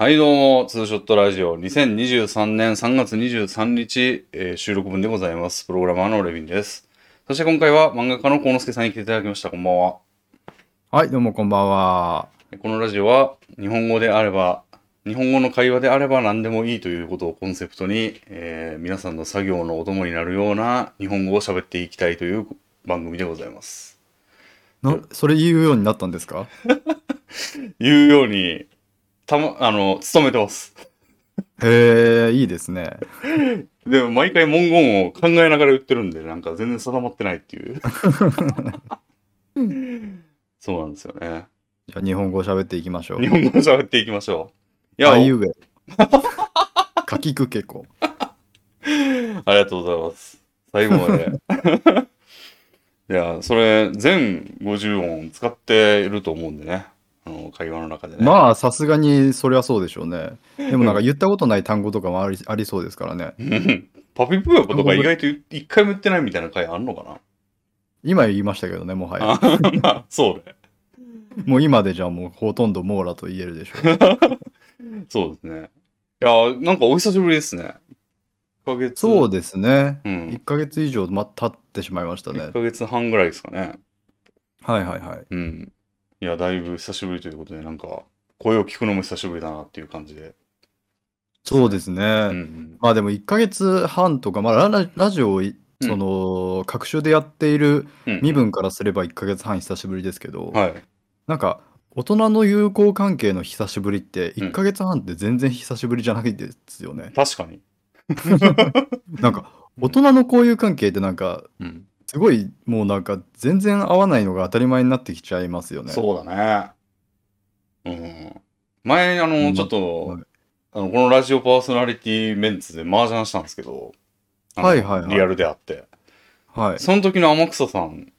はい、どうも、ツーショットラジオ、2023年3月23日、えー収録分でございます。プログラマーのレビンです。そして今回は漫画家の幸之助さんに来ていただきました。こんばんは。はい、どうもこんばんは。このラジオは、日本語であれば、日本語の会話であれば何でもいいということをコンセプトに、えー皆さんの作業のお供になるような日本語を喋っていきたいという番組でございます。なそれ言うようになったんですか？いうように、たま、あの、努めてます。へえ、いいですね。でも毎回文言を考えながら言ってるんで、なんか全然定まってないっていう。そうなんですよね。じゃあ日本語喋っていきましょう日。本語で喋っていきましょう。いや、あいうえ。かきくけこ。ありがとうございます。最後まで。いや、それ、全50音使っていると思うんでね。あの、会話の中でね。まあ、さすがにそりゃそうでしょうね。でもなんか言ったことない単語とかもありありそうですからね。うんパピプヨコとか意外と一回も言ってないみたいな回あんのか今言いましたけどね、もはなや。あそうね。もう今でじゃあもうほとんど網羅と言えるでしょう。そうですね。いや、なんかお久しぶりですね。1ヶ月。そうですね。うん。1ヶ月以上、ま、経ってしまいましたね1。ヶ月半ぐらいですかね。はいはいはい。うん。いや、だいぶ久しぶりということで、なんか、声を聞くのも久しぶりだなっていう感じで。そうですね。うんうん。まあでも1ヶ月半とか、まあ、ララジオをいうんその、各種でやっているうん身分からすれば1ヶ月半久しぶりですけど、はい。なんか大人の友好関係の久しぶりってうん1ヶ月半って全然久しぶりじゃないですよね。確かに。なんか大人の交友関係ってなんかうん。すごいもうなんか全然合わないのが当たり前になってきちゃいますよね。そうだね。うん。前、あの、うんちょっと、はいあの、このラジオパーソナリティメンツで麻雀したんですけど、あのはいはいはいリアルであって。はい。その時の天草さん、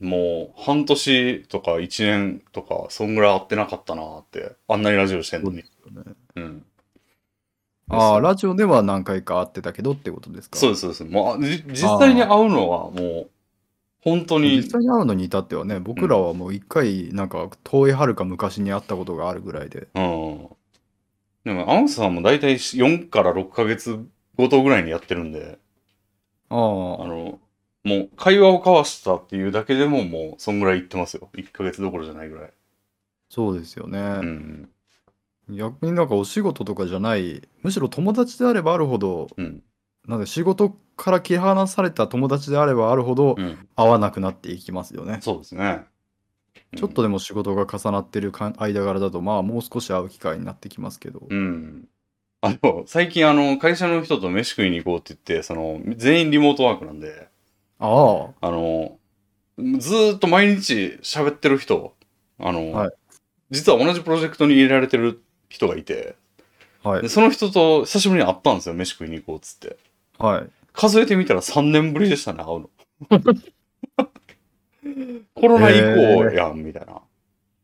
もう半年とか1年とか、そんぐらい会ってなかったなって、あんなにラジオしてんのに。よねうん。ああ、ラジオでは何回か会ってたけどってことですか？そうです、そうです。もう、じ実際に会うのはもう、本当に実、際に会うのに至ってはね、僕らはもう一回、なんか遠いはるか昔に会ったことがあるぐらいで。うん。でも、天草さんも大体4から6ヶ月ごとぐらいにやってるんで、ああの、もう会話を交わしたっていうだけでももう、そんぐらい行ってますよ。1ヶ月どころじゃないぐらい。そうですよね。うん。逆になんかお仕事とかじゃない、むしろ友達であればあるほど、うん。なんで仕事から切り離された友達であればあるほどうん。会わなくなっていきますよね。そうですね。ちょっとでも仕事が重なってるか間柄だと、まあもう少し会う機会になってきますけど。うん。あの、最近あの、会社の人と飯食いに行こうって言って、その、全員リモートワークなんで、ああ、あの、ずーっと毎日喋ってる人、あの、はい実は同じプロジェクトに入れられてる人がいて、はいで、その人と久しぶりに会ったんですよ、飯食いに行こうっつって。はい。数えてみたら3年ぶりでしたね、会うの。コロナ以降やん、みたいな。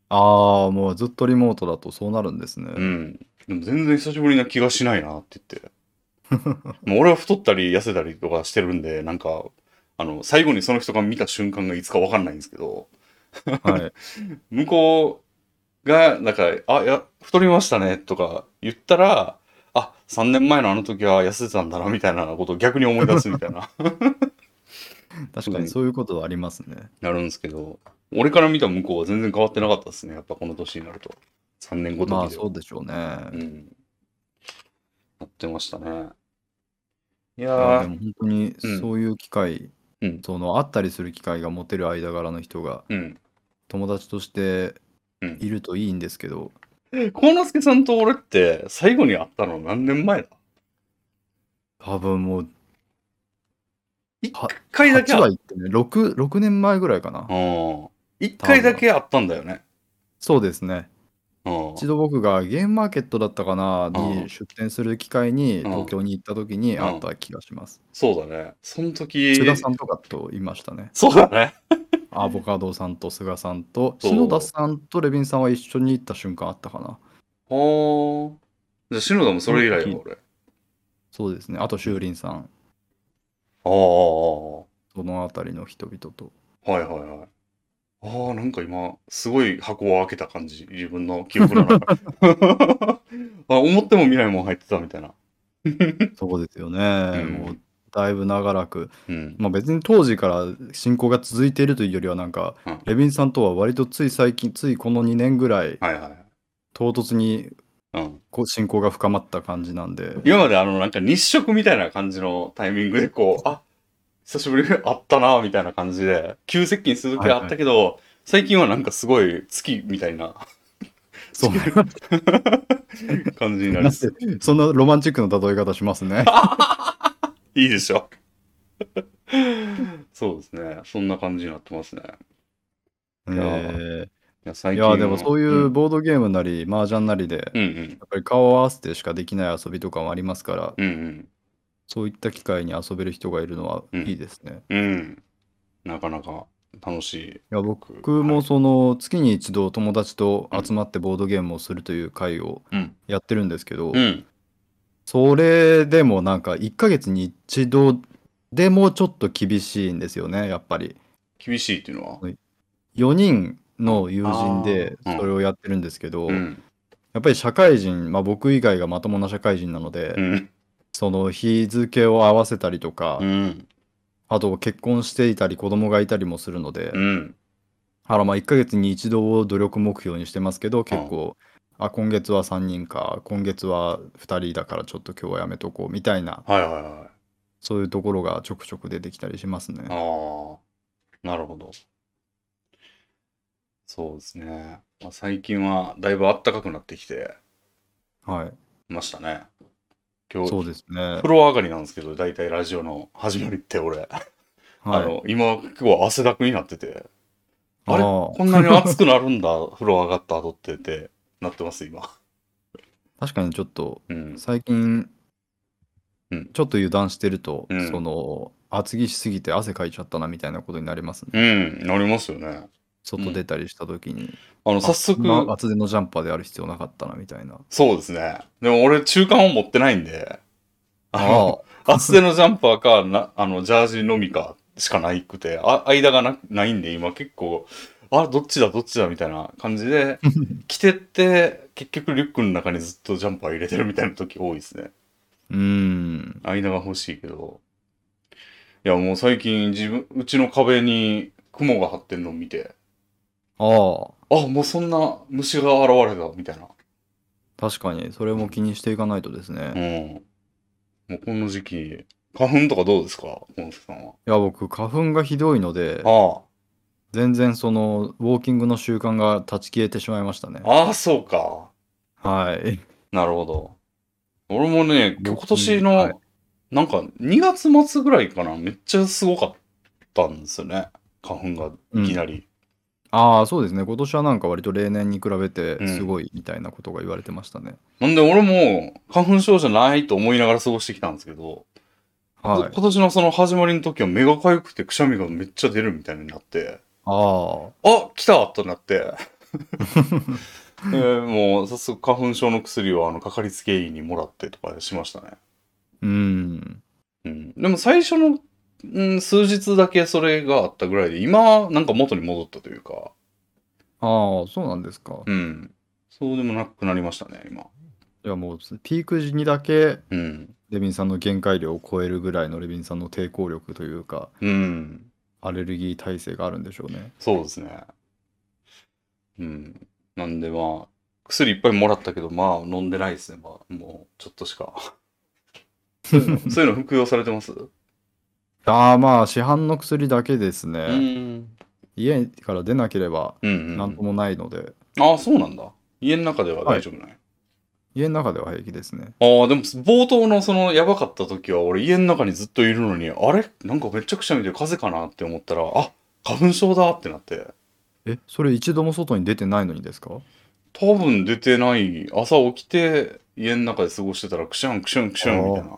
ああ、もうずっとリモートだとそうなるんですね。うん。でも全然久しぶりな気がしないなって言って。もう俺は太ったり痩せたりとかしてるんで、なんか、あの、最後にその人が見た瞬間がいつかわかんないんですけど、はい。向こうが、なんか、あ、いや、太りましたねとか言ったら、あ、3年前のあの時は痩せてたんだな、みたいなことを逆に思い出すみたいな、確かにそういうことはありますね。なるんですけど、俺から見た向こうは全然変わってなかったですね、やっぱこの年になると。3年後とまあそうでしょうね。うん。やってましたね。いいやでも本当にうんそういう機会、うんその会ったりする機会が持てる間柄の人がうん。友達としてうんいるといいんですけど、幸之助さんと俺って最後に会ったの何年前だ？多分もう一は回だけ8は会ってね 6, 6年前ぐらいかな、うん。一回だけ会ったんだよね。そうですねうん。一度僕がゲームマーケットだったかなうんに出店する機会にうん東京に行った時に会った気がします、そうだね。その時。菅さんとかといましたねそうだね。アボカドさんと菅さんとそう篠田さんとレビンさんは一緒に行った瞬間あったかなほー。じゃあ、篠田もそれ以来よ、俺。あそうですねあと修林さんあ、ああ、そのあたりの人々とはいはいはい。ああ、なんか今、すごい箱を開けた感じ、自分の記憶の中。あ あ、思っても見ないもん入ってたみたいな。そうですよね。んもうだいぶ長らく、うん。まあ、別に当時から進行が続いているというよりはなんか、うんレビンさんとは割とつい最近ついこの2年ぐらいはいはい。唐突にうん。こう進行が深まった感じなんで今まであの、なんか日食みたいな感じのタイミングでこう、あ、久しぶりに会ったな、みたいな感じで、急接近する時はあったけど、最近はなんかすごい月みたいなそう 感じになりそんなロマンチックな例え方しますね。いいでしょ。そうですね。そんな感じになってますね。えーいや、最い近はやでもそういうボードゲームなり麻雀なりでうんうん。やっぱり顔を合わせてしかできない遊びとかもありますからうんうん。そういった機会に遊べる人がいるのはうんいいですね。うん。なかなか楽しい。いや僕もその月に一度友達と集まってボードゲームをするという会をうん。やってるんですけど、うん。それでもなんか1ヶ月に一度でもちょっと厳しいんですよねやっぱり。厳しいっていうのは？4人の友人であーうんそれをやってるんですけど、うん。やっぱり社会人、まあ、僕以外がまともな社会人なので、うん。その日付を合わせたりとか、うん。あと結婚していたり子供がいたりもするので、うん。あらまあ1ヶ月に一度を努力目標にしてますけど結構、あ今月は3人か今月は2人だからちょっと今日はやめとこうみたいなはいはいはい。そういうところがちょくちょく出てきたりしますね。ああ、なるほど。そうですね。まあ、最近はだいぶ暖かくなってきてはい、ましたね。今日、そうですね風。呂上がりなんですけど、大体ラジオの始まりって俺、あはい、の、今結構汗だくになってて、あれ？あーこんなに暑くなるんだ、風呂上がった後ってってなってます、今。確かにちょっとうん。最近、うんちょっと油断してると、うんその厚着しすぎて汗かいちゃったなみたいなことになりますね。うん、なりますよね。外出たりした時に、あの、あ早速、まあ厚手のジャンパーである必要なかったなみたいな。そうですね。でも俺、中間を持ってないんで、あの、あ 厚手のジャンパーか、な、あの、ジャージのみかしかないくて、あ、間がな、ないんで、今結構、あ、どっちだ、どっちだ、みたいな感じで、着てって、結局リュックの中にずっとジャンパー入れてるみたいな時多いですね。うーん。間が欲しいけど。いや、もう最近、自分、うちの壁に雲が張ってんのを見て、ああ、あ、もうそんな虫が現れた、みたいな。確かに、それも気にしていかないとですね。うん。もうこの時期、花粉とかどうですかポンセさんは？いや、僕、花粉がひどいので、あ全然その、ウォーキングの習慣が断ち切れてしまいましたね。あ、ああ、そうか。はい。なるほど。俺もね、今僕年の、はいなんか2月末ぐらいかな、めっちゃすごかったんですよね。花粉がいきなり。ああ、そうですね。今年はなんか割と例年に比べてうんすごいみたいなことが言われてましたね。なんで俺も花粉症じゃないと思いながら過ごしてきたんですけど、はい。今年のその始まりの時は目が痒くてくしゃみがめっちゃ出るみたいになって、ああ来たとなって、で もう早速花粉症の薬をあのかかりつけ医にもらってとかしましたね。あ、うん。うん、でも最初の、うん、数日だけそれがあったぐらいで、今なんか元に戻ったというか、ああ、そうなんですか。うん。そうでもなくなりましたね、今。いやもうピーク時にだけうん。レビンさんの限界量を超えるぐらいのレビンさんの抵抗力というかうん。アレルギー耐性があるんでしょうね。そうですね。うん。なんでまあ、薬いっぱいもらったけど、まあ飲んでないですね。まあ、もうちょっとしか。そういうの服用されてます？ああまあ市販の薬だけですね。うん。家から出なければうん、うん。なんともないので、ああ、そうなんだ。家の中では大丈夫ない。家の中では平気ですね。ああ、でも冒頭のそのやばかった時は俺家の中にずっといるのに、あれ？なんかめっちゃくちゃ見て風邪かなって思ったら、あ花粉症だってなって。えそれ一度も外に出てないのにですか？多分出てない。朝起きて家の中で過ごしてたらクシャンクシャンクシャンみたいな。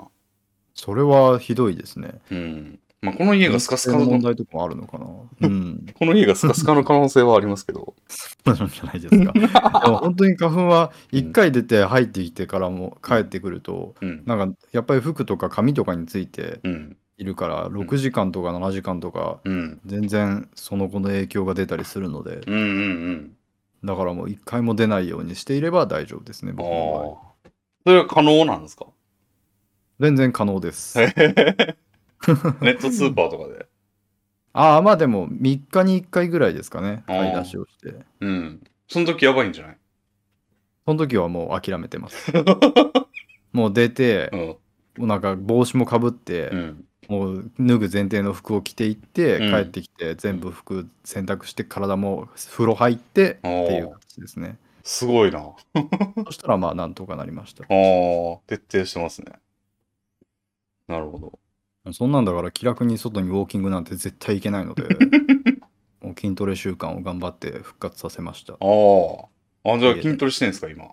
それはひどいですね。うん。まあこの家がスカスカの問の、題とかもあるのかな うん。この家がスカスカの可能性はありますけど。そうなんじゃないですか。でも本当に花粉は一回出て入ってきてからも帰ってくると、うん。なんかやっぱり服とか髪とかについてうん。いるから6時間とか7時間とかうん。全然その子の影響が出たりするのでうんうんうん。だからもう一回も出ないようにしていれば大丈夫ですね僕の。それは可能なんですか？全然可能です。ネットスーパーとかで。ああ、まあでも3日に1回ぐらいですかね。買い出しをして。うん。その時やばいんじゃない？その時はもう諦めてます。もう出てう、ん。もうなんか帽子もかぶって、うん。もう脱ぐ前提の服を着ていって、うん帰ってきて全部服洗濯して体も風呂入ってっていう形ですね。すごいな。あ そしたらまあなんとかなりましたあ。ー、徹底してますね。なるほど。そんなんだから気楽に外にウォーキングなんて絶対行けないので もう筋トレ習慣を頑張って復活させましたああ。あ、じゃあ筋トレしてんですか、今？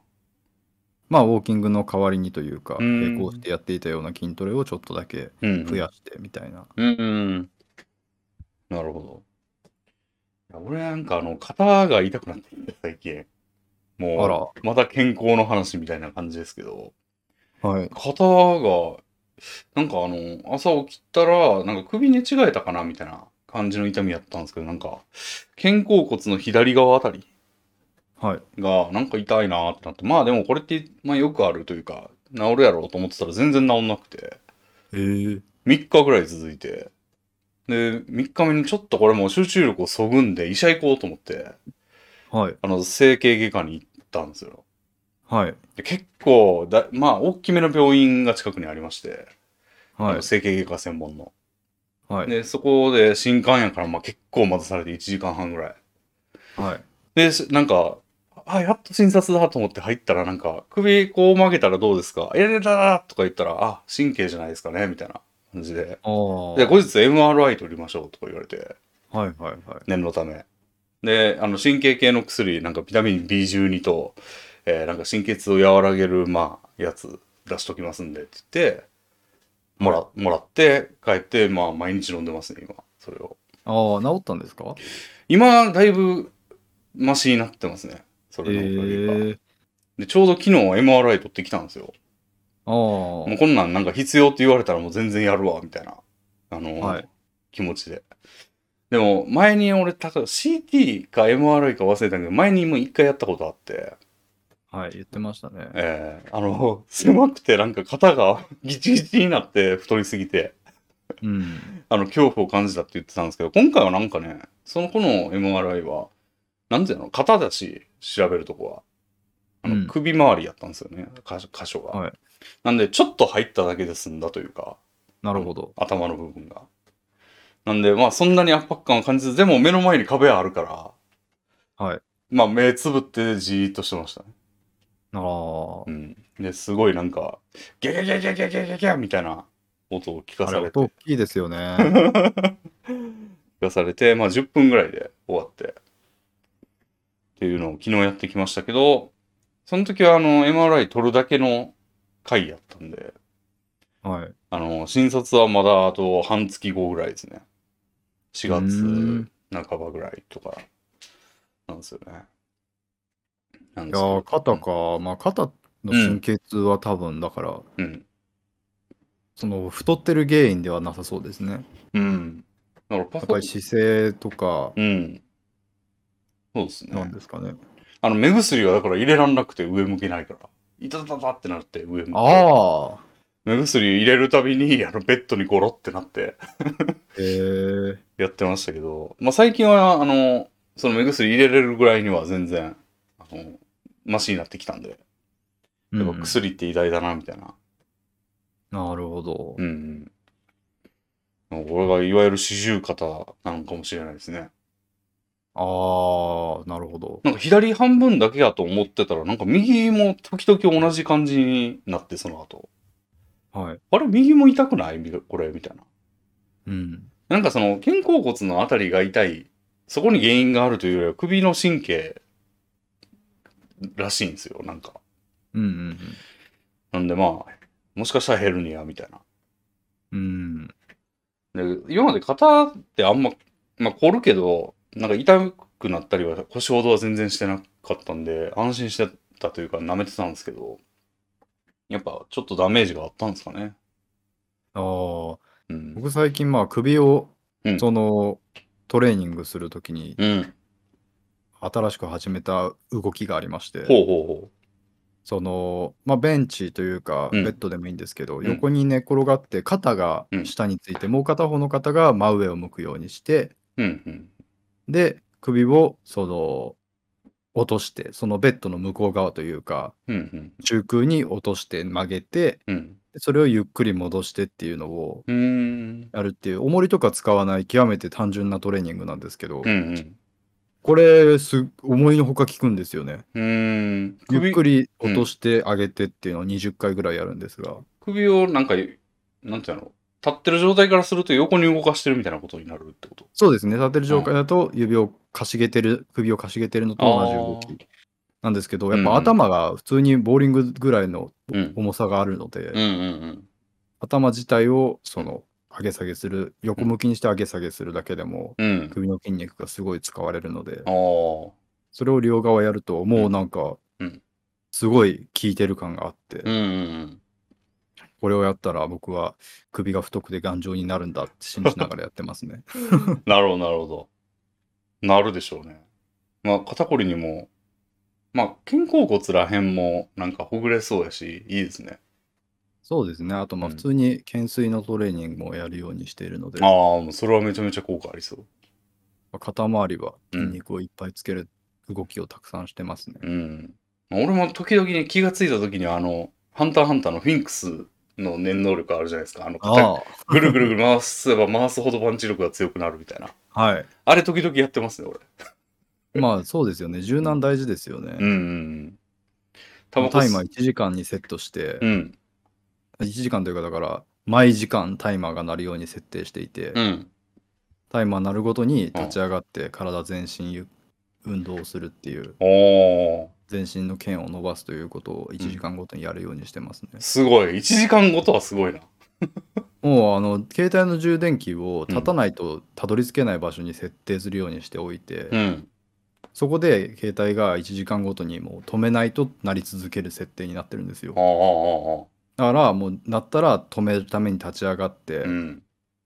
まあウォーキングの代わりにというかうん並行してやっていたような筋トレをちょっとだけうん。増やしてみたいな、うんうん。なるほど。いや俺なんかあの、肩が痛くなってきて、最近。もう、あらまた健康の話みたいな感じですけど、はい肩が、なんかあの、朝起きたら、なんか首寝違えたかなみたいな感じの痛みやったんですけど、なんか、肩甲骨の左側あたりはい。が、なんか痛いなーってなって、まあでもこれって、まあよくあるというか、治るやろうと思ってたら全然治んなくて、え。ー、3日ぐらい続いて、で、3日目にちょっとこれもう集中力をそぐんで医者行こうと思って、はい。あの、整形外科に行ったんですよ。はい。で結構だ、まあ、大きめの病院が近くにありまして、あはい。の整形外科専門の。はい。で、そこで新刊やから、まあ結構待たされて1時間半ぐらい。はい。で、しなんか、あ、やっと診察だと思って入ったら、なんか、首こう曲げたらどうですか？いやいやだとか言ったら、あ、神経じゃないですかねみたいな感じで。ああで、後日 MRI 取りましょうとか言われて、はいはいはい。念のため。で、あの、神経系の薬、なんかビタミン B12 と、えーなんか心血を和らげる、まあ、やつ出しときますんでって言って、もら、もらって、帰って、まあ、毎日飲んでますね、今。それを。ああ治ったんですか？今、だいぶ、マシになってますね。そえれのおかげが。ー、で、ちょうど昨日 MRI 取ってきたんですよ。ああもうこんなんなんか必要って言われたらもう全然やるわ、みたいな、あの、はい気持ちで。でも、前に俺、たか CT か MRI か忘れたけど、前にもう一回やったことあって、はい言ってましたねえーあの、狭くてなんか肩が ギチギチになって太りすぎて、うんあの、恐怖を感じたって言ってたんですけど、今回はなんかね、その子の MRI は、なんていうの、肩だし、調べるとこは。あの、うん首周りやったんですよね、か箇所が。はいなんで、ちょっと入っただけで済んだというか、なるほど頭の部分が。なんで、まあ、そんなに圧迫感を感じず、でも目の前に壁はあるから、はいまあ、目つぶってじーっとしてましたね。ああうん。で、すごいなんか、ギャギャギャギャギャギャギャギャみたいな音を聞かあされて、れ音大きいですよね。聞かされて、まあ10分ぐらいで終わって、っていうのを昨日やってきましたけど、その時はあの、MRI 取るだけの回やったんで、はい。あの、診察はまだあと半月後ぐらいですね。4うー月ん。半ばぐらいとか、なんですよね。なんいやですよー肩か、まあ肩の神経痛は多分だから、うん。その太ってる原因ではなさそうですね。うん。だからパソコンやっぱり、姿勢とかうん。そうですね。なんですかね。あの、目薬はだから入れらんなくて上向けないから。いたたたってなって上向けて。ああ、目薬入れるたびに、あの、ベッドにゴロってなってへえやってましたけど、まあ最近は、あの、その目薬入れれるぐらいには全然、あの、マシになってきたんで、やっぱ薬って偉大だな、みたいな。なるほど。うん、うん。これがいわゆる四十肩なのかもしれないですね。ああ、なるほど。なんか左半分だけやと思ってたら、なんか右も時々同じ感じになって、その後。はい。あれ右も痛くない？みこれみたいな。うん。なんかその肩甲骨のあたりが痛い、そこに原因があるというよりは首の神経らしいんですよ、なんか。うんうんなんでまあ、もしかしたらヘルニアみたいな。うん。うん。で今まで肩ってあんま、まあ凝るけど、なんか痛くなったりは腰ほどは全然してなかったんで、安心してたというか舐めてたんですけど、やっぱちょっとダメージがあったんですかね。ああ、うん。僕最近まあ首をうんそのトレーニングするときにうん。新しく始めた動きがありまして、ほうほうほその、まあ、ベンチというか、うんベッドでもいいんですけど、ん横に寝転がって、肩がうん下について、もう片方の肩が真上を向くようにして、うんうん。で、首をその落として、そのベッドの向こう側というか、うんうん。中空に落として曲げて、うん。それをゆっくり戻してっていうのをうーん。やるっていう、重りとか使わない極めて単純なトレーニングなんですけど、うんうん。これす、思いのほか効くんですよね。うーん。ゆっくり。り落として上げてっていうのを20回ぐらいやるんですが、首をなんか、なんていうの？立ってる状態からすると横に動かしてるみたいなことになるってこと？そうですね、立ってる状態だと指をかしげてる、首をかしげてるのと同じ動あきなんですけど、やっうんぱ頭が普通にボーリングぐらいのうん。重さがあるので、頭自体をその上げ下げする、横向きにして上げ下げするだけでも、うん。うん。首の筋肉がすごい使われるのであ、あ。それを両側やると、もうなんかうん、すごい効いてる感があって、うんうんこれをやったら僕は首が太くて頑丈になるんだって信じながらやってますね。うん。なるほど、なるほど。なるでしょうね。まあ、肩こりにも、まあ、肩甲骨らへんもなんかほぐれそうやし、いいですね。そうですね。あと、まあ、うん普通に懸垂のトレーニングもやるようにしているので、ああ、もうそれはめちゃめちゃ効果ありそう。肩周りはうん筋肉をいっぱいつける動きをたくさんしてますね。うん。俺も時々に気がついた時には、あの、ハンターハンターのフィンクスの念能力あるじゃないですか。あの、肩あぐるぐるぐる回せば回すほどパンチ力が強くなるみたいな。あ、はい。あれ時々やってますね、俺。まあ、そうですよね。柔軟大事ですよね。うんうんうん。タバコタイマー1時間にセットして、うん。1時間というか、だから、毎時間タイマーが鳴るように設定していて、うん。タイマー鳴るごとに立ち上がって体全身ゆ運動をするっていう。全身の腱を伸ばすということを1時間ごとにやるようにしてますね。すごい。1時間ごとはすごいな。もうあの携帯の充電器を立たないとたどり着けない場所に設定するようにしておいて、うん。そこで携帯が1時間ごとにもう止めないとなり続ける設定になってるんですよああ、ああ、だからもうなったら止めるために立ち上がって。うん。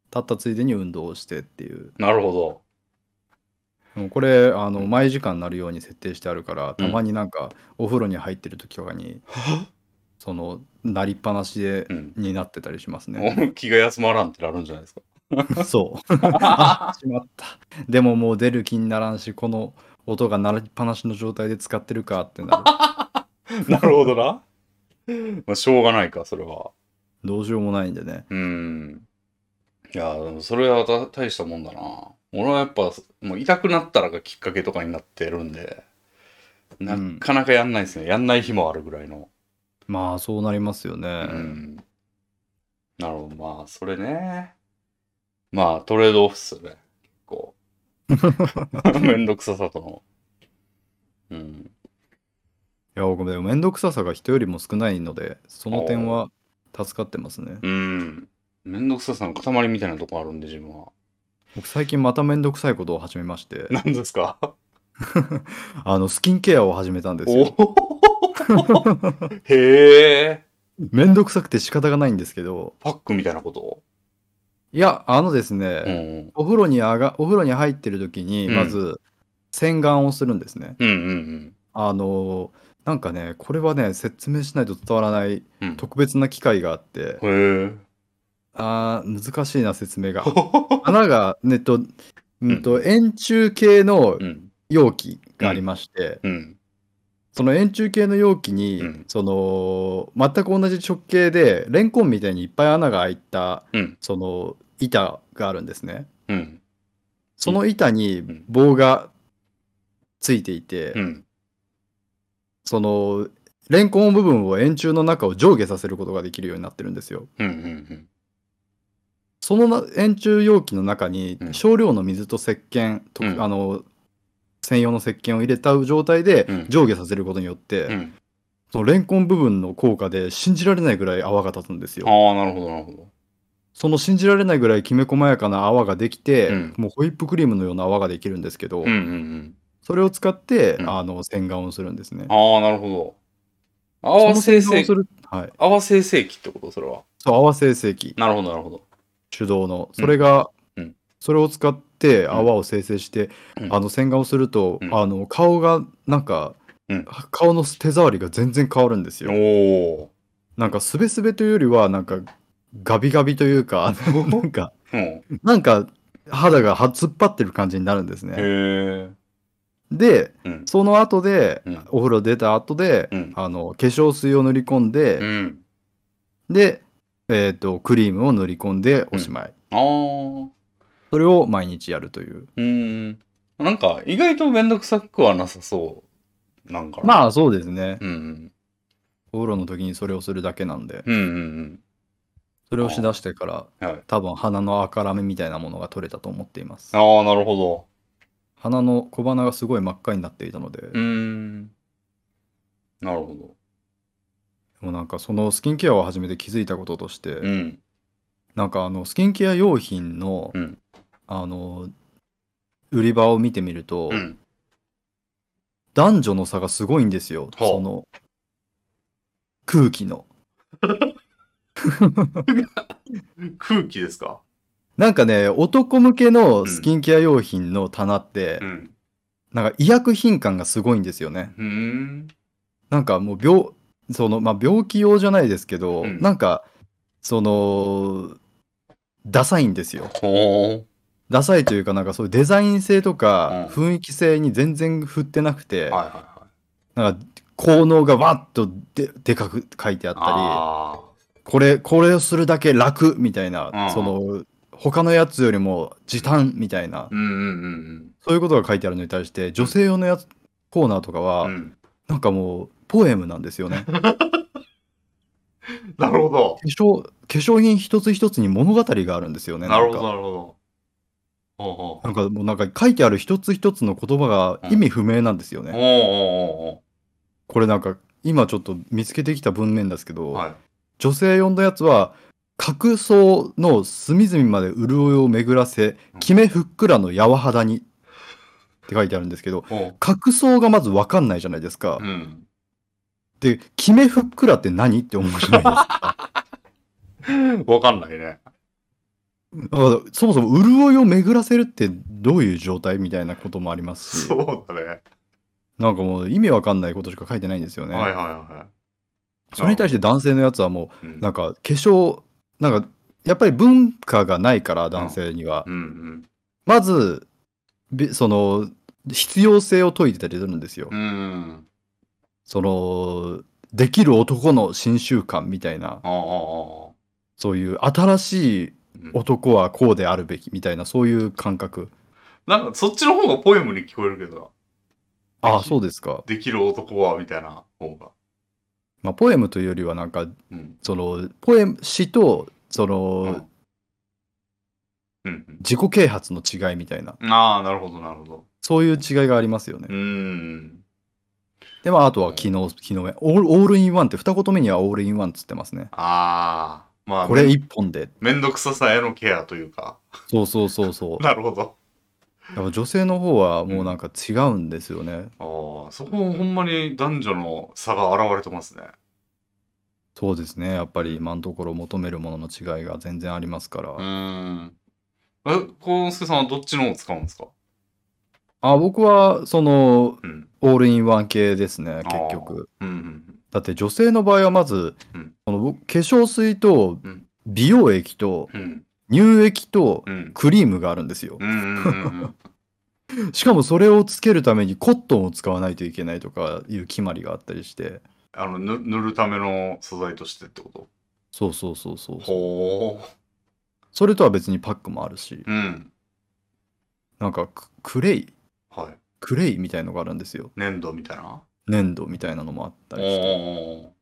立ったついでに運動をしてっていうなるほど。もうこれあの毎時間なるように設定してあるからたまになんかお風呂に入ってる時とかに、そのなりっぱなしで、うん。になってたりしますねお気が休まらんってなるんじゃないですか？そうあ しまったでももう出る気にならんしこの音が鳴りっぱなしの状態で使ってるかってなるなるほどな。まあ、しょうがないか、それは。どうしようもないんでねうん。いや、でもそれはた大したもんだな。俺はやっぱ、もう痛くなったらがきっかけとかになってるんで、なうんかなかやんないですね。やんない日もあるぐらいの。まあそうなりますよね、うん。なるほど。まあ、それね。まあ、トレードオフっすよね。結構。めんどくささとの。うん。いや僕でも面倒くささが人よりも少ないのでその点は助かってますね。うん。めんどくささの塊みたいなとこあるんで、自分は。僕最近また面倒くさいことを始めまして。何ですか？あのスキンケアを始めたんですおよ。おへえ。面倒くさくて仕方がないんですけど。パックみたいなこと？いやあのですうね、ん。お風呂に上がお風呂に入ってる時にうん。まず洗顔をするんですね、うんうんあのなんかねこれはね説明しないと伝わらない。特別な機械があってへえ。あー難しいな説明が 穴がねと,、うん、と円柱形のうん。容器がありまして、うん。その円柱形の容器に、うんその全く同じ直径でレンコンみたいにいっぱい穴が開いたうん。その板があるんですね。うん。その板にん棒がついていて、うん。そのレンコン部分を円柱の中を上下させることができるようになってるんですよ。うん。うん。そのな円柱容器の中にうん少量の水と石鹸と、うんあの専用の石鹸を入れた状態でうん上下させることによって、うん。そのレンコン部分の効果で信じられないぐらい泡が立つんですよ。ああ、なるほど、なるほど。その信じられないぐらいきめ細やかな泡ができて、うんもうホイップクリームのような泡ができるんですけど、うんうんうん。それを使って、うんあの洗顔をするんですね。ああ、なるほど。そ泡の生成洗顔をす、る、はい、泡生成器ってことそれは？そう泡生成器なるほど、なるほど。手動のそれが、うんそれを使って泡を生成して、うんあの洗顔をすると、うんあの顔がなんかうん顔の手触りが全然変わるんですおよ。おなんかすべすべというよりはなんかガビガビというか なんかー。うん。なんか肌がは突っ張ってる感じになるんですへね。え。でうん。その後で、うんお風呂出た後で、うんあの化粧水を塗り込んで、うん。で、えー、とクリームを塗り込んでおしまい、ああ。それを毎日やるといううん。なんか、意外とめんどくさくはなさそう。なんかな。まあそうですねうんうん。お風呂の時にそれをするだけなんでうんうんそれをしだしてからうん。はい。多分鼻の赤らめみたいなものが取れたと思っていますああ、なるほど。鼻の小鼻がすごい真っ赤になっていたので、うーん。なるほど。でもなんかそのスキンケアを始めて気づいたこととして、うん。なんかあのスキンケア用品の、うんあの売り場を見てみると、うん。男女の差がすごいんですよ、その空気の 空気ですか？なんかね男向けのスキンケア用品の棚って、うん。なんか医薬品感がすごいんですよねうーん。なんかもう病そのまあ病気用じゃないですけど、うんなんかそのダサいんですよ。ダサいというかなんかそういうデザイン性とかうん雰囲気性に全然振ってなくて。なんか効能がわっとででかく書いてあったりあこれこれをするだけ楽みたいな、うんその他のやつよりも時短みたいな、あ。うんうんうんそういうことが書いてあるのに対して女性用のやつコーナーとかは、うん。うん。なんかもうポエムなんですよね なるほど。化粧化粧品一つ一つに物語があるんですよねなるほど、なるほど。ほうほう。なんかもうなんか書いてある一つ一つの言葉が意味不明なんですよね、おうおうおこれなんか今ちょっと見つけてきた文面ですけど、はい。女性用のやつは角層の隅々まで潤いを巡らせきめふっくらの柔肌にって書いてあるんですけど。角層がまず分かんないじゃないですか、うん。できめふっくらって何？って思うじゃないですか わかんないね。だからそもそも潤いを巡らせるってどういう状態みたいなこともありますしそうだね。なんかもう意味わかんないことしか書いてないんですよね、はいはいはそれに対して男性のやつはもうなんか化粧なんかやっぱり文化がないから男性には、うんうん。まずびその必要性を説いてたりするんですよ、うん。そのできる男の新習慣みたいなああ。そういう新しいうん男はこうであるべきみたいなそういう感覚なんかそっちの方がポエムに聞こえるけどな。ああそうですか、できる男はみたいな方が。まあ、ポエムというよりはなんかうん。そのポエム詩とその、うん。自己啓発の違いみたいなうん。ああ、なるほどなるほど。そういう違いがありますよね、うーん。でまああとは機能機能面オールオールインワンって二言目にはオールインワンっつってますねああ。まあ、これめ一本でめんどくささへのケアというか。そうそうそうそう なるほど。やっぱ女性の方はもうなんか違うんですよね、ああ、そこほんまに男女の差が現れてますね。そうですね。やっぱり今のところ求めるものの違いが全然ありますから、うーん。え、コウスケさんはどっちのを使うんですか？あ僕はそのうん。オールインワン系ですね結局。うんうん。だって女性の場合はまず、うん。その僕化粧水とうん。美容液とうん。うん。乳液とうん。クリームがあるんですよ しかもそれをつけるためにコットンを使わないといけないとかいう決まりがあったりしてあの、ぬ塗るための素材としてってこと？そうそうそうそうほそれとは別にパックもあるしう。うん。なんかククレイはい。クレイみたいのがあるんですよ粘土みたいな？粘土みたいなのもあったりしてお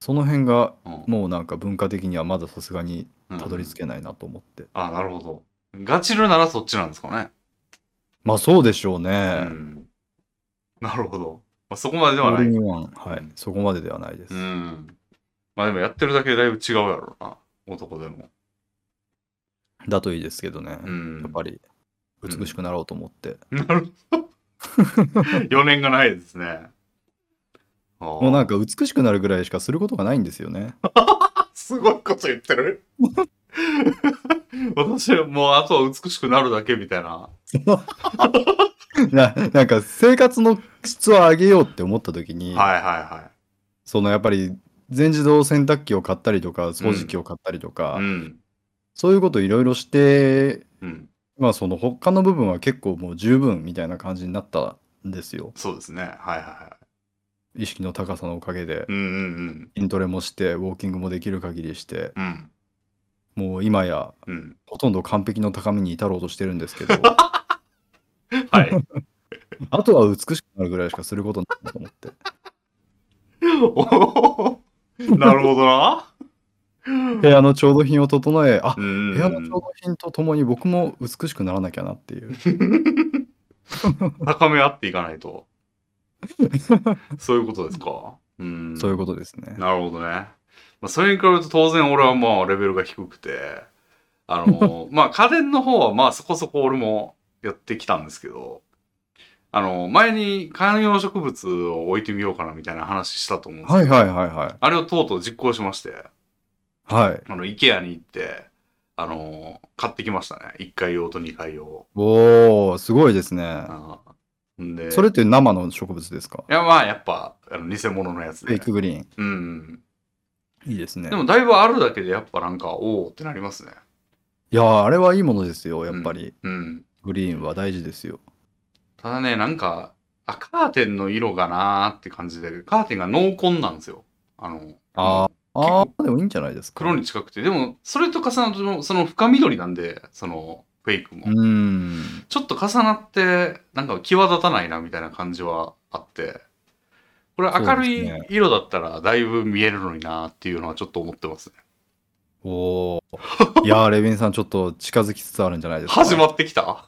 その辺がーもうなんか文化的にはまださすがにうんたどり着けないなと思って、あ、なるほど。ガチルならそっちなんですかね。まあそうでしょううね、ん。なるほど。まあ、そこまででオはない。はい、うんそこまでではないです、うん。まあでもやってるだけでだいぶ違うやろうな。男でも。だといいですけどね、うん。やっぱり美しくなろうと思って、なるほど。余念がないですね。ももうなんか美しくなるぐらいしかすることがないんですよね すごいこと言ってる。私はもうあとは美しくなるだけみたいな。ななんか生活の質を上げようって思った時に、はいはいはそのやっぱり全自動洗濯機を買ったりとか掃除機を買ったりとか、い。うん。そういうこといろいろしてうん。まあその他の部分は結構もう十分みたいな感じになったんですよそうですね。はいはいは意識の高さのおかげでい。うんうん筋トレもしてウォーキングもできる限りしてうん。うん。もう今やうん。ほとんど完璧の高みに至ろうとしてるんですけど はい。あとは美しくなるぐらいしかすることないと思っておーなるほどな。部屋の調度品を整えあうん部屋の調度品とともに僕も美しくならなきゃなっていう高め合っていかないと。そういうことですか？うん。そういうことですねなるほどね。まあ、それに比べると当然俺はまあレベルが低くて、あの、まあ家電の方はまあそこそこ俺もやってきたんですけど、あの、前に観葉植物を置いてみようかなみたいな話したと思うんですけど、はいはいはいはいあれをとうとう実行しまして、はいあの、IKEA に行って、あの、買ってきましたね。1階用と2階用。おおすごいですねあで、それって生の植物ですか？いやまあやっぱ、あの偽物のやつで。フェイ。クグリーン。うん。いいですね。でもだいぶあるだけでやっぱなんか、おおってなりますね。いやーあれはいいものですよやっぱり、うん。グリーンは大事ですよ。ただね、なんか、あ、カーテンの色がなーって感じで、カーテンが濃紺なんですよ。あの、あああでもいいんじゃないですか。黒に近くて、でも、それと重なると、その深緑なんで、その、フェイクも。ちょっと重なって、なんか際立たないなみたいな感じはあって、これ明るい色だったらだいぶ見えるのになっていうのはちょっと思ってますね。おおいやー レビンさんちょっと近づきつつあるんじゃないですか始まってきた？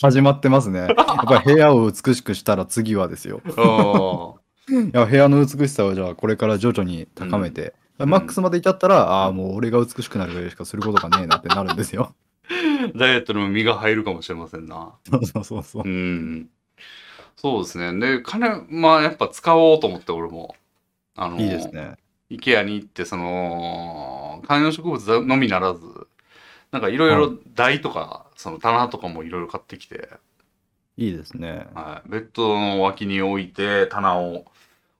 始まってますね。やっぱり部屋を美しくしたら次はですよ。うん いや部屋の美しさをじゃあこれから徐々に高めて、ん。マックスまで至ったら、ああもう俺が美しくなるぐらいしかすることがねえなってなるんですよ ダイエットにも身が入るかもしれませんな。そうそうそうそううん。そうですね。で、金、まあやっぱ使おうと思って俺も。あの、いいですね IKEA に行って、その、観葉植物のみならず、なんかいろいろ台とか、その棚とかもいろいろ買ってきて、いいですねはい、ベッドの脇に置いて、棚を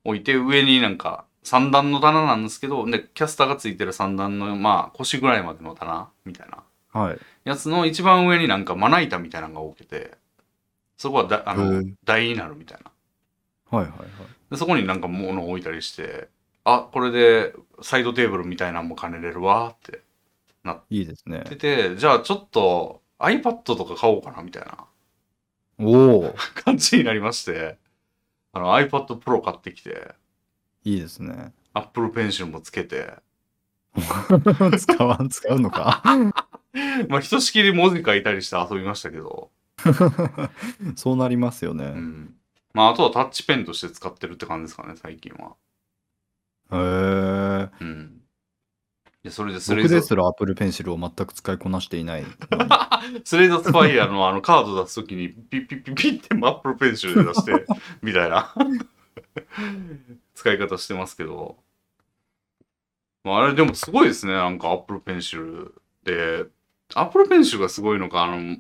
置いて、上になんか3段の棚なんですけど、で、キャスターがついてる3段の、まあ腰ぐらいまでの棚みたいなはいやつの一番上になんかまな板みたいなのが置けて、そこはだあへのえ台になるみたいな。はいはいはい。でそこになんか物を置いたりして、あ、これでサイドテーブルみたいなのも兼ねれるわっていいですね。言ってて、じゃあちょっと iPad とか買おうかなみたいなおお 感じになりまして、あの iPad Pro 買ってきて、いいですね。Apple Pencil もつけて、使わん使うのかまあひとしきり文字書いたりして遊びましたけど、そうなりますよね、うん。まああとはタッチペンとして使ってるって感じですかね、最近は。へえうん。で、それでスレイ僕ザーですらアップルペンシルを全く使いこなしていない スレイザースパイアのあのカード出すときにピッピッピッピッってアップルペンシルで出して みたいな使い方してますけど。まあ、あれでもすごいですね。なんかアップルペンシルで、アップルペンシルがすごいのか、あの、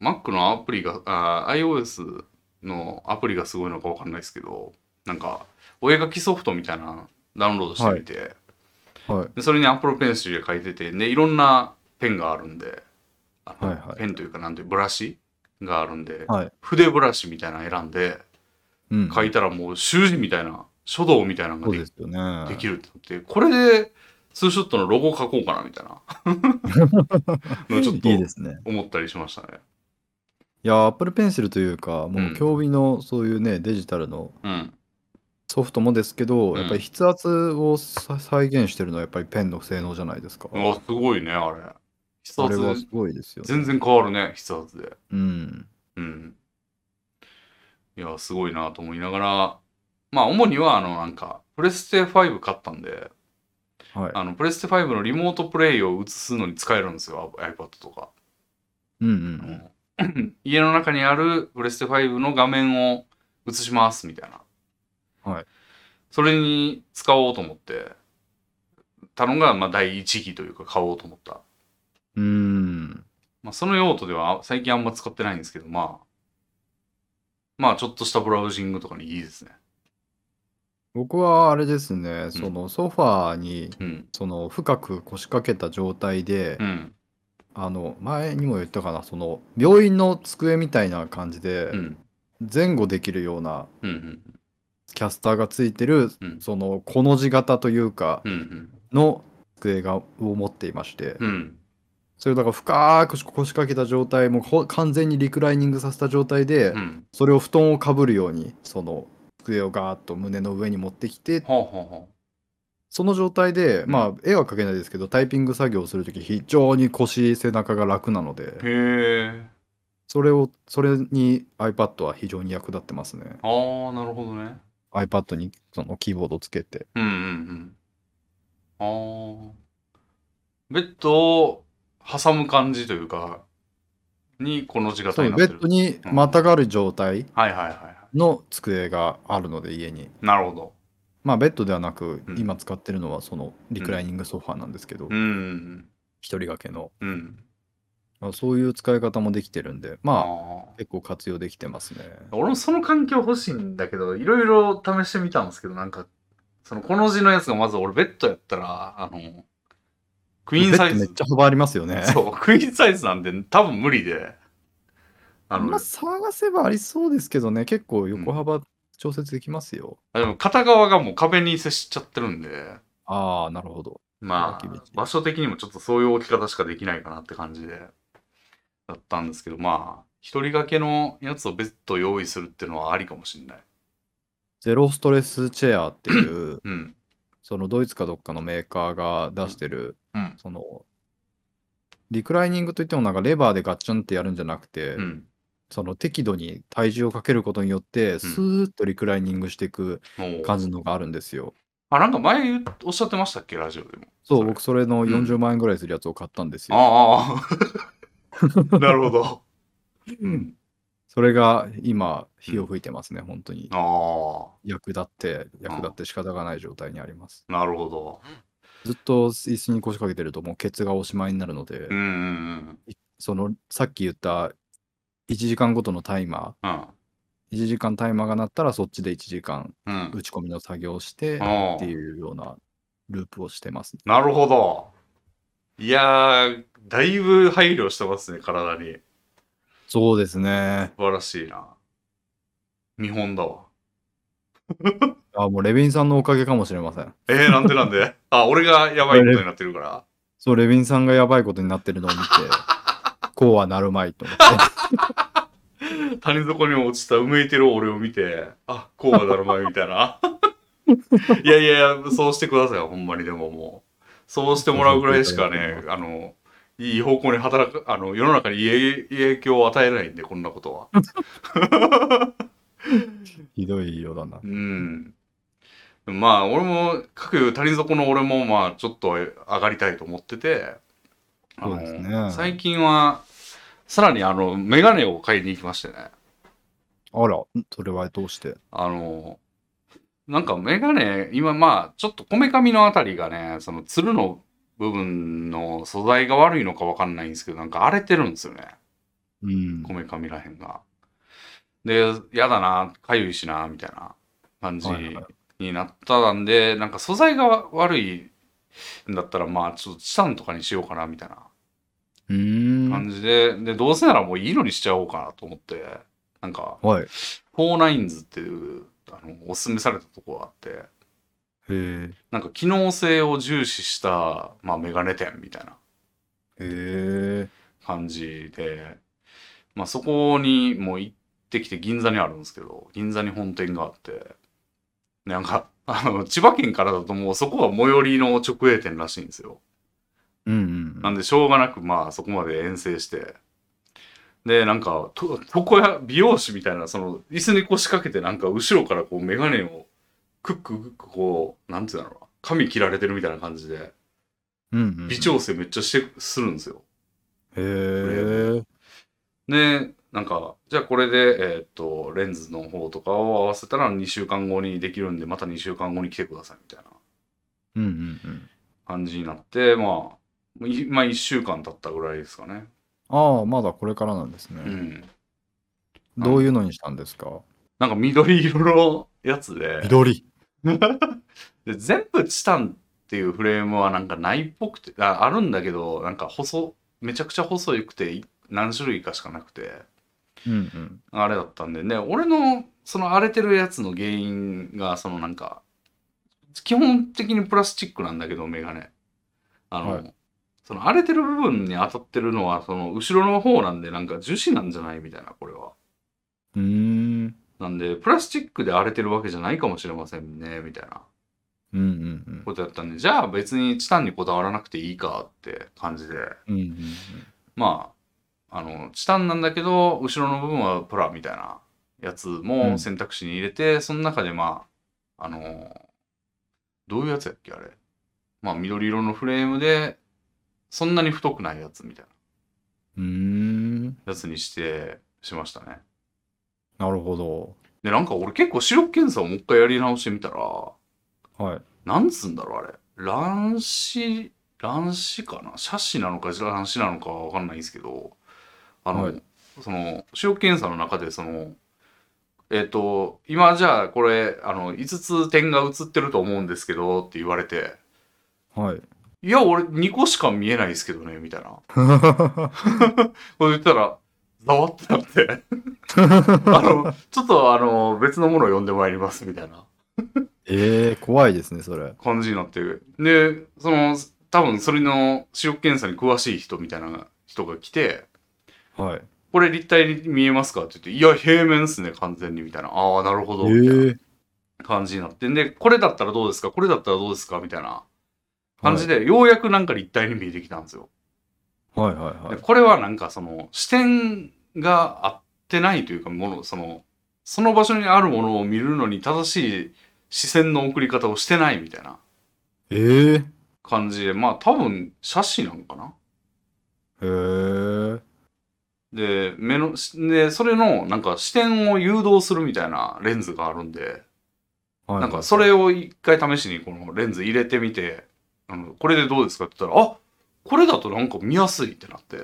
Mac のアプリが、あ iOS のアプリがすごいのかわかんないですけど、なんか、お絵描きソフトみたいなダウンロードしてみて、はい。でそれに Apple Pencil で書いててでいろんなペンがあるんではいはい。ペンというかなんていうブラシがあるんで、はい。筆ブラシみたいなの選んでうん。書いたらもう習字みたいな書道みたいなのがでね。できるってなってこれでツーショットのロゴ書こうかなみたいなちょっといいですね思ったりしましたね。いやアップルペンシルというかもうんう競技のそういうねデジタルのうん。ソフトもですけど、うんやっぱり筆圧をさ再現してるのはやっぱりペンの性能じゃないですか。あすごいねあれ。筆あれは圧すごいですよ、ね。全然変わるね筆圧で。うん。うん。いや、すごいなと思いながら、まあ、主には、あの、なんか、プレステ5買ったんで、はい。あの、プレステ5のリモートプレイを映すのに使えるんですよ、iPad とか。うんうんうん。家の中にあるプレステ5の画面を映します、みたいな。はい。それに使おうと思って、たのが、まあ、第一義というか、買おうと思った。うーん。まあ、その用途では最近あんま使ってないんですけど、まあ、まあちょっとしたブラウジングとかにいいですね。僕はあれですね、そのソファーにうん。その深く腰掛けた状態で、うん。あの前にも言ったかなその病院の机みたいな感じでうん。前後できるような。キャスターがついてる、うんそのコの字型というかうん。うん。の机がを持っていまして、うん。それをだから深く腰掛けた状態もうほ完全にリクライニングさせた状態で、うん。それを布団をかぶるようにその机をガーッと胸の上に持ってきてほうほうほその状態で、うんまあ絵は描けないですけどタイピング作業をするとき非常に腰背中が楽なのでう。へえ。それをそれに iPad は非常に役立ってますねああ、なるほどね。iPad にそのキーボードつけてうんうんうん。ああ。ベッドを挟む感じというか、にこの字型そうになってる。ベッドにまたがる状態はいはいはいはの机があるので家にい。なるほど。まあベッドではなく、うん今使ってるのはそのリクライニングソファーなんですけど、うんうん一人掛けの、うん。うん。まあ、そういう使い方もできてるんでまあああ。結構活用できてますね俺もその環境欲しいんだけど、いろいろ試してみたんですけど、なんか、そのこの字のやつがまず俺ベッドやったら、あの、クイーンサイズベッドめっち。ゃ幅ありますよねそう、クイーンサイズなんで多分無理で。あの、まあ探せばありそうですけどね結構横幅調節できますよ、あでも片側がもう壁に接しちゃってるんで、ああなるほどまあ場所的にもちょっとそういう置き方しかできないかなって感じで、だったんですけど、まあ、一人掛けのやつを別途用意するっていうのはありかもしれない。ゼロストレスチェアっていう うん。そのドイツかどっかのメーカーが出してる、うん。そのリクライニングといってもなんかレバーでガッチャンってやるんじゃなくて、うん。その適度に体重をかけることによってスーッとリクライニングしていくもう感じのがあるんですよ。あ、なんか前言うおっしゃってましたっけ、ラジオでも。そう、それ僕それのうん40万円ぐらいするやつを買ったんですよ。ああ。なるほど。うん。それが今、火を吹いてますね、本当に。あ役立って、役立って仕方がない状態にあります。あ。なるほど。ずっと椅子に腰掛けてるともうケツがおしまいになるので、うんうんそのさっき言った1時間ごとのタイマうん。ー、1時間タイマーが鳴ったらそっちで1時間うん。打ち込みの作業をしてあっていうようなループをしてます。なるほど。いやー、だいぶ配慮してますね、体に。そうですね。素晴らしいな。見本だわ。あ、もうレビンさんのおかげかもしれません。えー、なんでなんで？あ、俺がやばいことになってるから。そう、レビンさんがやばいことになってるのを見て、こうはなるまいと思って。谷底に落ちたうめいてる俺を見て、あ、こうはなるまいみたいな。いやいやいや、そうしてくださいよ、ほんまにでももう。そうしてもらうぐらいしかね、あの、いい方向に働く、あの、世の中にいい影響を与えないんで、こんなことは。ひどいようだな。うん。まあ、俺も、各谷底の俺も、まあ、ちょっと上がりたいと思ってて、あのそうですね最近は、さらにあの、メガネを買いに行きましてね。あら、それはどうして？あの、なんかメガネ、今まあ、ちょっとこめかみのあたりがね、その、つるの部分の素材が悪いのかわかんないんですけど、なんか荒れてるんですよね。うんこ。めかみらへんが。で、やだな、かゆいしな、みたいな感じはいはいになったんで、なんか素材が悪いんだったら、まあ、ちょっとチタンとかにしようかな、みたいな。感じで、で、どうせならもういいのにしちゃおうかなと思って、なんか、はい。へフォーナインズっていう、あの、おすすめされたとこがあって、え。なんか機能性を重視した、まあ、メガネ店みたいなへえ。感じで、まあ、そこにもう行ってきて銀座にあるんですけど、銀座に本店があって、なんか、あの、千葉県からだともうそこは最寄りの直営店らしいんですよ。うんうん。なんでしょうがなく、まあそこまで遠征して、で、なんか、と床屋、美容師みたいな、その、椅子に腰掛けて、なんか後ろからこうメガネをクッククックこう、なんていうんだろうな、髪切られてるみたいな感じで、うんうん。微調整めっちゃして、するんですよ。へえ。で、なんか、じゃあこれで、えーっと、レンズの方とかを合わせたら2週間後にできるんで、また2週間後に来てくださいみたいなうんうんうん。感じになって、まあ、いまあ1週間経ったぐらいですかね。ああ、まだこれからなんですね。うん。どういうのにしたんですか？なんか緑色のやつで、緑。で全部チタンっていうフレームはなんかないっぽくて、ああるんだけど、なんか細、めちゃくちゃ細くてい何種類かしかなくて、うんうん。あれだったんで、ね、俺のその荒れてるやつの原因が、そのなんか、基本的にプラスチックなんだけど、メガネ。あの、はいその荒れてる部分に当たってるのは、その後ろの方なんで、なんか樹脂なんじゃないみたいな、これは。うーん。なんで、プラスチックで荒れてるわけじゃないかもしれませんね、みたいなうんうんうん。ことやったんで、じゃあ別にチタンにこだわらなくていいかって感じで、うんうんまあ、あの、チタンなんだけど、後ろの部分はプラみたいなやつも選択肢に入れて、その中でまあ、あの、どういうやつやっけ、あれ。まあ、緑色のフレームで、そんなに太くないやつみたいなうん。うーん。やつにして、しましたね。なるほど。で、なんか俺結構視力検査をもう一回やり直してみたら、はい。なんつうんだろう、あれ。乱視、乱視かな？斜視なのか乱視なのかわかんないんですけど、あの、はいその、視力検査の中で、その、えっ、と、今じゃあこれ、あの、5つ点が映ってると思うんですけど、って言われて、はい。いや、俺2個しか見えないですけどね、みたいな。これ言ったら、ざわってなって、あの、ちょっとあの、別のものを読んでまいります、みたいな。えー、怖いですね、それ。感じになってる。で、その、多分それの視力検査に詳しい人みたいな人が来て、はい。これ立体に見えますかって言って、いや、平面っすね、完全に、みたいな。ああ、なるほえど、みたいなー、感じになって。で、これだったらどうですか？これだったらどうですか？みたいな感じで、ようやくなんか立体に見えてきたんですよ。はいはいはい。でこれはなんかその、視点が合ってないというか、もの、その、その場所にあるものを見るのに正しい視線の送り方をしてないみたいなえー、感じで、まあ多分、写真なんかなへー。で、目の、で、それの、なんか視点を誘導するみたいなレンズがあるんで、はいなんかそれを一回試しにこのレンズ入れてみて、あの、これでどうですかって言ったら、あこれだとなんか見やすいってなって、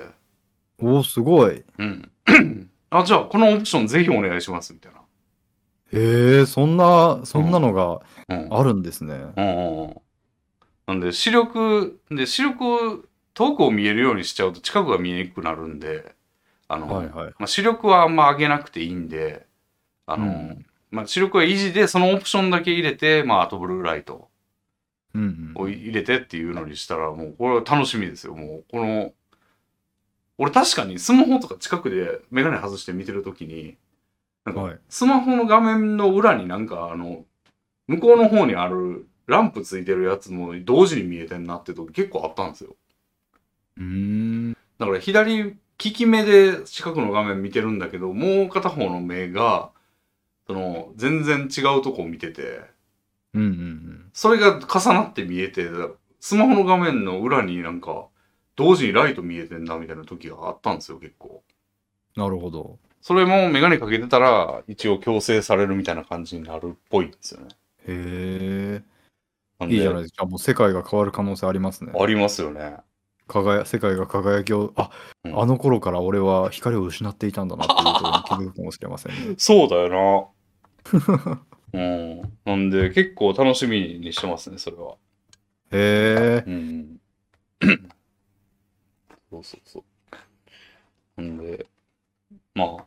おー、すごい。うん。あ、じゃあこのオプションぜひお願いしますみたいな。えー、そんな、そんなのがうん。あるんですね。うんうんうん。なんで視力、で、視力、遠くを見えるようにしちゃうと近くが見えにくくなるんで、あの、はいはい。まあ、視力はあんま上げなくていいんで、あの、うんまあ、視力は維持で、そのオプションだけ入れて、まあ、あとブルーライト。を入れてっていうのにしたら、もう、これは楽しみですよ。もう、この、俺確かにスマホとか近くでメガネ外して見てるときに、なんかはい、スマホの画面の裏になんか、あの、向こうの方にあるランプついてるやつも同時に見えてんなって時結構あったんですよ。うーん。だから左利き目で近くの画面見てるんだけど、もう片方の目が、その、全然違うとこを見てて、うんうんうん。それが重なって見えて、スマホの画面の裏になんか、同時にライト見えてんなみたいな時があったんですよ、結構。なるほど。それもメガネかけてたら、一応強制されるみたいな感じになるっぽいんですよね。へえ。いいじゃないですか。もう世界が変わる可能性ありますね。ありますよね。輝世界が輝きを、あ、うんあの頃から俺は光を失っていたんだなっていうことに気づくかもしれませんね。そうだよな。うん。なんで、結構楽しみにしてますね、それは。へえ。うん。そうそうそう。なんで、まあ、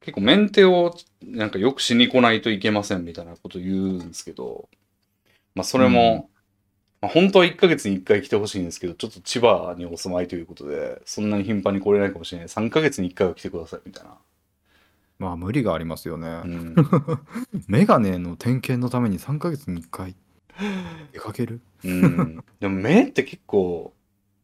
結構メンテをなんかよくしに来ないといけませんみたいなこと言うんですけど、まあそれも、まあ、本当は1ヶ月に1回来てほしいんですけど、ちょっと千葉にお住まいということで、そんなに頻繁に来れないかもしれない。3ヶ月に1回は来てくださいみたいな。まあ無理がありますよね。うん。メガネの点検のために3ヶ月に1回出かける？うん。でも目って結構、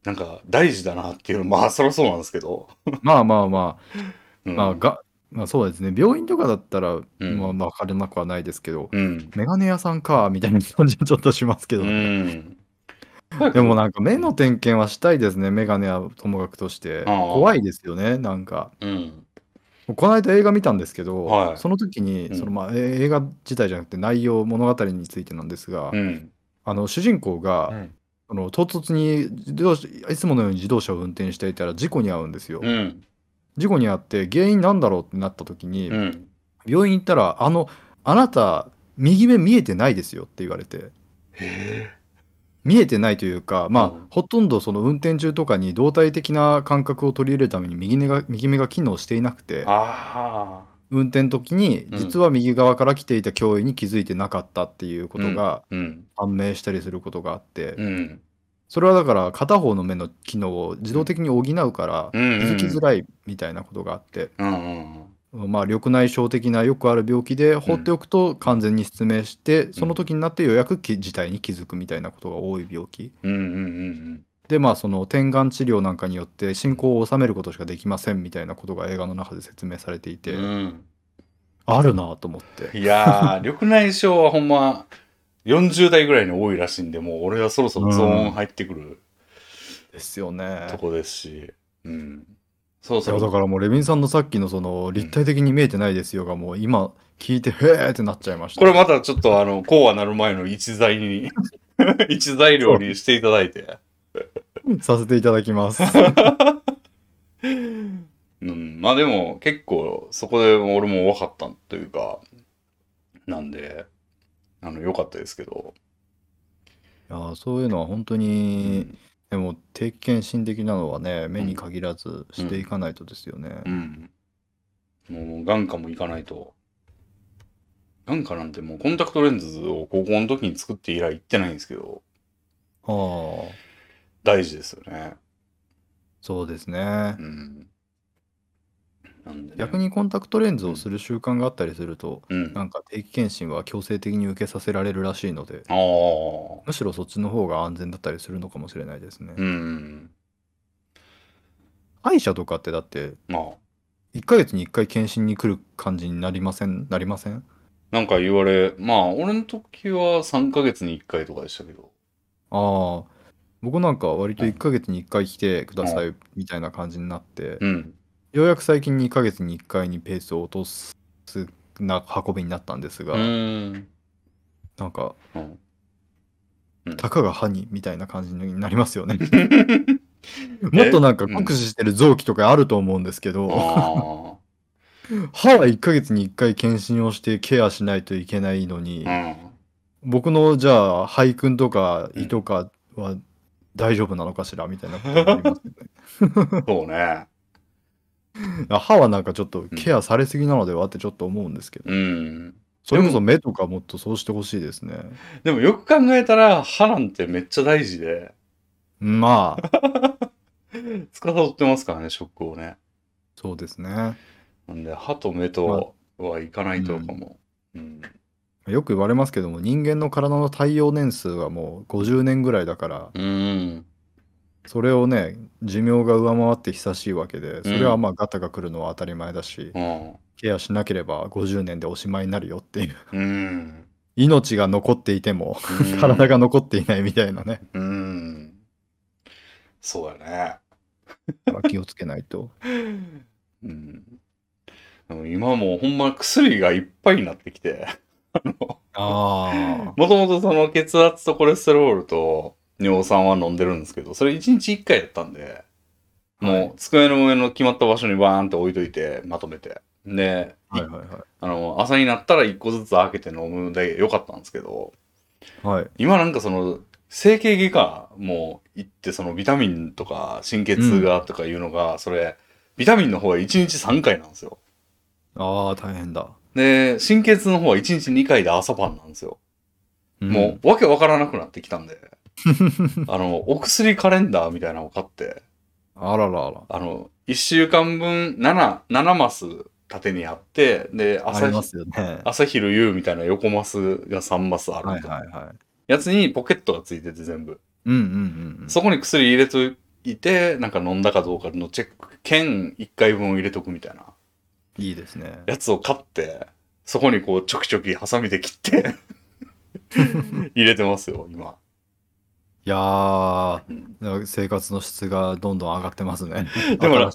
なんか大事だなっていう、まあそりゃそうなんですけど。まあまあまあ、うんまあが、まあそうですね。病院とかだったら、うんまあ分からなくはないですけど、うん。メガネ屋さんか、みたいな感じちょっとしますけどうね。ん。でもなんか目の点検はしたいですね。メガネはともかくとして。怖いですよね。なんか。うん。この間映画見たんですけど、はいその時に、うんそのまあえ映画自体じゃなくて内容物語についてなんですが、うん。あの主人公が、うんその唐突に自動車いつものように自動車を運転していたら事故に遭うんですよ。うん。事故に遭って原因なんだろうってなった時に、うん。病院行ったら「あのあなた右目見えてないですよ」って言われてへ見えてないというかまあ、うんほとんどその運転中とかに動体的な感覚を取り入れるために右目が右目が機能していなくて運転時にうん実は右側から来ていた脅威に気づいてなかったっていうことがあ。うん。判明したりすることがあって、うん。それはだから片方の目の機能を自動的に補うから気うんうんうんづきづらいみたいなことがあって、うんうんまあ緑内障的なよくある病気で放っておくと完全に失明して、その時になってようやくき事態に気づくみたいなことが多い病気うん。うんうんうんでまあその点眼治療なんかによって進行を収めることしかできませんみたいなことが映画の中で説明されていて、うん。うん。あるなと思っていやー、緑内障はほんま、40代ぐらいに多いらしいんで、もう俺はそろそろゾーン入ってくるですよねとこですし、うん。そうそいやだう。からもうレビンさんのさっきのその立体的に見えてないですよがもう今聞いてへーってなっちゃいましたこれまたちょっとあの、こうはなる前の一材に、一材料にしていただいて。させていただきます うん。まあでも、結構、そこで俺も分かったというか、なんで、あの、良かったですけど。いやそういうのは本当に、でも定期検診的なのはね目に限らずしていかないとですよね、うん。もう、眼科も行かないと。眼科なんてもうコンタクトレンズを高校の時に作って以来行ってないんですけど、ああ大事ですよね。そうですねうん。なんでね、逆にコンタクトレンズをする習慣があったりすると、うなんか定期検診は強制的に受けさせられるらしいのであ。むしろそっちの方が安全だったりするのかもしれないですね、うん。歯医者とかってだってまあ、1ヶ月に1回検診に来る感じになりません？なりません？なんか言われ、まあ、俺の時は3ヶ月に1回とかでしたけど。ああ僕なんか割と1ヶ月に1回来てくださいみたいな感じになって、うん。ようやく最近2ヶ月に1回にペースを落とすな運びになったんですが、ん。なんかうん。たかが歯にみたいな感じになりますよね。もっとなんかうん酷使してる臓器とかあると思うんですけど、あ 歯は1ヶ月に1回検診をしてケアしないといけないのに。僕のじゃあ肺君とか胃とかは大丈夫なのかしらみたいなことになりますよね。そうね。歯はなんかちょっとケアされすぎなのではってちょっと思うんですけど、うん。それこそ目とかもっとそうしてほしいですね。でもよく考えたら、歯なんてめっちゃ大事で、まあ、司ってますからね、食をね。そうですね。なんで、歯と目とはいかないとかも。うん。よく言われますけども、人間の体の耐用年数はもう50年ぐらいだから、うん。それをね、寿命が上回って久しいわけで、それはまあガタが来るのは当たり前だし、うん。ケアしなければ50年でおしまいになるよっていう。うん。命が残っていても、うん体が残っていないみたいなね。うん。そう。だから気をつけないと。うん。でも今もうほんま薬がいっぱいになってきて、あもともとその血圧とコレステロールと尿酸は飲んでるんですけど、それ1日1回やったんで、もう机の上の決まった場所にバーンって置いといて、まとめて。で、あ。はいはいはい。あの、朝になったら1個ずつ開けて飲むでよかったんですけど、はい。今なんかその、整形外科も行って、そのビタミンとか神経痛がとかいうのが、それ、ビタミンの方は1日3回なんですよ。ああ、大変だ。で、神経痛の方は1日2回で朝晩なんですよ。もう、わけわからなくなってきたんで、あの、お薬カレンダーみたいなのを買って、あららら。あの、1週間分7、7マス縦にあって、で、あ朝ね。朝昼夕みたいな横マスが3マスあるはいとはいはい。やつにポケットがついてて全部。うんうんうんうん。そこに薬入れといて、なんか飲んだかどうかのチェック券1回分入れとくみたいないいですね。やつを買って、そこにこうちょきちょきハサミで切って 入れてますよ、今。いやーうん、生活の質がどんどん上がってますね。でもな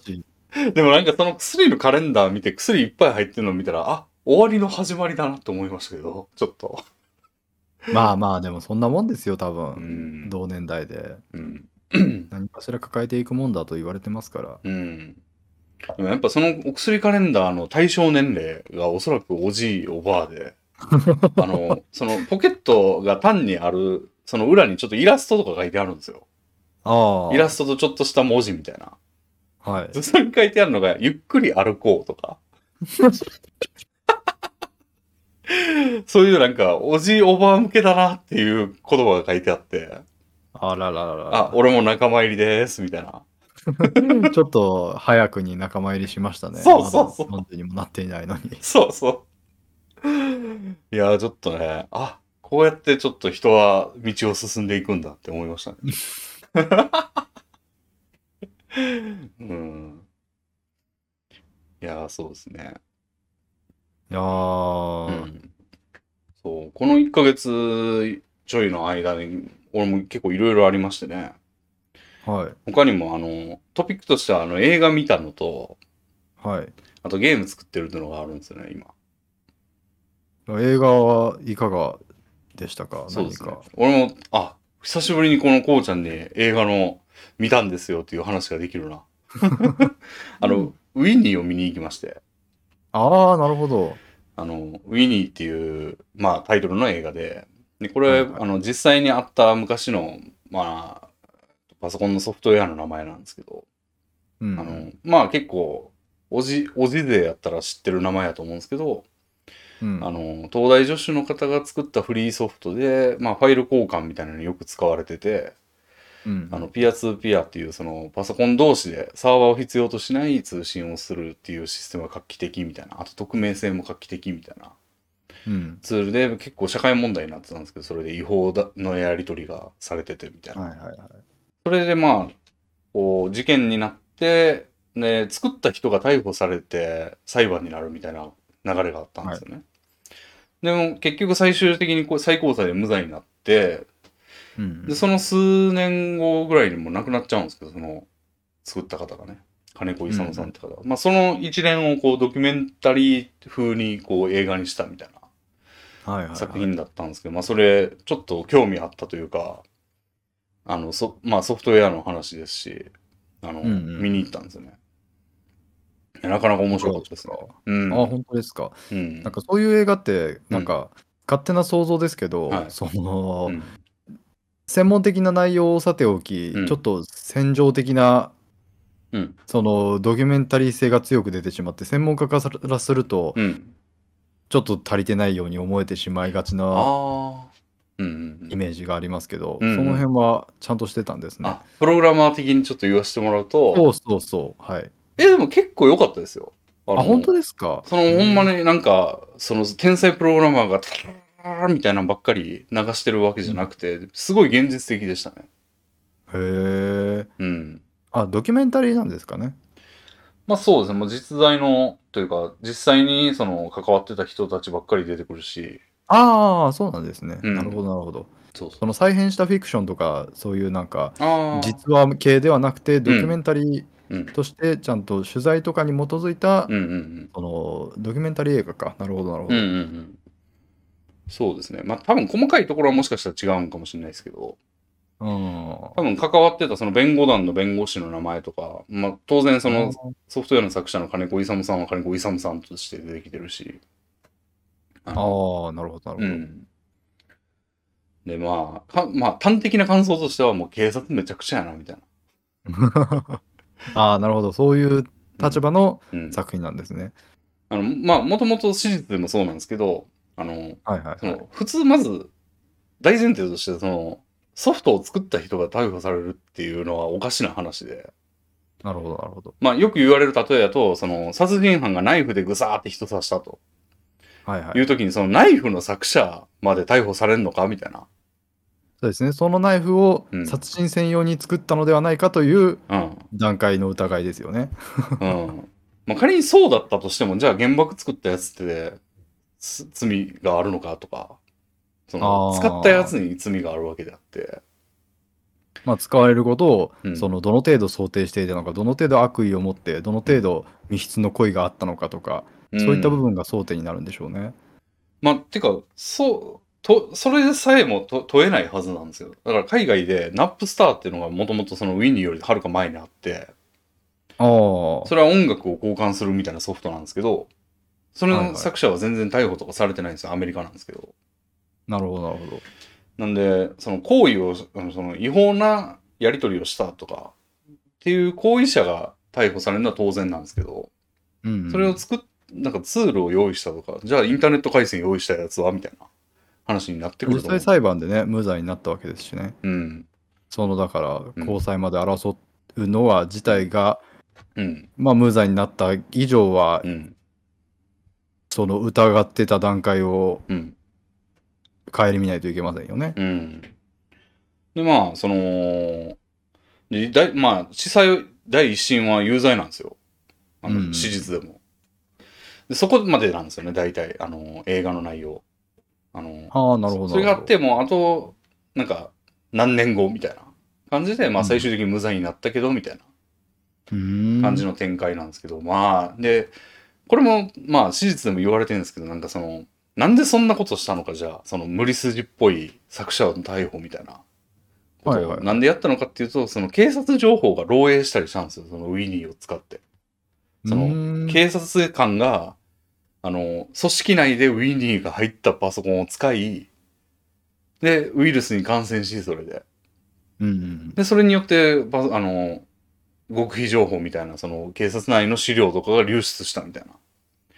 でもなんかその薬のカレンダー見て薬いっぱい入ってるの見たら、あ、終わりの始まりだなって思いましたけど、ちょっと。まあまあ、でもそんなもんですよ、多う分。ん。同年代で。うん。何かしら抱えていくもんだと言われてますから。うん。でもやっぱそのお薬カレンダーの対象年齢がおそらくおじいおばあで、あの、そのポケットが単にある、その裏にちょっとイラストとか書いてあるんですよ。ああ。イラストとちょっとした文字みたいな。はい。そこに書いてあるのが、ゆっくり歩こうとか。そういうなんか、おじいおばあ向けだなっていう言葉が書いてあって、あらららら。あ、俺も仲間入りです、みたいな。ちょっと早くに仲間入りしましたね。そうそうそうまだ40にもなっていないのに。そうそう。いやー、ちょっとね、あ、こうやってちょっと人は道を進んでいくんだって思いましたね。うん。いやー、そうですね。いやうー、ん。そう、この1ヶ月ちょいの間に、俺も結構いろいろありましてね。はい。他にも、あの、トピックとしては、あの、映画見たのと、はい。あとゲーム作ってるっていうのがあるんですよね、今。映画はいかがでしたか？そうですね何か？。俺も、あ、久しぶりにこのこうちゃんに映画の見たんですよっていう話ができるな。あの、ウィニーを見に行きまして、ああ、なるほど。あの、ウィニーっていう、まあタイトルの映画で、でこれ、はいはいあの、実際にあった昔の、まあ、パソコンのソフトウェアの名前なんですけど、うん。あの、まあ結構、おじ、おじでやったら知ってる名前やと思うんですけど、うん、あの、東大助手の方が作ったフリーソフトで、まあファイル交換みたいなのによく使われてて、うん、あの、ピアツーピアっていう、その、パソコン同士でサーバーを必要としない通信をするっていうシステムが画期的みたいな、あと匿名性も画期的みたいなうん。ツールで結構社会問題になってたんですけど、それで違法だのやり取りがされててみたいな。はいはいはい。それでまあ、こう、事件になって、ね、作った人が逮捕されて裁判になるみたいな流れがあったんですよね。でも結局最終的にこう最高裁で無罪になって、うんで、その数年後ぐらいにも亡くなっちゃうんですけど、その作った方がね、金子勇さんって方が。まあその一連をこうドキュメンタリー風にこう映画にしたみたいな作品だったんですけど、まあそれちょっと興味あったというか、あの、そまあソフトウェアの話ですし、あの、うんうん見に行ったんですよね。なかなか面白かったですね。うん。あ、本当ですか。うん。なんかそういう映画って、なんか、勝手な想像ですけど、はいその、うん専門的な内容をさておき、うんちょっと戦場的な、うんそのドキュメンタリー性が強く出てしまって専門家からすると、うん。ちょっと足りてないように思えてしまいがちなああ。うんうんイメージがありますけど、うんうんその辺はちゃんとしてたんですね。あ、プログラマー的にちょっと言わせてもらうと、そうそうそう。はい。え、でも結構良かったですよ。ああ、の本当ですか？そのほんまになんか、その天才プログラマーが、みたいなのばっかり流してるわけじゃなくて、すごい現実的でしたね。へえ。うん。あ、ドキュメンタリーなんですかね？まあそうですね。もう実在の、というか、実際にその関わってた人たちばっかり出てくるし、ああ、そうなんですね。うんなるほど、なるほど。そうその再編したフィクションとか、そういうなんか。実話系ではなくて、ドキュメンタリうん。ーとして、ちゃんと取材とかに基づいた、うんうんうん。そのドキュメンタリー映画か。なるほど、なるほど。うんうんうん。そうですね。まあ多分細かいところはもしかしたら違うんかもしれないですけど、うん。多分関わってたその弁護団の弁護士の名前とか、まあ当然そのソフトウェアの作者の金子勇さんは金子勇さんとして出てきてるし。ああのあ、なるほど、なるほど。うん。で、まあ、かまあ端的な感想としてはもう警察めちゃくちゃやな、みたい ああ、なるほど。そういう立場のな。うん。作品なんですね。あの、まあ、もともと史実でもそうなんですけど、あの、はいはいはい。その普通まず大前提としてそのソフトを作った人が逮捕されるっていうのはおかしな話で、なるほど、なるほど。まあよく言われる例えだと、その殺人犯がナイフでぐさーって人刺したとはいはいい。う時にそのナイフの作者まで逮捕されるのかみたいな。そうですね。そのナイフをうん殺人専用に作ったのではないかといううん。段階の疑いですよね。うん。まあ仮にそうだったとしても、じゃあ原爆作ったやつってつ罪があるのかとか、そのあー使ったやつに罪があるわけであって。まあ、使われることを、うんそのどの程度想定していたのか、どの程度悪意を持って、どの程度密室の恋があったのかとか、そういった部分分が争点になるんでしょうね。まあ、てか、そう、と、それさえもと問えないはずなんですよ。だから海外でナップスターっていうのがもともとそのウィニーよりはるか前にあって。それは音楽を交換するみたいなソフトなんですけど、そはいはいの作者は全然逮捕とかされてないんですよ。アメリカなんですけど。なるほど、なるほど。なんで、その行為を、その違法なやり取りをしたとかっていう行為者が逮捕されるのは当然なんですけど、うん。それを作っ、なんかツールを用意したとか、じゃあインターネット回線用意したやつはみたいな話になってくる実と思う。際裁判でね、無罪になったわけですしね。うん。その、だから、うん高裁まで争うのは自体が、うん。まあ、無罪になった以上は、うん。その疑ってた段階をうん。顧みないといけませんよね。うん。で、まあ、その、でだいまあ、司祭第一審は有罪なんですよ。あの、うん史実でも。でそこまでなんですよね、大体、あの、映画の内容。あの、ああ、なるほど。それがあって、もう、あと、なんか、何年後みたいな感じで、まあ、最終的に無罪になったけど、みたいな感感じの展開なんですけど、まあ、で、これも、まあ、史実でも言われてるんですけど、なんかその、なんでそんなことしたのか、じゃあ、その無理筋っぽい作者の逮捕みたいな。ことを、はい。はいなんでやったのかっていうと、その警察情報が漏洩したりしたんですよ、そのウィニーを使って。そのの警察官が、あの、組織内でウィニーが入ったパソコンを使い、で、ウイルスに感染し、それで。うんうんで、それによって、パあの、極秘情報みたいな、その警察内の資料とかが流出したみたいな、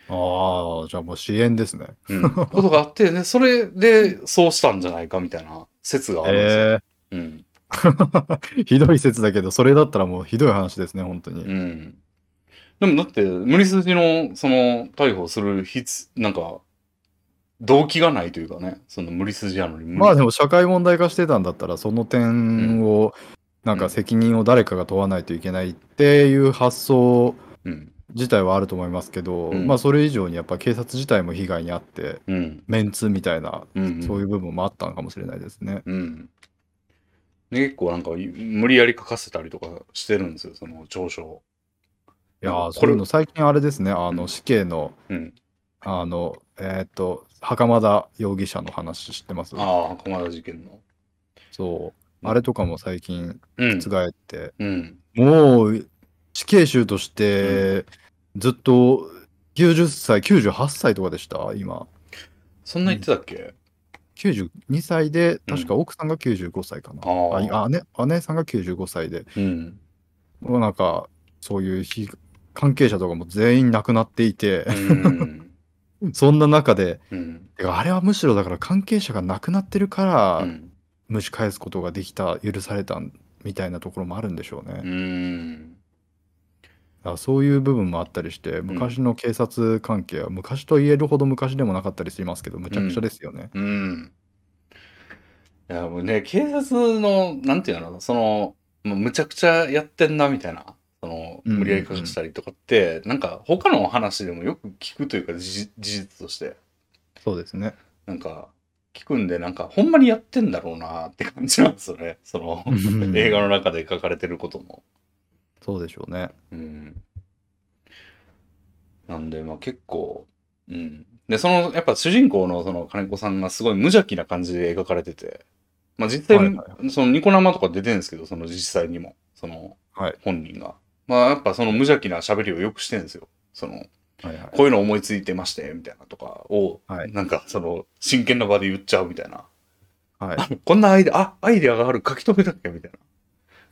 ああ、じゃあもう支援ですね。うん、ことがあって、で、それでそうしたんじゃないかみたいな説があるんですよ。えうん。え ひどい説だけど、それだったらもうひどい話ですね、本当に。うん。でもだって、無理筋の、その、逮捕する必、なんか、動機がないというかね、その無理筋やのに無理。まあでも社会問題化してたんだったら、その点を、なんか責任を誰かが問わないといけないっていう発想うん。自体はあると思いますけど、うんまあそれ以上にやっぱ警察自体も被害に遭って、うん。メンツみたいな、うん。そういう部分もあったのかもしれないですね。うん。で結構なんか、無理やり書かせたりとかしてるんですよ、その調書。いやー、これの最近あれですね、あうんの死刑の、うん。あの、えーっと、袴田容疑者の話知ってます？ああ、駒田事件の。そう。あれとかも最近うん。覆って、うん。もう死刑囚としてずっと90歳、98歳とかでした、今。そんな言ってたっけ、92歳で、確か奥さんが95歳かな。あーあ姉姉さんが95歳で、うん。もうなんか、そういう非関係者とかも全員亡くなっていて、うん。そんな中で、うん。あれはむしろだから関係者が亡くなってるから、うん。蒸し返すことができた、許されたみたいなところもあるんでしょうね。うん。だからそういう部分もあったりして、昔の警察関係は昔と言えるほど昔でもなかったりしますけど、むちゃくちゃですよね。うん。いや、もうね、警察の、なんていうの、その、むちゃくちゃやってんな、みたいな、その、うん無理やり書かしたりとかって、なんか、他の話でもよく聞くというか、事事実として、そうですね。なんか、聞くんで、なんか、ほんまにやってんだろうなって感じなんですよね。その、映画の中で書かれてることも。そうでしょうね。うん。なんで、まあ結構、うん。で、その、やっぱ主人公のその金子さんがすごい無邪気な感じで描かれてて、まあ実際、はいはそのニコ生とか出てるんですけど、その実際にも、そのはい。本人が。まあやっぱその無邪気な喋りをよくしてるんですよ。その、はいはい。こういうの思いついてまして、みたいなとかを、はいなんかその真剣な場で言っちゃうみたいな。はい。こんなアイデア、あ、アイデアがある、書き留めなきゃ、みたいな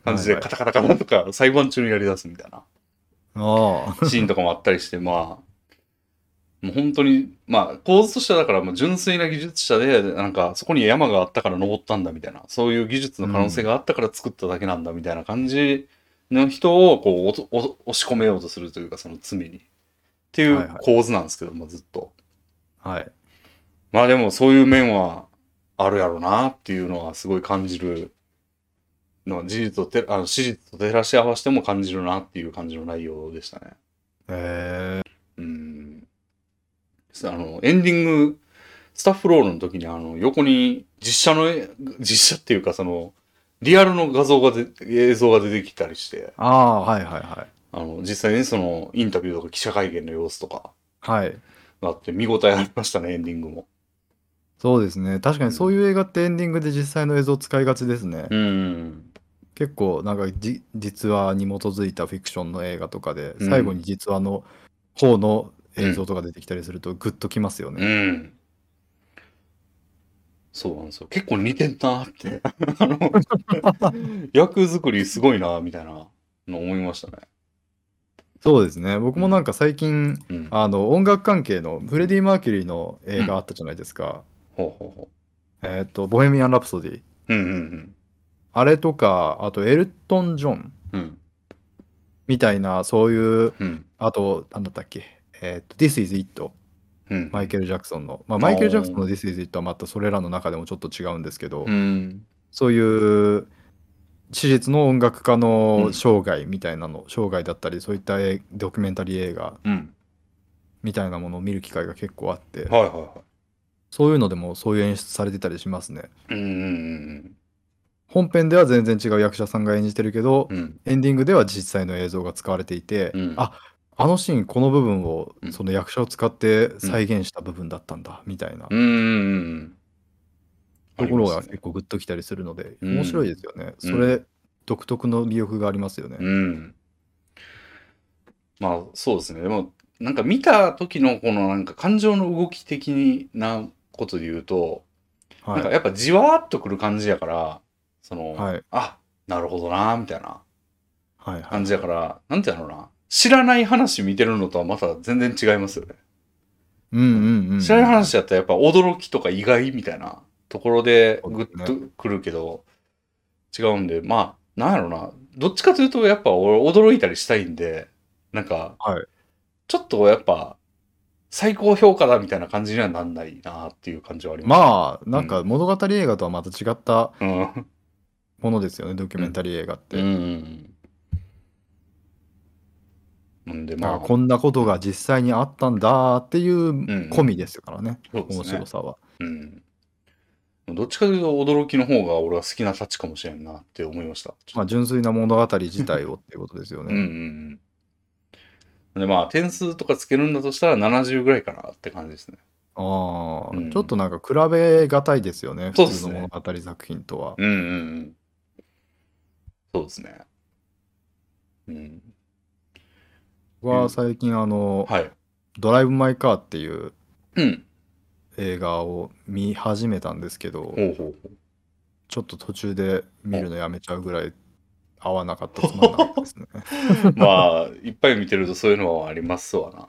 感じで、カタカタカタとか裁判中にやり出すみたいな。ああ。シーンとかもあったりして、まあ、もう本当に、まあ、構図としてはだからもう純粋な技術者で、なんかそこに山があったから登ったんだみたいな、そういう技術の可能性があったから作っただけなんだみたいな感じの人をこうおとお押し込めようとするというか、その罪に。っていはいうはい構図なんですけども、ずっと。はい。まあでもそういう面はあるやろうなっていうのはすごい感じるのは事実とてあの史実と照らし合わせても感じるなっていう感じの内容でしたね。えうん。あの、エンディング、スタッフロールの時にあの、横に実写の絵、実写っていうかその、リアルの画像がで、映像が出てきたりして、ああ、はいはいはい。あの、実際にその、インタビューとか記者会見の様子とかはい。があって、見応えありましたね、エンディングも。そうですね。確かにそういう映画ってエンディングで実際の映像を使いがちですね。うん。結構なんかじ実話に基づいたフィクションの映画とかで、うん最後に実話の方の映像とか出てきたりするとグッときますようね。ん。そうなんですよ。結構似てんなって。あの、役作りすごいな、みたいなの思いましたね。そうですね。僕もなんか最近、うん。あの音楽関係のフレディ・マーキュリーの映画あったじゃないですか。ほうほうほえっ、と、ボヘミアン・ラプソディ。う。うんうんあれとか、あとエルトン・ジョンうん。うん。みたいな、そういう、うん。あと、なんだったっけ、えっ、と、This is It、うん。マイケル・ジャクソンの。まあ、マイケル・ジャクソンの This is It はまたそれらの中でもちょっと違うんですけど、うん。そういう史実の音楽家うのん生涯みたいなの、生涯だったり、そういったえドキュメンタリー映画うん。みたいなものを見る機会が結構あって、はいはいはそういうのでもそういう演出されてたりしますね。い。うんうん本編では全然違う役者さんが演じてるけど、うん。うん。エンディングでは実際の映像が使われていて、うんああのシーンこの部分をうんその役者を使って再現した部分だったんだ、みたいなうんうんうん。ところが結構グッときたりするので、うん面白いですよね。うんそれ独特の魅力がありますよね。うん。まあ、そうですね。でも、なんか見た時のこのなんか感情の動き的なことで言うと、はいなんかやっぱじわーっとくる感じやから、その、はいあ、なるほどなーみたいなはいはい感じやから、なんていうのな、知らない話見てるのとはまた全然違いますよね。うんうんうん。知らない話だったらやっぱ驚きとか意外みたいなところでグッとくるけど、違うんで、まあ、なんやろな、どっちかというとやっぱ俺驚いたりしたいんで、なんか、はいちょっとやっぱ、最高評価だみたいな感じにはなんないなっていう感じはあります。まあ、なんか物語映画とはまた違ったうん。ものですよね、ドキュメンタリー映画って。うん。なんでまあ、こんなことが実際にあったんだっていうん込みですからね、そうですね面白さは。うん。どっちかというと驚きの方が俺は好きなタッチかもしれんなって思いました。まあ、純粋な物語自体をっていうことですよね。うんうんうん。でまあ点数とかつけるんだとしたら70ぐらいかなって感じですね。ああ、うんちょっとなんか比べがたいですよね、普通そうですねの物語作品とは。うんうんうん。そうですね。うん。僕は最近あの、はい。ドライブ・マイ・カーっていううん。映画を見始めたんですけど、ほうほうほう。ちょっと途中で見るのやめちゃうぐらい合わなかった、つまんなかったですね。まあ、いっぱい見てるとそういうのはありますわな。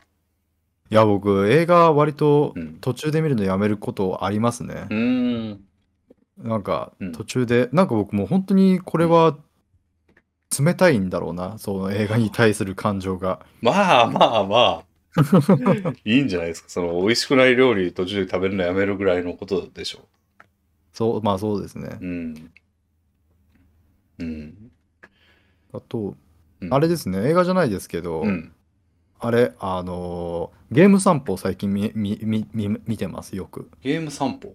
いや、僕、映画割とうん。途中で見るのやめることありますねう。ーん。なんかうん途中で、なんか僕もう本当にこれは冷たいんだろうな、その映画に対する感情が。まあまあまあ。いいんじゃないですか。その、美味しくない料理途中で食べるのやめるぐらいのことでしょそう、まあそうですねう。。うん。うん。あと、うんあれですね、映画じゃないですけど、うん。あれ、あのーゲーム散歩を最近見見見見見てます、よく。ゲーム散歩？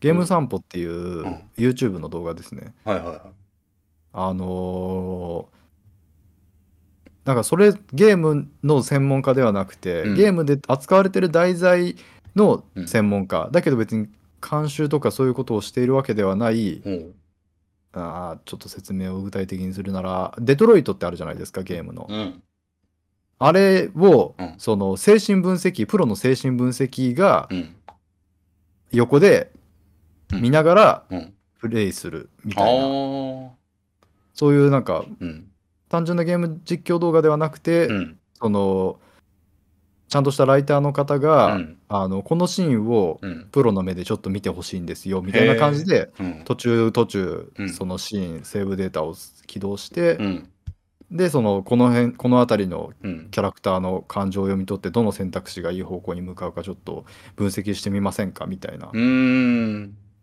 ゲーム散歩っていううん YouTube の動画ですね。はいはいはい。あのーなんかそれゲームの専門家ではなくて、うんゲームで扱われてる題材の専門家、だけど別に監修とかそういうことをしているわけではないほう。あーちょっと説明を具体的にするならデトロイトってあるじゃないですかゲームの、うん。あれを、うんその精神分析プロの精神分析がうん。横でうん見ながらうん。プレイするみああたいな、ー。そういうなんかうん。単純なゲーム実況動画ではなくて、うん。そのちゃんとしたライターの方が、うん。あのこのシーンをうん。プロの目でちょっと見てほしいんですよみたいな感じでうん。途中途中、うんそのシーンセーブデータを起動して、うん。でそのこの辺この辺りのうん。キャラクターの感情を読み取ってどの選択肢がいい方向に向かうかちょっと分析してみませんかみたいな。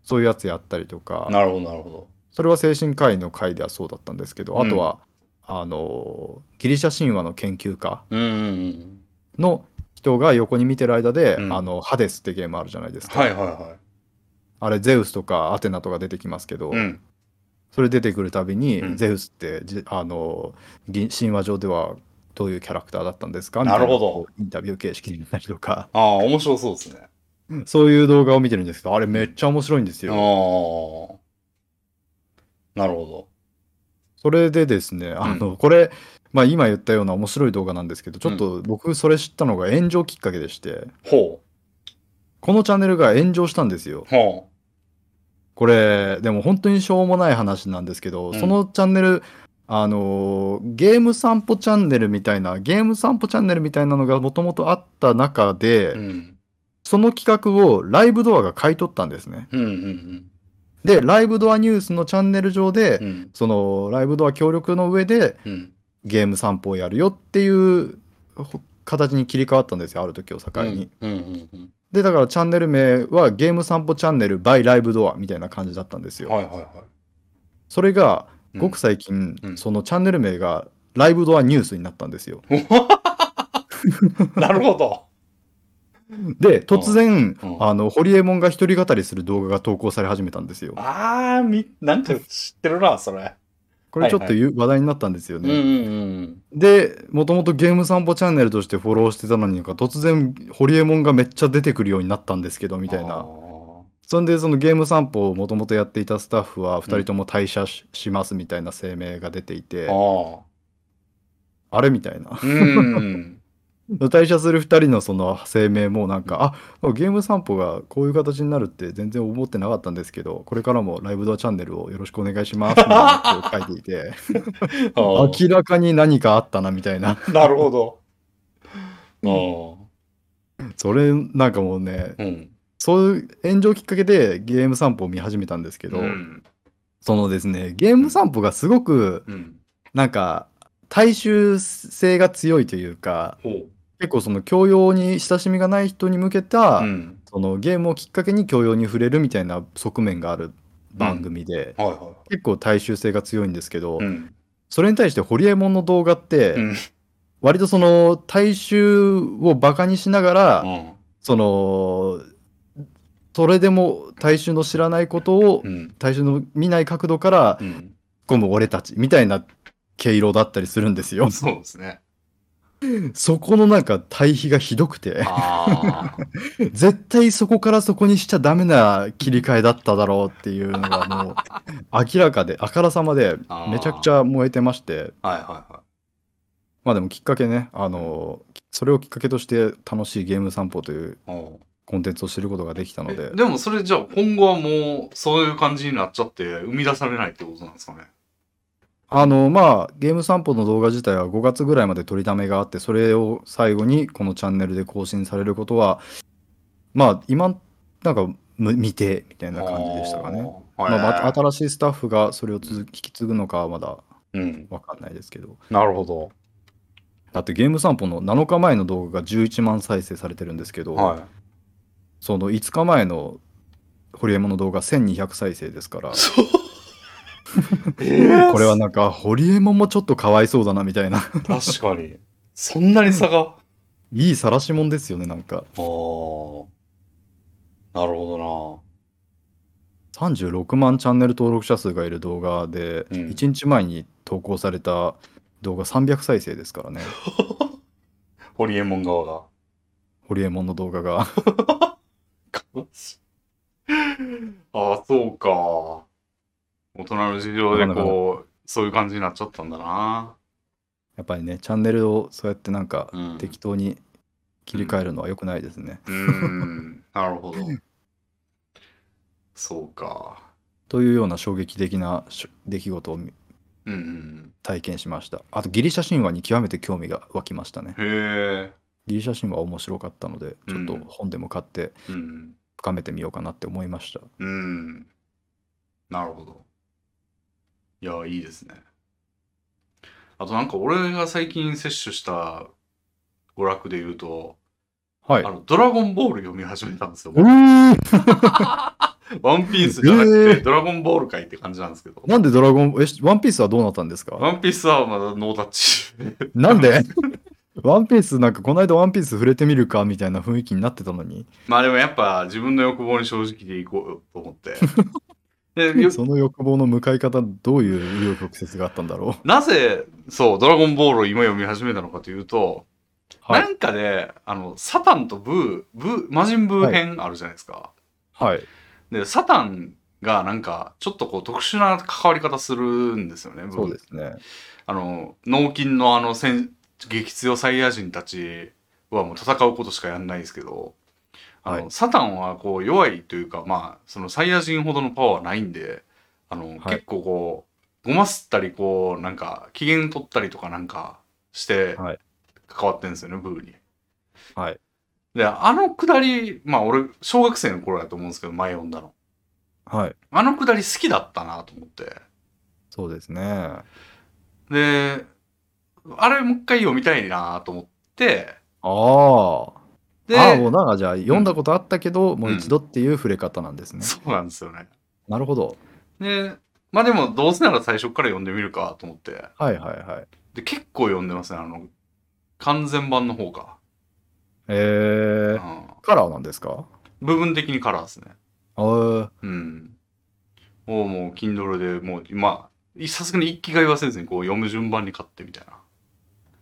そういうやつやったりとかなるほど、なるほど。それは精神科医の回ではそうだったんですけど、うんあとはあのギリシャ神話の研究家の人が横に見てる間で、うんあのハデスってゲームあるじゃないですうん。か、はいはいはあれゼウスとかアテナとか出てきますけど、い。うん。それ出てくるたびに、うんゼウスってじあのぎ神話上ではどういうキャラクターだったんですか？みたいなるほどこうインタビュー形式になったりとかああ、面白そうですね。そういう動画を見てるんですけどあれめっちゃ面白いんですよ。なるほそれでですね、あの、これ、まあ今言ったような面白い動画なんですけど、ちょっと僕それ知ったのが炎上きっかけでして、ほこのチャンネルが炎上したんですよう。。ほこれ、でも本当にしょうもない話なんですけど、うんそのチャンネル、あのーゲーム散歩チャンネルみたいな、ゲーム散歩チャンネルみたいなのがもともとあった中で、う。うん。その企画をライブドアが買い取ったんですね。うんうんで、ライブドアニュースのチャンネル上で、うん。うん。そのライブドア協力の上でうん。ゲーム散歩をやるよっていうほ形に切り替わったんですよ、ある時を境に。で、だからチャンネル名はゲーム散歩チャンネル by ライブドアみたいな感じだったんですよ。はいはいはい。それが、うんごく最近、うんそのチャンネル名がライブドアニュースになったんですよ。なるほど。で、突然、うんあの、ホリエモンが一人語りする動画が投稿され始めたんですよ。あー、み、なんか知ってるな、それ。これちょっと言う話題になったんですよね。うんうんうん。で、もともとゲーム散歩チャンネルとしてフォローしてたのになんか突然、ホリエモンがめっちゃ出てくるようになったんですけど、みたいあな。ーそんで、そのゲーム散歩をもともとやっていたスタッフは2人とも退社し,、ますみたいな声明が出ていて、ああれみたいな。ー。うん。退社する2人のその声明もなんか、あゲーム散歩がこういう形になるって全然思ってなかったんですけど、これからもライブドアチャンネルをよろしくお願いしますみたいなことを書いていて、明らかに何かあったなみたいな。なるほど。あそれなんかもうね、あ。うん。そういう炎上きっかけでゲーム散歩を見始めたんですけど、うん。そのですね、ゲーム散歩がすごくうん。なんか大衆性が強いというか。結構その教養に親しみがない人に向けた、うん。そのゲームをきっかけに教養に触れるみたいな側面がある番組で、はいは結構大衆性が強いんですけど、い。うん。それに対してホリエモンの動画って、うん。割とその大衆をバカにしながら、うん。そのそれでも大衆の知らないことをうん。大衆の見ない角度からうん。込む俺たちみたいな毛色だったりするんですよ。そうですね。そこのなんか対比がひどくて。絶対そこからそこにしちゃダメな切り替えだっただろうっていうのがもう 明らかであからさまでめちゃくちゃ燃えてまして。はいはいはまあでもきっかけねあのそれをきっかけとして楽しいゲーム散歩という。コンテンツを知ることができたので。えでもそれじゃあ今後はもうそういう感じになっちゃって生み出されないってことなんですかね？あのまあゲーム散歩の動画自体は5月ぐらいまで取りためがあってそれを最後にこのチャンネルで更新されることはまあ今なんかむ未定みたいな感じでしたかね。まあ、新しいスタッフがそれを続引き継ぐのかはまだうん。わかんないですけどなるほど。だってゲーム散歩の7日前の動画が11万再生されてるんですけど、はその5日前のホリエモンの動画1200再生ですからい。そう。え これはなんかホリエモンもちょっとかわいそうだなみたいな確かに。そんなに差が？あいい晒しもんですよねなんかあ。なるほど36万チャンネル登録者数がいる動画で、うん1日前に投稿された動画300再生ですからねな。ホリエモン側が。ホリエモンの動画が ああ、そうか。大人の事情でこう、そういう感じになっちゃったんだな。やっぱりねチャンネルをそうやってなんかうん。適当に切り替えるのは良くないですね、うーん。なるほど。そうか。というような衝撃的なしょ出来事をうんうん。体験しましたあとギリシャ神話に極めて興味が湧きましたねへえ。ギリシャ神話面白かったのでちょっと本でも買ってうん。深めてみようかなって思いましたうん。なるほど。いや、いいですね。あとなんか俺が最近摂取した娯楽で言うと、はいあの、ドラゴンボール読み始めたんですよ。うー ワンピースじゃなくて、えードラゴンボールかいって感じなんですけど。なんでドラゴンえワンピースはどうなったんですか？ワンピースはまだノータッチ。なんで？ワンピースなんかこの間ワンピース触れてみるかみたいな雰囲気になってたのにまあでもやっぱ自分の欲望に正直でいこうよと思って。その欲望の向かい方どういう紆余曲折があったんだろう？なぜ、そう、ドラゴンボールを今読み始めたのかというと、はいなんかで、あの、サタンとブー、ブー、魔人ブー編あるじゃないですか。はいで、サタンがなんかちょっとこう特殊な関わり方するんですよね。そうですね。あの脳筋のあの戦激強サイヤ人たちはもう戦うことしかやんないですけど、あのはいサタンはこう弱いというかまあそのサイヤ人ほどのパワーはないんであの、結構こうごますったりこうなんか機嫌取ったりとかなんかしてはい関わってんですよね、ブーに。はい。であのくだりまあ俺小学生の頃だと思うんですけど前読んだの。はい。あのくだり好きだったなと思って。そうですね。であれもう一回読みたいなと思ってああ。でああ、もうなじゃあ読んだことあったけど、もう一度っていう触れ方なんですね。そうなんですよね。なるほど。で、まあでもどうせなら最初から読んでみるかと思って。はいはいはい。で、結構読んでますね。あの、完全版の方か。えー、うん、カラーなんですか？部分的にカラーですね。あーうん。もうもう、Kindle でもう、まあ、さすがに一気買いはせずにこう読む順番に買ってみたいな。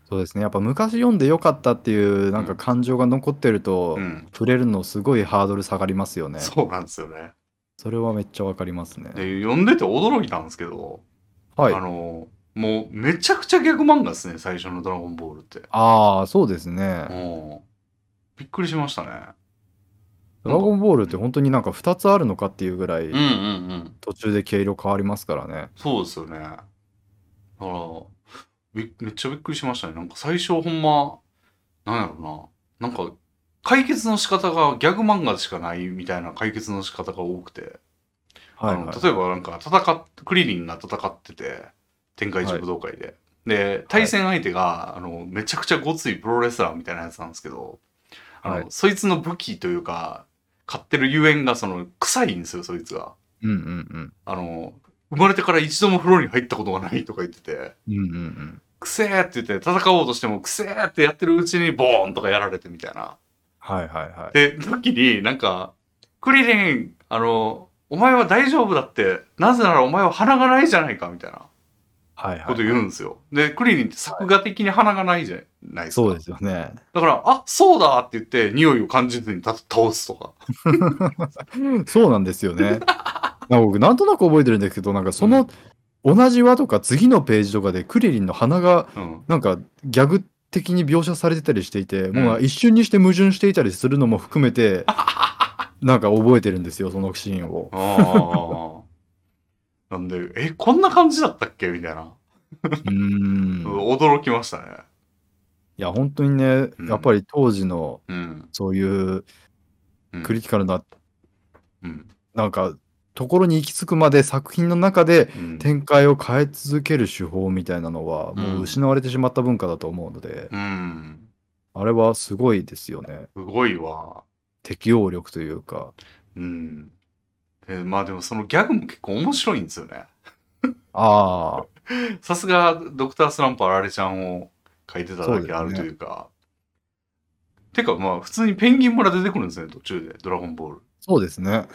そうですね。やっぱ昔読んでよかったっていうなんか感情が残ってると、うん。触れるのすごいハードル下がりますよね。そうなんですよね。それはめっちゃわかりますね。で、読んでて驚いたんですけど、はいあ。の、もうめちゃくちゃギャグ漫画ですね、最初のドラゴンボールって。ああ、そうですね。うん。びっくりしましたね。ドラゴンボールって本当になんか2つあるのかっていうぐらいうんうんうん。途中で毛色変わりますからね。そうですよね。だから、びめっちゃびっくりしましたね。なんか最初ほんま、なんやろな。なんか、解決の仕方がギャグ漫画でしかないみたいな解決の仕方が多くて。はいはい。あの例えばなんか戦っ、クリリンが戦ってて、天下一武道会で。で、対戦相手が、あの、めちゃくちゃごついプロレスラーみたいなやつなんですけど、あの、はいそいつの武器というか、買ってるゆえんが、その、臭いんですよ、そいつが。うんうんあの、生まれてから一度も風呂に入ったことがないとか言ってて、うん。うんうんうん。くせーって言って戦おうとしてもくせーってやってるうちにボーンとかやられてみたいな。はいはいはい。で、時になんか、クリリン、あの、お前は大丈夫だって、なぜならお前は鼻がないじゃないかみたいなはいはい。こと言うんですよ。で、クリリンって作画的に鼻がないじゃないですか。そうですよね。だから、あ、そうだって言って匂いを感じずにた倒すとか。そうなんですよね。なんか僕なんとなく覚えてるんですけど、なんかその同じ輪とか次のページとかでクリリンの鼻がうん。なんかギャグ的に描写されてたりしていて、うんもう一瞬にして矛盾していたりするのも含めて、なんか覚えてるんですよ、そのシーンを。なんで、え、こんな感じだったっけ？みたいな。うーん。い驚きましたね。や、本当にね、うんやっぱり当時のうん。そういううんクリティカルな、うん。なんか、ところに行き着くまで作品の中でうん展開を変え続ける手法みたいなのは、もううん失われてしまった文化だと思うので、うん。あれはすごいですよね。すごいわ。適応力というか。うん。えまあでもそのギャグも結構面白いんですよね。ああ、さすがドクタースランプあられちゃんを書いてただけあるというか。てかまあ普通にペンギン村出てくるんですね、途中で。ドラゴンボール。そうですね。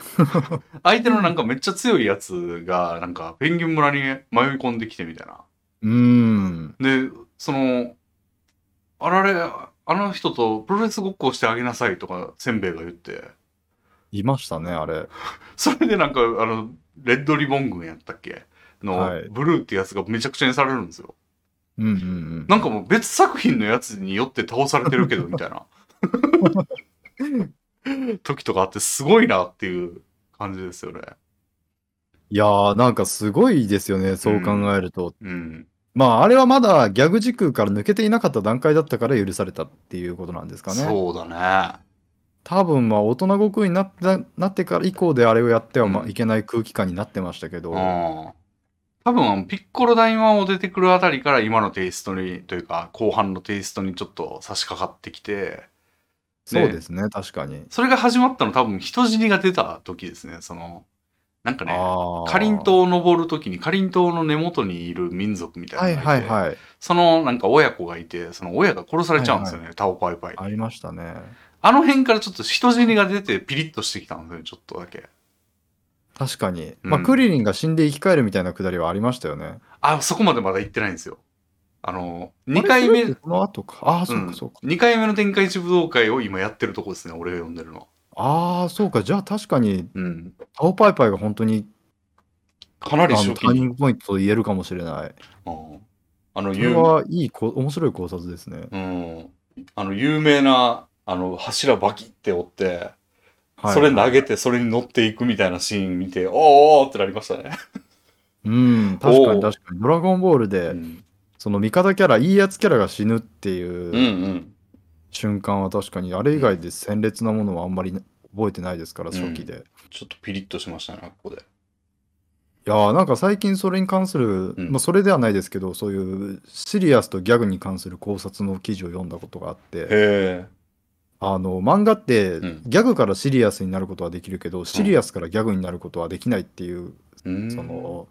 相手のなんかめっちゃ強いやつが、なんかペンギン村に迷い込んできてみたいな。うーん。で、その、あられ、あの人とプロレスごっこをしてあげなさいとか、せんべいが言って。いましたね、あれ。それでなんか、あの、レッドリボン軍やったっけ？の、はいブルーってやつがめちゃくちゃにされるんですよ。うんうんうん。なんかもう別作品のやつによって倒されてるけど、みたいな。時とかあってすごいなっていう感じですよね。いやー、なんかすごいですよね、そう考えると。うん。まあ、あれはまだギャグ時空から抜けていなかった段階だったから許されたっていうことなんですかね。そうだね。多分、まあ、大人悟空になったなってから以降であれをやってはまうんあいけない空気感になってましたけど、うん。多分、ピッコロ大魔王出てくるあたりから今のテイストに、というか、後半のテイストにちょっと差し掛かってきて、そうですね、確かに。それが始まったの多分人死にが出た時ですね。その、なんかね。かりんとうを登るときにかりんとうの根元にいる民族みたはいいなのがて、はいいはい。そのなんか親子がいて、その親が殺されちゃうんですよね、タオパイパイに。ありましたね。あの辺からちょっと人死にが出てピリッとしてきたんですよね、ちょっとだけ。確かに。うんまあ、クリリンが死んで生き返るみたいなくだりはありましたよね。あ、そこまでまだ行ってないんですよ。あの、2回目、あれそれってその後か。ああ、そうかそうか。2回目の天下一武道会を今やってるとこですね、俺が読んでるの。ああ、そうか。じゃあ確かに、うん。タオパイパイが本当にかなりあ初期ターニングポイントと言えるかもしれない。うんあの、それ有はいいこ、面白い考察ですね。うん。あの、有名な、あの、柱バキって折って、はいそれ投げて、それに乗っていくみたいなシーン見て、おーおーってなりましたね。うん、確かに確かに。ドラゴンボールで、うん。その味方キャラ、いいやつキャラが死ぬってうんいううん。瞬間は確かに、あれ以外で鮮烈なものはあんまり覚えてないですから、うん初期で。ちょっとピリッとしましたね、ここで。いやーなんか最近それに関する、うんまあそれではないですけど、そういうシリアスとギャグに関する考察の記事を読んだことがあって、へえ。あの漫画ってうんギャグからシリアスになることはできるけど、シリアスからギャグになることはできないっていう、うんその、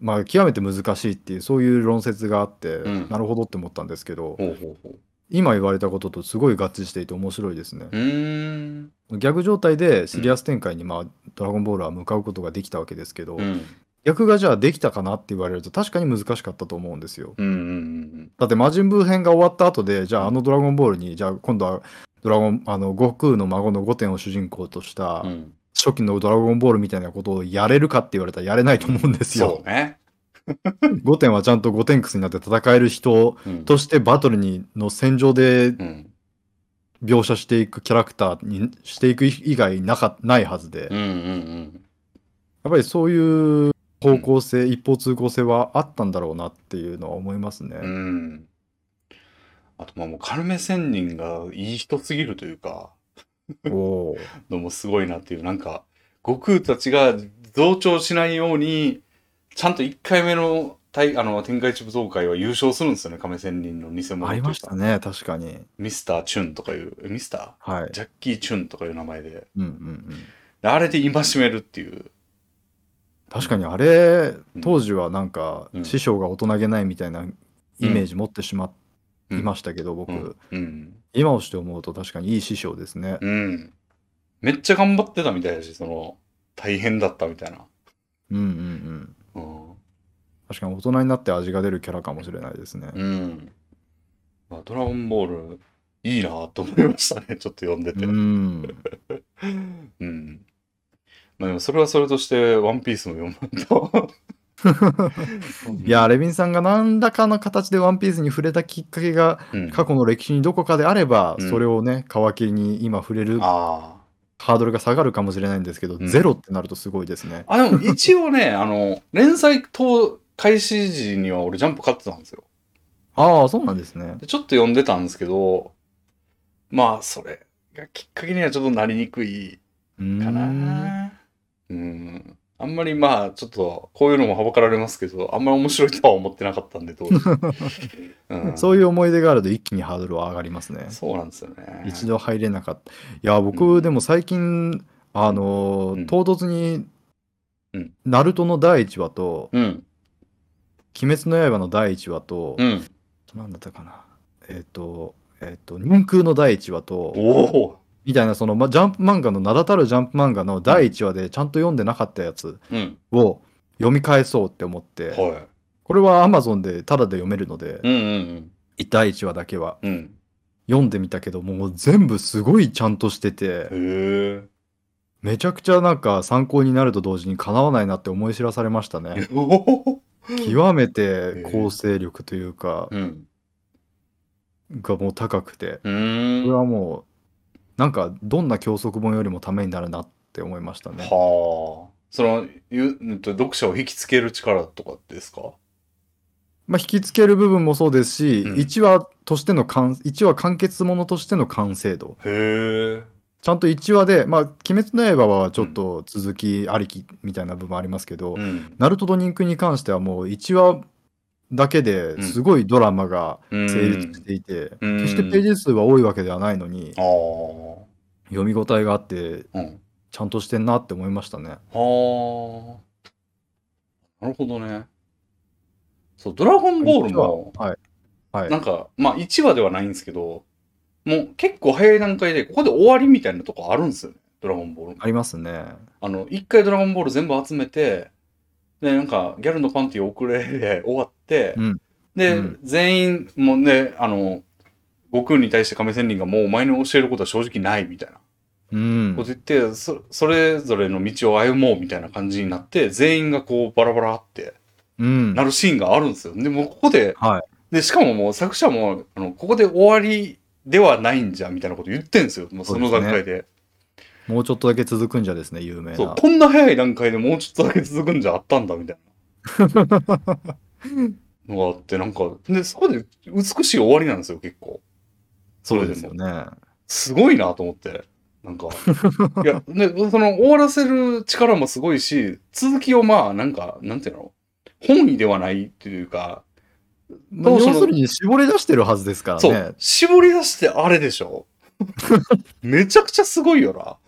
まあ極めて難しいっていう、そういう論説があって、うんなるほどって思ったんですけど、ほうほうほう。今言われたこととすごい合致していて面白いですね。うーん。ギャグ状態でシリアス展開に、まあ、ドラゴンボールは向かうことができたわけですけど、うん。逆がじゃあできたかなって言われると確かに難しかったと思うんですよ。うんうんだって魔人ブー編が終わった後で、じゃああのドラゴンボールに、じゃあ今度はドラゴン、あの、悟空の孫のゴテンを主人公としたうん。うん。初期のドラゴンボールみたいなことをやれるかって言われたらやれないと思うんですそよ。うね。ゴテンはちゃんとゴテンクスになって戦える人うん。としてバトルにの戦場でうん。描写していくキャラクターにしていく以外なかないはずで、うんうんやっぱりそういう方向性、一方通行性はあったんだろうなっていうのは思いますね。うん。うん。あと、まあもう、カルメ仙人がいい人すぎるというか、のもすごいなっていう、なんか、悟空たちが増長しないように、ちゃんと1回目の大あの天下一武道会は優勝するんですよね、亀仙人の偽物ありま。したね、確かに。ミスター・チュンとかいう、えミスタはいー。ジャッキー・チュンとかいう名前で。うんうんうん。であれで戒めるっていう。確かにあれうん、当時はなんか、うん師匠が大人げないみたいなイメージ持ってしまうんいましたけど、僕、うん。うん。今をして思うと確かにいい師匠ですね。うん。めっちゃ頑張ってたみたいだし、その、大変だったみたいな。うんうんうん。うん。確かに大人になって味が出るキャラかもしれないですね。うん。まあ、ドラゴンボール、いいなと思いましたね、ちょっと読んでて。うん。うん。まあでもそれはそれとして、ワンピースも読むと。いや、レビンさんが何らかの形でワンピースに触れたきっかけがうん、過去の歴史にどこかであれば、うんそれをね、皮切りに今触れるあハードルが下がるかもしれないんですけど、うんゼロってなるとすごいですね。あ。あ、でも一応ね、あの、連載等開始時には俺ジャンプ買ってたんですよ。ああ、そうなんですね。でちょっと読んでたんですけど、まあ、それがきっかけにはちょっとなりにくいかな。うん。あんまりまあ、ちょっと、こういうのもはばかられますけど、あんまり面白いとは思ってなかったんで、当時。うん、そういう思い出があると一気にハードルは上がりますね。そうなんですよね。一度入れなかった。いや、う僕、んでも最近、あの唐突にうん、ナルトの第1話と、うん。鬼滅の刃の第1話と、うん。なんだったかな。えっ、と、えっ、と、人空の第1話と、おお。みたいな、その、ま、ジャンプ漫画の名だたるジャンプ漫画の第1話でちゃんと読んでなかったやつうん。を読み返そうって思って、はこれは Amazon でタダで読めるので、い。うんうん第1話だけはうん。うん。読んでみたけど、もう全部すごいちゃんとしてて、へえ。めちゃくちゃなんか参考になると同時にかなわないなって思い知らされましたね。おお。極めて構成力というか、うん。がもう高くて、うこれーん。ははもう、なんかどんな教則本よりもためになるなって思いましたね。あ。その、ゆ読者を引きつける力とかですか？まあ、引きつける部分もそうですし、うん1話としての完、1話完結ものとしての完成度。へえ。ちゃんと1話で、まあ、鬼滅の刃はちょっと続きありきみたいな部分ありますけど、うん。ナルトと人空に関してはもう1話だけですごいドラマが成成立していて、うん決してページ数は多いわけではないのに。読み応えがあって、うん。ちゃんとしてんなって思いましたね。はあ。なるほどね。そう、ドラゴンボールも、はい。はい。なんか、まあ1話ではないんですけど、もう結構早い段階で、ここで終わりみたいなとこあるんですよね。ドラゴンボール。ありますね。あの、一回ドラゴンボール全部集めて、で、なんか、ギャルのパンティ遅れで終わって、うんで、うん全員、もうね、あの、悟空に対して亀仙人がもうお前に教えることは正直ないみたいな。うんこう。言ってそ、それぞれの道を歩もうみたいな感じになって、全員がこうバラバラってうん。なるシーンがあるんですよ。でもここで、はい。で、しかももう作者も、あの、ここで終わりではないんじゃ、みたいなこと言ってんですよ。もうその段階で。もうちょっとだけ続くんじゃですね、有名そう、な。こんな早い段階でもうちょっとだけ続くんじゃあったんだ、みたいな。のがあって、なんか、で、そこで美しい終わりなんですよ、結構。それですよ。ね。すごいなと思って。なんか。いや、で、その終わらせる力もすごいし、続きをまあ、なんか、なんていうの？本意ではないっていうか、まあ要するに絞り出してるはずですからそう、ね。絞り出してあれでしょ めちゃくちゃすごいよ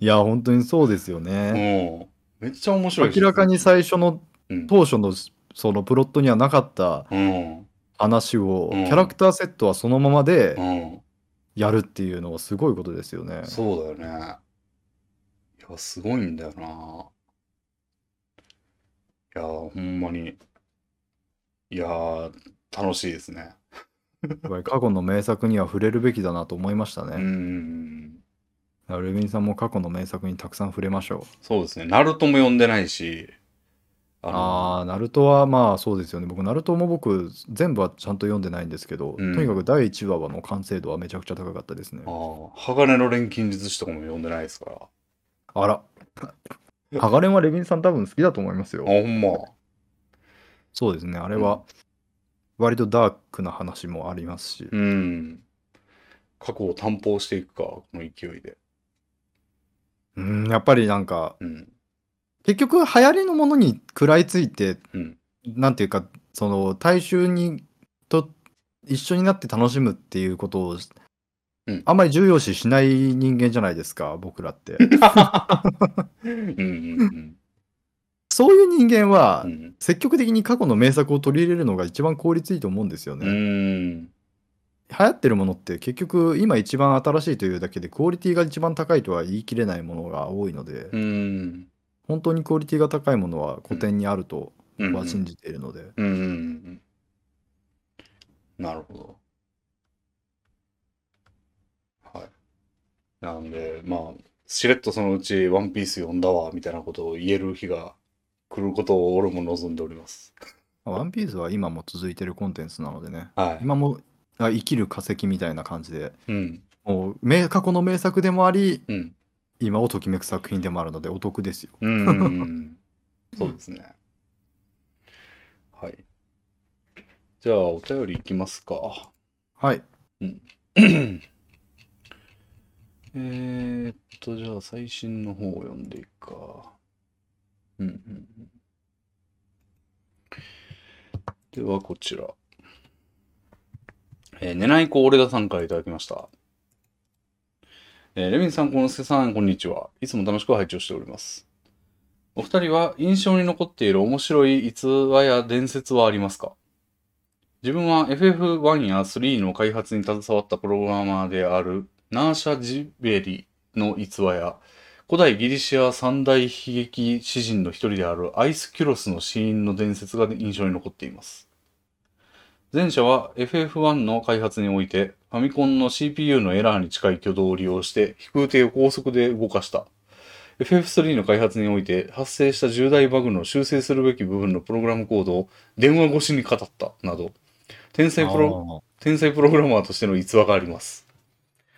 いや、本当にそうですよな。ね。うん。めっちゃ面白いし明らかに最初のうん。当初のそのプロットにはなかったうん。話を、うんキャラクターセットはそのままでうん。やるっていうのはすごいことですよね。そうだよね。いや、すごいんだよな。いや、ほんまに。いや、楽しいですね。やっぱり過去の名作には触れるべきだなと思いましたうね。ん。だからレビンさんも過去の名作にたくさん触れましょう。そうですね。ナルトも読んでないし、あのあナルトはまあそうですよね。僕、ナルトも僕、全部はちゃんと読んでないんですけど、うんとにかく第1話の完成度はめちゃくちゃ高かったですねあ。ー鋼の錬金術師とかも読んでないですか？ら。あ、あら。ハガレンはレビンさん多分好きだと思いますよ。ほんま。そうですね。あれは割とダークな話もありますし。うん。過去を担保していくか、この勢いで。うん、やっぱりなんか、うん。結局流行りのものに食らいついて、うん。なんていうか、その大衆にと一緒になって楽しむっていうことを、うんあんまり重要視しない人間じゃないですか、僕らって。そういう人間は。積極的に過去の名作を取り入れるのが一番効率いいと思うんですよね。うん。流行ってるものって結局今一番新しいというだけでクオリティが一番高いとは言い切れないものが多いので、うん。本当にクオリティが高いものは古典にあるとうん。僕は信じているので、うんうんうん。なるほど。はい。なんで、まあ、しれっとそのうちワンピース読んだわ、みたいなことを言える日が来ることを俺も望んでおります。まあワンピースは今も続いてるコンテンツなのでね、はい。今もあ生きる化石みたいな感じで、うん。もう名過去の名作でもあり、うん。今をときめく作品でもあるのでお得ですよ。うんうんうん。そうですね。はい。じゃあ、お便りいきますか。はい。えーっと、じゃあ最新の方を読んでいくか。うんうんうん。では、こちら。えー寝ない子俺田さんからいただきました。えーレミンさん、このすけさん、こんにちは。いつも楽しく拝聴しております。お二人は印象に残っている面白い逸話や伝説はありますか？自分は FF1 や3の開発に携わったプログラマーであるナーシャ・ジベリの逸話や古代ギリシア三大悲劇詩人の一人であるアイスキュロスの死因の伝説が印象に残っています。前者は FF1 の開発においてファミコンの CPU のエラーに近い挙動を利用して飛空艇を高速で動かした FF3 の開発において発生した重大バグの修正するべき部分のプログラムコードを電話越しに語ったなど天才プロ天才プログラマーとしての逸話があります。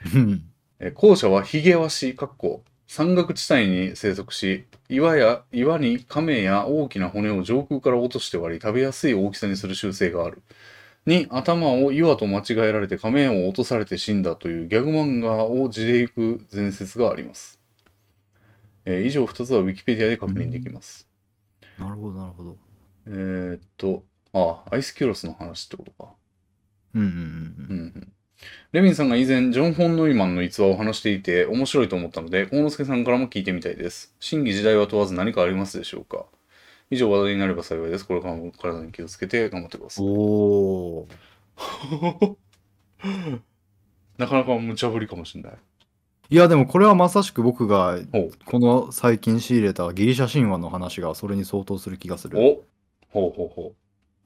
後者はヒゲワシ、かっこ山岳地帯に生息し、岩や岩に亀や大きな骨を上空から落として割り食べやすい大きさにする習性がある。に、頭を岩と間違えられて亀を落とされて死んだというギャグ漫画を地で行く伝説があります。えー以上2つは Wikipedia で確認できます。なるほど、なるほど。えーっと、あ、アイスキュロスの話ってことか。うんうんうんうんうんレミンさんが以前、ジョン・フォン・ノイマンの逸話を話していて面白いと思ったので、幸之助さんからも聞いてみたいです。真偽時代は問わず何かありますでしょうか？以上話題になれば幸いです。これからも体に気をつけて頑張ってください。おー。なかなか無茶ぶりかもしれない。いや、でもこれはまさしく僕がこの最近仕入れたギリシャ神話の話がそれに相当する気がする。おほうほうほ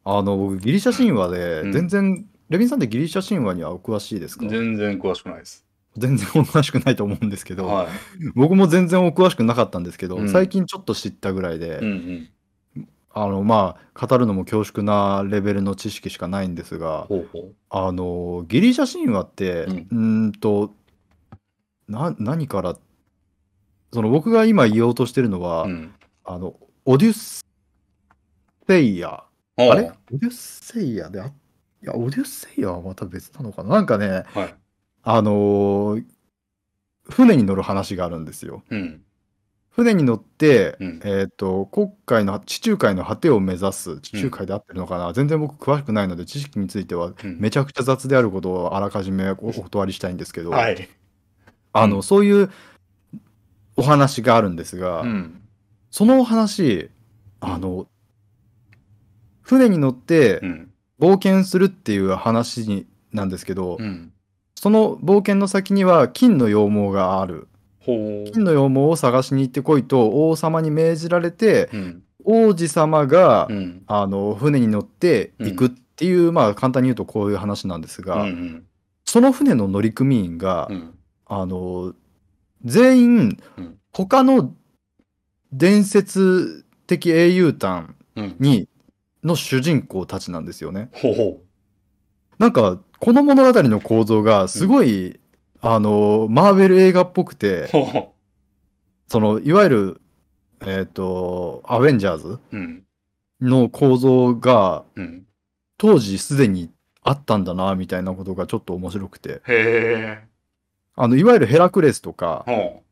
あの、僕ギリシャ神話うんで全然、レビンさんってギリシャ神話にはお詳しいですか？う。全然詳しくないです。全然お詳しくないと思うんですけど、はい。僕も全然お詳しくなかったんですけど、うん最近ちょっと知ったぐらいで、うんうん。あのまあ語るのも恐縮なレベルの知識しかないんですがほうほあのギリシャ神話って、ううんーんとな何から？その僕が今言おうとしてるのは、う。うん。あのオデュッセイヤああれ？オデュッセイヤであいやオデュッセイヤはまた別なのかな？なんかねはい。あのー船に乗る話があるんですよ。うん。船に乗って、うんえっ、と、国海の、地中海の果てを目指す、地中海で合ってるのかな、全然僕詳しくないので、知識についてはうんめちゃくちゃ雑であることをあらかじめおお断りしたいんですけど、はい。あの、うんそういうお話があるんですが、うん。そのお話、あの、船に乗ってうん。冒険するっていう話になんですけど、うん。その冒険の先には金の羊毛がある。金の羊毛を探しに行ってこいと王様に命じられて、うん。王子様が、うん。あの船に乗って行くっていう、まあ簡単に言うとこういう話なんですが、うん。その船の乗組員が、うん。あの全員うん他の伝説的英雄譚うん。にの主人公たちなんですよね。ほうほなんかこの物語の構造がすごい、あのマーベル映画っぽくてう。ほうほそのいわゆるえっ、とアベンジャーズう。うん。の構造がうん。当時すでにあったんだなみたいなことがちょっと面白くてへえ。あのいわゆるヘラクレスとかほ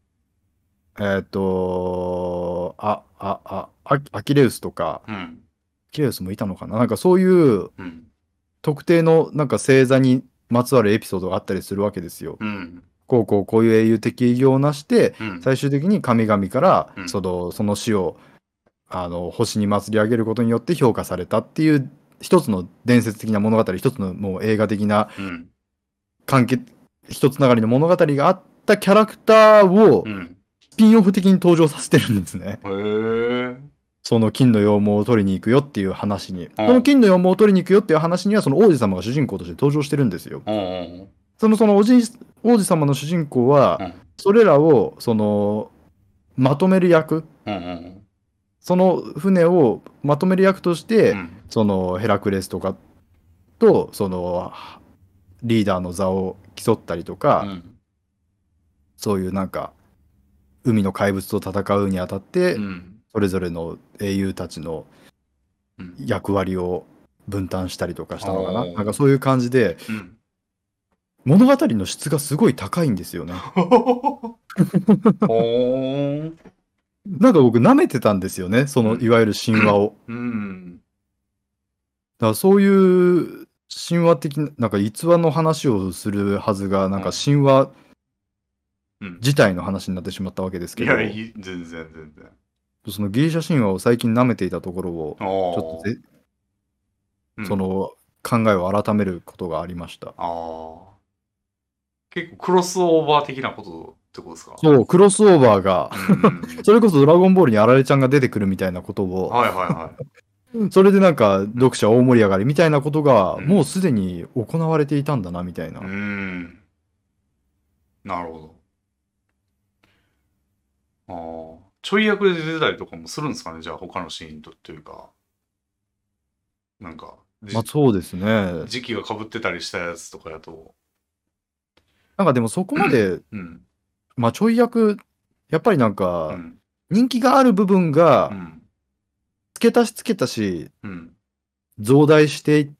えっ、とあああアアキレウスとかう。うん。アキレウスもいたのかな？なんかそういううん。特定のなんか星座にまつわるエピソードがあったりするわけですよ。うん。こうこうこういう英雄的偉業を成してうん。最終的に神々からうんそのその死をあの星に祭り上げることによって評価されたっていう一つの伝説的な物語一つのもう映画的なうん。関係一つながりの物語があったキャラクターをうん。スピンオフ的に登場させてるんですね。へえ。その金の羊毛を取りに行くよっていう話に。うんその金の羊毛を取りに行くよっていう話にはその王子様が主人公として登場してるんですよ。うん。そのそのおじ王子様の主人公は、うんそれらをそのまとめる役。その船をまとめる役として、うん。そのヘラクレスとかとそのリーダーの座を競ったりとか、うん。そういうなんか海の怪物と戦うにあたって、うん。それぞれの英雄たちのうん。役割を分担したりとかしたのかなおーなんかそういう感じでうん。物語の質がすごい高いんですよね。なんか僕舐めてたんですよねそのうんいわゆる神話を。うん。だからそういう神話的ななんか逸話の話をするはずがなんか神話うん。自体の話になってしまったわけですけどいや、全然、全然。そのギリシャ神話を最近舐めていたところをちちょっとぜ、うんその考えを改めることがありました。結構クロスオーバー的なことってことですか？そうクロスオーバーがうん それこそ「ドラゴンボール」にあられちゃんが出てくるみたいなことをはいはいはい。それでなんか読者大盛り上がりみたいなことがうんもうすでに行われていたんだなみたいな。うーん。なるほど。ああ。ちょい役で出てたりとかもするんですかね？じゃあ他のシーンとっていうか。なんか、じまあそうですね。時期が被ってたりしたやつとかやと。なんかでもそこまで、うん。まあちょい役、やっぱりなんうかん。人気がある部分うがん。付け足し付け足しうん。増大して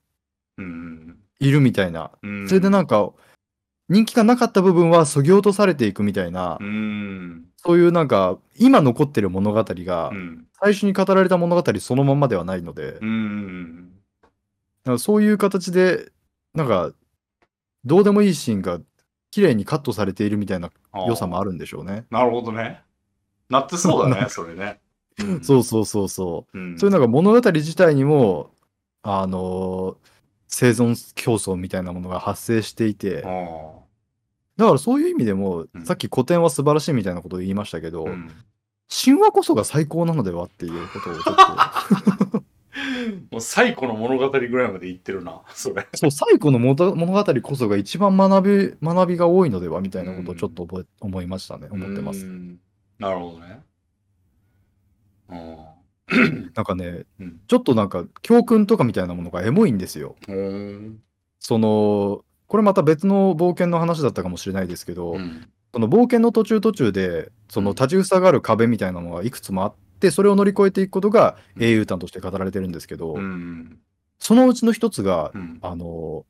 うん。いるみたいな。うん。それでなんか人気がなかった部分はそぎ落とされていくみたいなう、ん。そういうなんか今残ってる物語がうん。最初に語られた物語そのままではないので、うん。なんかそういう形でなんかどうでもいいシーンが綺麗にカットされているみたいな良さもある。るんでしょうね。なるほどね。なってそうだね、それね。うんそうそうそうそう。うん。そういうなんか物語自体にもあの生存競争みたいなものが発生していて、あだからそういう意味でも、うんさっき古典は素晴らしいみたいなことを言いましたけど、あ。うん。神話こそが最高なのではっていうことをちょっと もう最古の物語ぐらいまで行ってるな、それ。そう、最古の物物語こそが一番学び、学びが多いのではみたいなことをちょっと覚え、思いましたね。思ってますう。んなるほどね。あ なんかね、うんちょっとなんか教訓とかみたいなものがエモいんですよ。あ。うん。その、これまた別の冒険の話だったかもしれないですけど、うん。その冒険の途中途中で、その立ちふさがる壁みたいなのがいくつもあって、それを乗り越えていくことがうん英雄譚として語られてるんですけど、うん。そのうちの一つがう、ん。あの、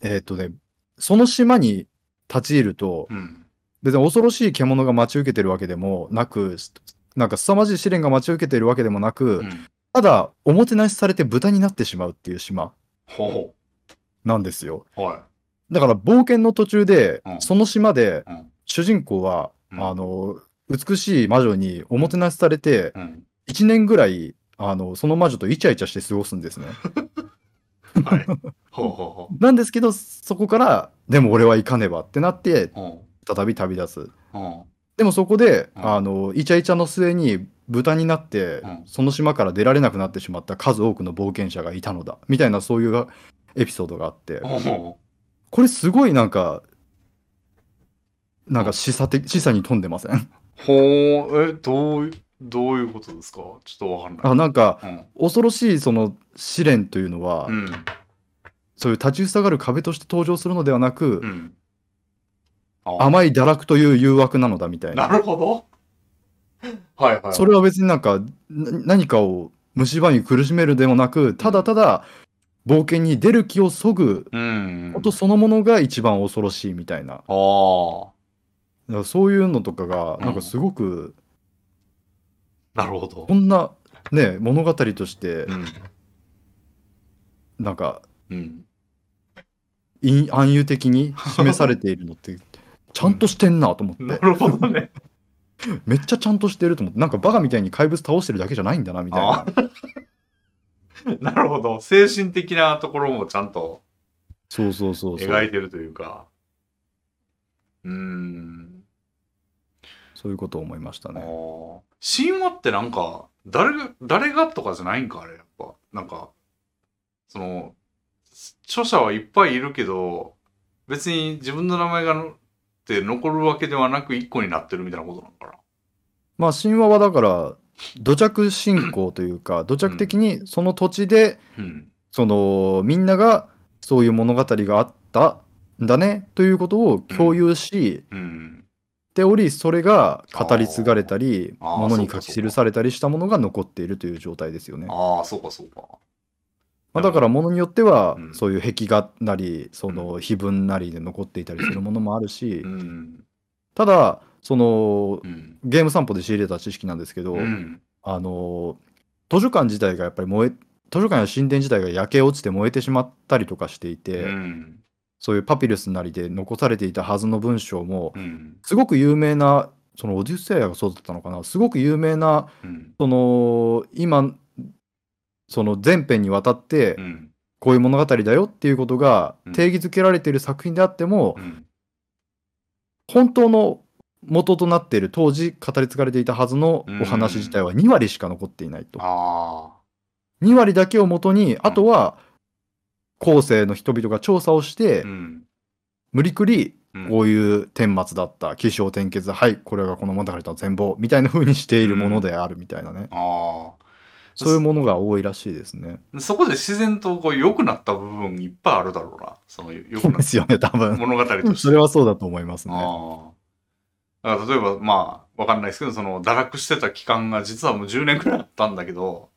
えーっとね、その島に立ち入ると、うん。別に恐ろしい獣が待ち受けてるわけでもなく、なんか凄まじい試練が待ち受けてるわけでもなく、うん。ただ、おもてなしされて豚になってしまうっていう島ほなんですよ。う。はだから冒険の途中で、うんその島でい。うん。主人公は、うんあの美しい魔女におもてなしされてうん。1年ぐらいあのその魔女とイチャイチャして過ごすんですね。はい。ほうほうほ なんですけどそこからでも俺は行かねばってなってう。ほ再び旅立つ。う。ほでもそこで、うんあのイチャイチャの末に豚になって、うんその島から出られなくなってしまった数多くの冒険者がいたのだみたいなそういうエピソードがあってこれすごいなんかなんか示唆的示唆に富んでません？う。ほう。え、どうい、どういうことですか？ちょっとわかんない。あなんかうん。恐ろしいその試練というのは、うん。そういう立ちふさがる壁として登場するのではなく、うん。甘い堕落という誘惑なのだみたいな。なるほど。はいはい。それは別になんかな何かを蝕み苦しめるでもなく、ただただ冒険に出る気をそぐうん。ことそのものが一番恐ろしいみたいな。だかあらそういうのとかが、うんなんかすごく、あ。なるほどこ。んなね、物語としてう、ん。なんか、うん。い暗喩的に示されているのって、ちゃんとしてんなと思って。なるほどね。めっちゃちゃんとしてると思って、なんかバカみたいに怪物倒してるだけじゃないんだな、みたいな。なるほど。精神的なところもちゃんとそうそうそうそう。描いてるというか。うーん。そういうことを思いましたあね。ー神話ってなんか、誰が、誰がとかじゃないんか、あれ、やっぱ。なんか、その、著者はいっぱいいるけど、別に自分の名前がのって残るわけではなく一個になってるみたいなことなのかな。まあ神話はだから、土着信仰というか、土着的にその土地で、うん。そのみんながそういう物語があったんだねということを共有し、うん。ており、それが語り継がれたり、物に書き記されたりしたものが残っているという状態ですよね。ああ、そうかそうか。まあ、だから物によってはうんそういう壁画なりその碑文なりで残っていたりするものもあるしうん。ただそのうん。ゲーム散歩で仕入れた知識なんですけど、うん。あの図書館自体がやっぱり燃え図書館や神殿自体が焼け落ちて燃えてしまったりとかしていて、うん。そういうパピルスなりで残されていたはずの文章もうん。すごく有名なそのオデュッセイアがそうだったのかな？すごく有名なうん。その今その前編にわたってうん。こういう物語だよっていうことがうん定義づけられている作品であっても、うん。本当の元となっている当時語り継がれていたはずのお話自体は2割しか残っていないと。あ2割だけをもとにあとは後世の人々が調査をして、あ。うん。無理くりうんこういう顛末だった起承転結はいこれがこの物語の全貌みたいな風にしているものであるみたいなね、ああ。そういうものが多いらしいですね。そこで自然とこう良くなった部分いっぱいあるだろうな。その良くなっですよね多た分。物語として。それはそうだと思いますね。だから例えば、まあ、わかんないですけど、その、堕落してた期間が実はもう10年くらいあったんだけど、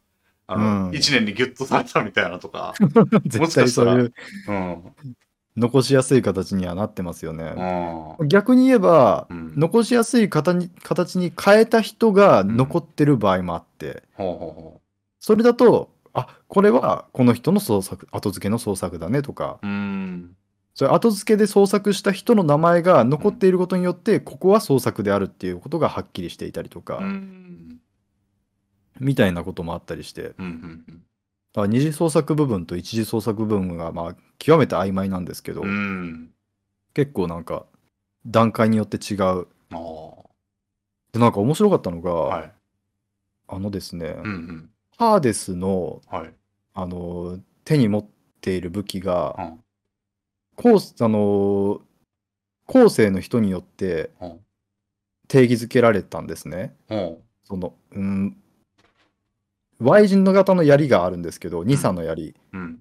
あの、うん1年にギュッとされたみたいなとか。絶対そういううん。残しやすい形にはなってますようね。ん。逆に言えば、うん。残しやすい形に形に変えた人が残ってる場合もあって、ほうほうほそれだとあこれはこの人の創作後付けの創作だねとかう。うん。それ後付けで創作した人の名前が残っていることによって、ここは創作であるっていうことがはっきりしていたりとか、うん。みたいなこともあったりしてう二次創作部分と一次創作部分がまあ極めて曖昧なんですけど、うん。結構なんか段階によって違う。でなんか面白かったのが、はい。あのですね、うんうん。ハーデスの、はい。あの、手に持っている武器が、うん。後あの、後世の人によってうん。定義づけられたんですね。うん。その、うん、Y 人の型の槍があるんですけど、ニサの槍。うん。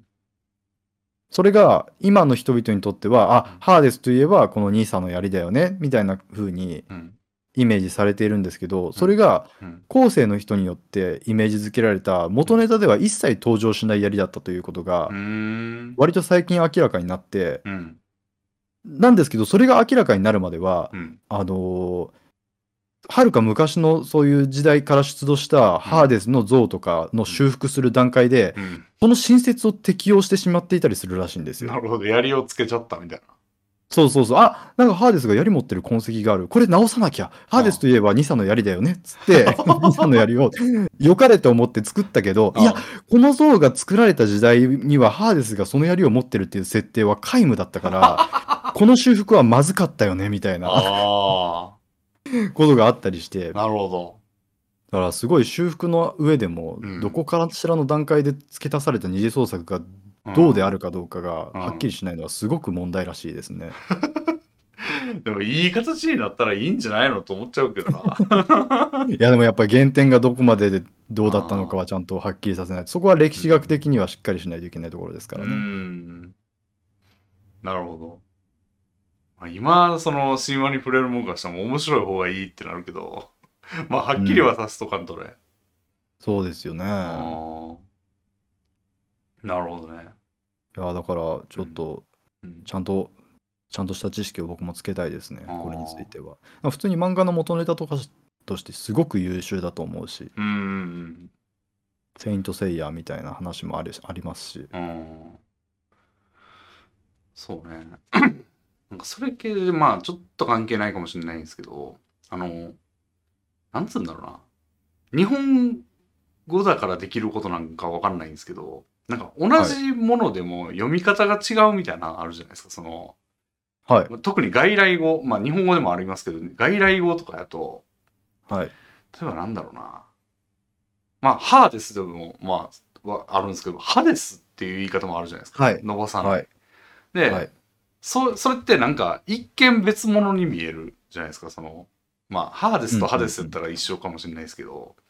それが今の人々にとっては、あうん、ハーデスといえばこのニサの槍だよね、みたいな風にうん。イメージされているんですけど、それがうん。後世の人によってイメージづけられた元ネタでは一切登場しない槍だったということが。割と最近明らかになってうん。なんですけどそれが明らかになるまではうん。あのーはるか昔のそういう時代から出土したハーデスの像とかの修復する段階でうん。その新説を適用してしまっていたりするらしいんですよな。るほど。槍をつけちゃったみたいな。そうそうそう。あなんかハーデスが槍持ってる痕跡がある。これ直さなきゃ。ハーデスといえばニサの槍だよね。つって、ニサの槍を良かれと思って作ったけど、いや、この像が作られた時代にはハーデスがその槍を持ってるっていう設定は皆無だったから、この修復はまずかったよね、みたいなあことがあったりして、なるほからすごい修復の上でもうん、どこからしらの段階で付け足された二次創作がど。どうであるかどうかがうんはっきりしないのはすごく問題らしいですね。でもいい形になったらいいんじゃないのと思っちゃうけどな。いやでもやっぱり原点がどこまででどうだったのかはちゃんとはっきりさせないとそこは歴史学的にはしっかりしないといけないところですかうらね。ん。なるほど。まあ、今、その神話に触れるもんからしても面白い方がいいってなるけど、まあ、はっきりはさせとかんとね。そうですよね。なるほどね。いやだからちょっとうんちゃんと、ちゃんとした知識を僕もつけたいですね、これについては。普通に漫画の元ネタとかとしてすごく優秀だと思うし、うん。セイント・セイヤーみたいな話もありありますし。うん。そうね。なんかそれ系で、まあ、ちょっと関係ないかもしれないんですけど、あの、なんつうんだろうな。日本語だからできることなんかわかんないんですけど、なんか同じものでも読み方が違うみたいなのあるじゃないですか。その、はい、特に外来語、まあ日本語でもありますけど、外来語とかやと、はい、例えばなんだろうな。まあ、ハーデスでも、まあ、はあるんですけど、ハデスっていう言い方もあるじゃないですか。はい伸ばさない。はい、で、はい。そそれってなんか一見別物に見えるじゃないですかそのまあハーデスとハデスだったら一緒かもしれないですけど、だからな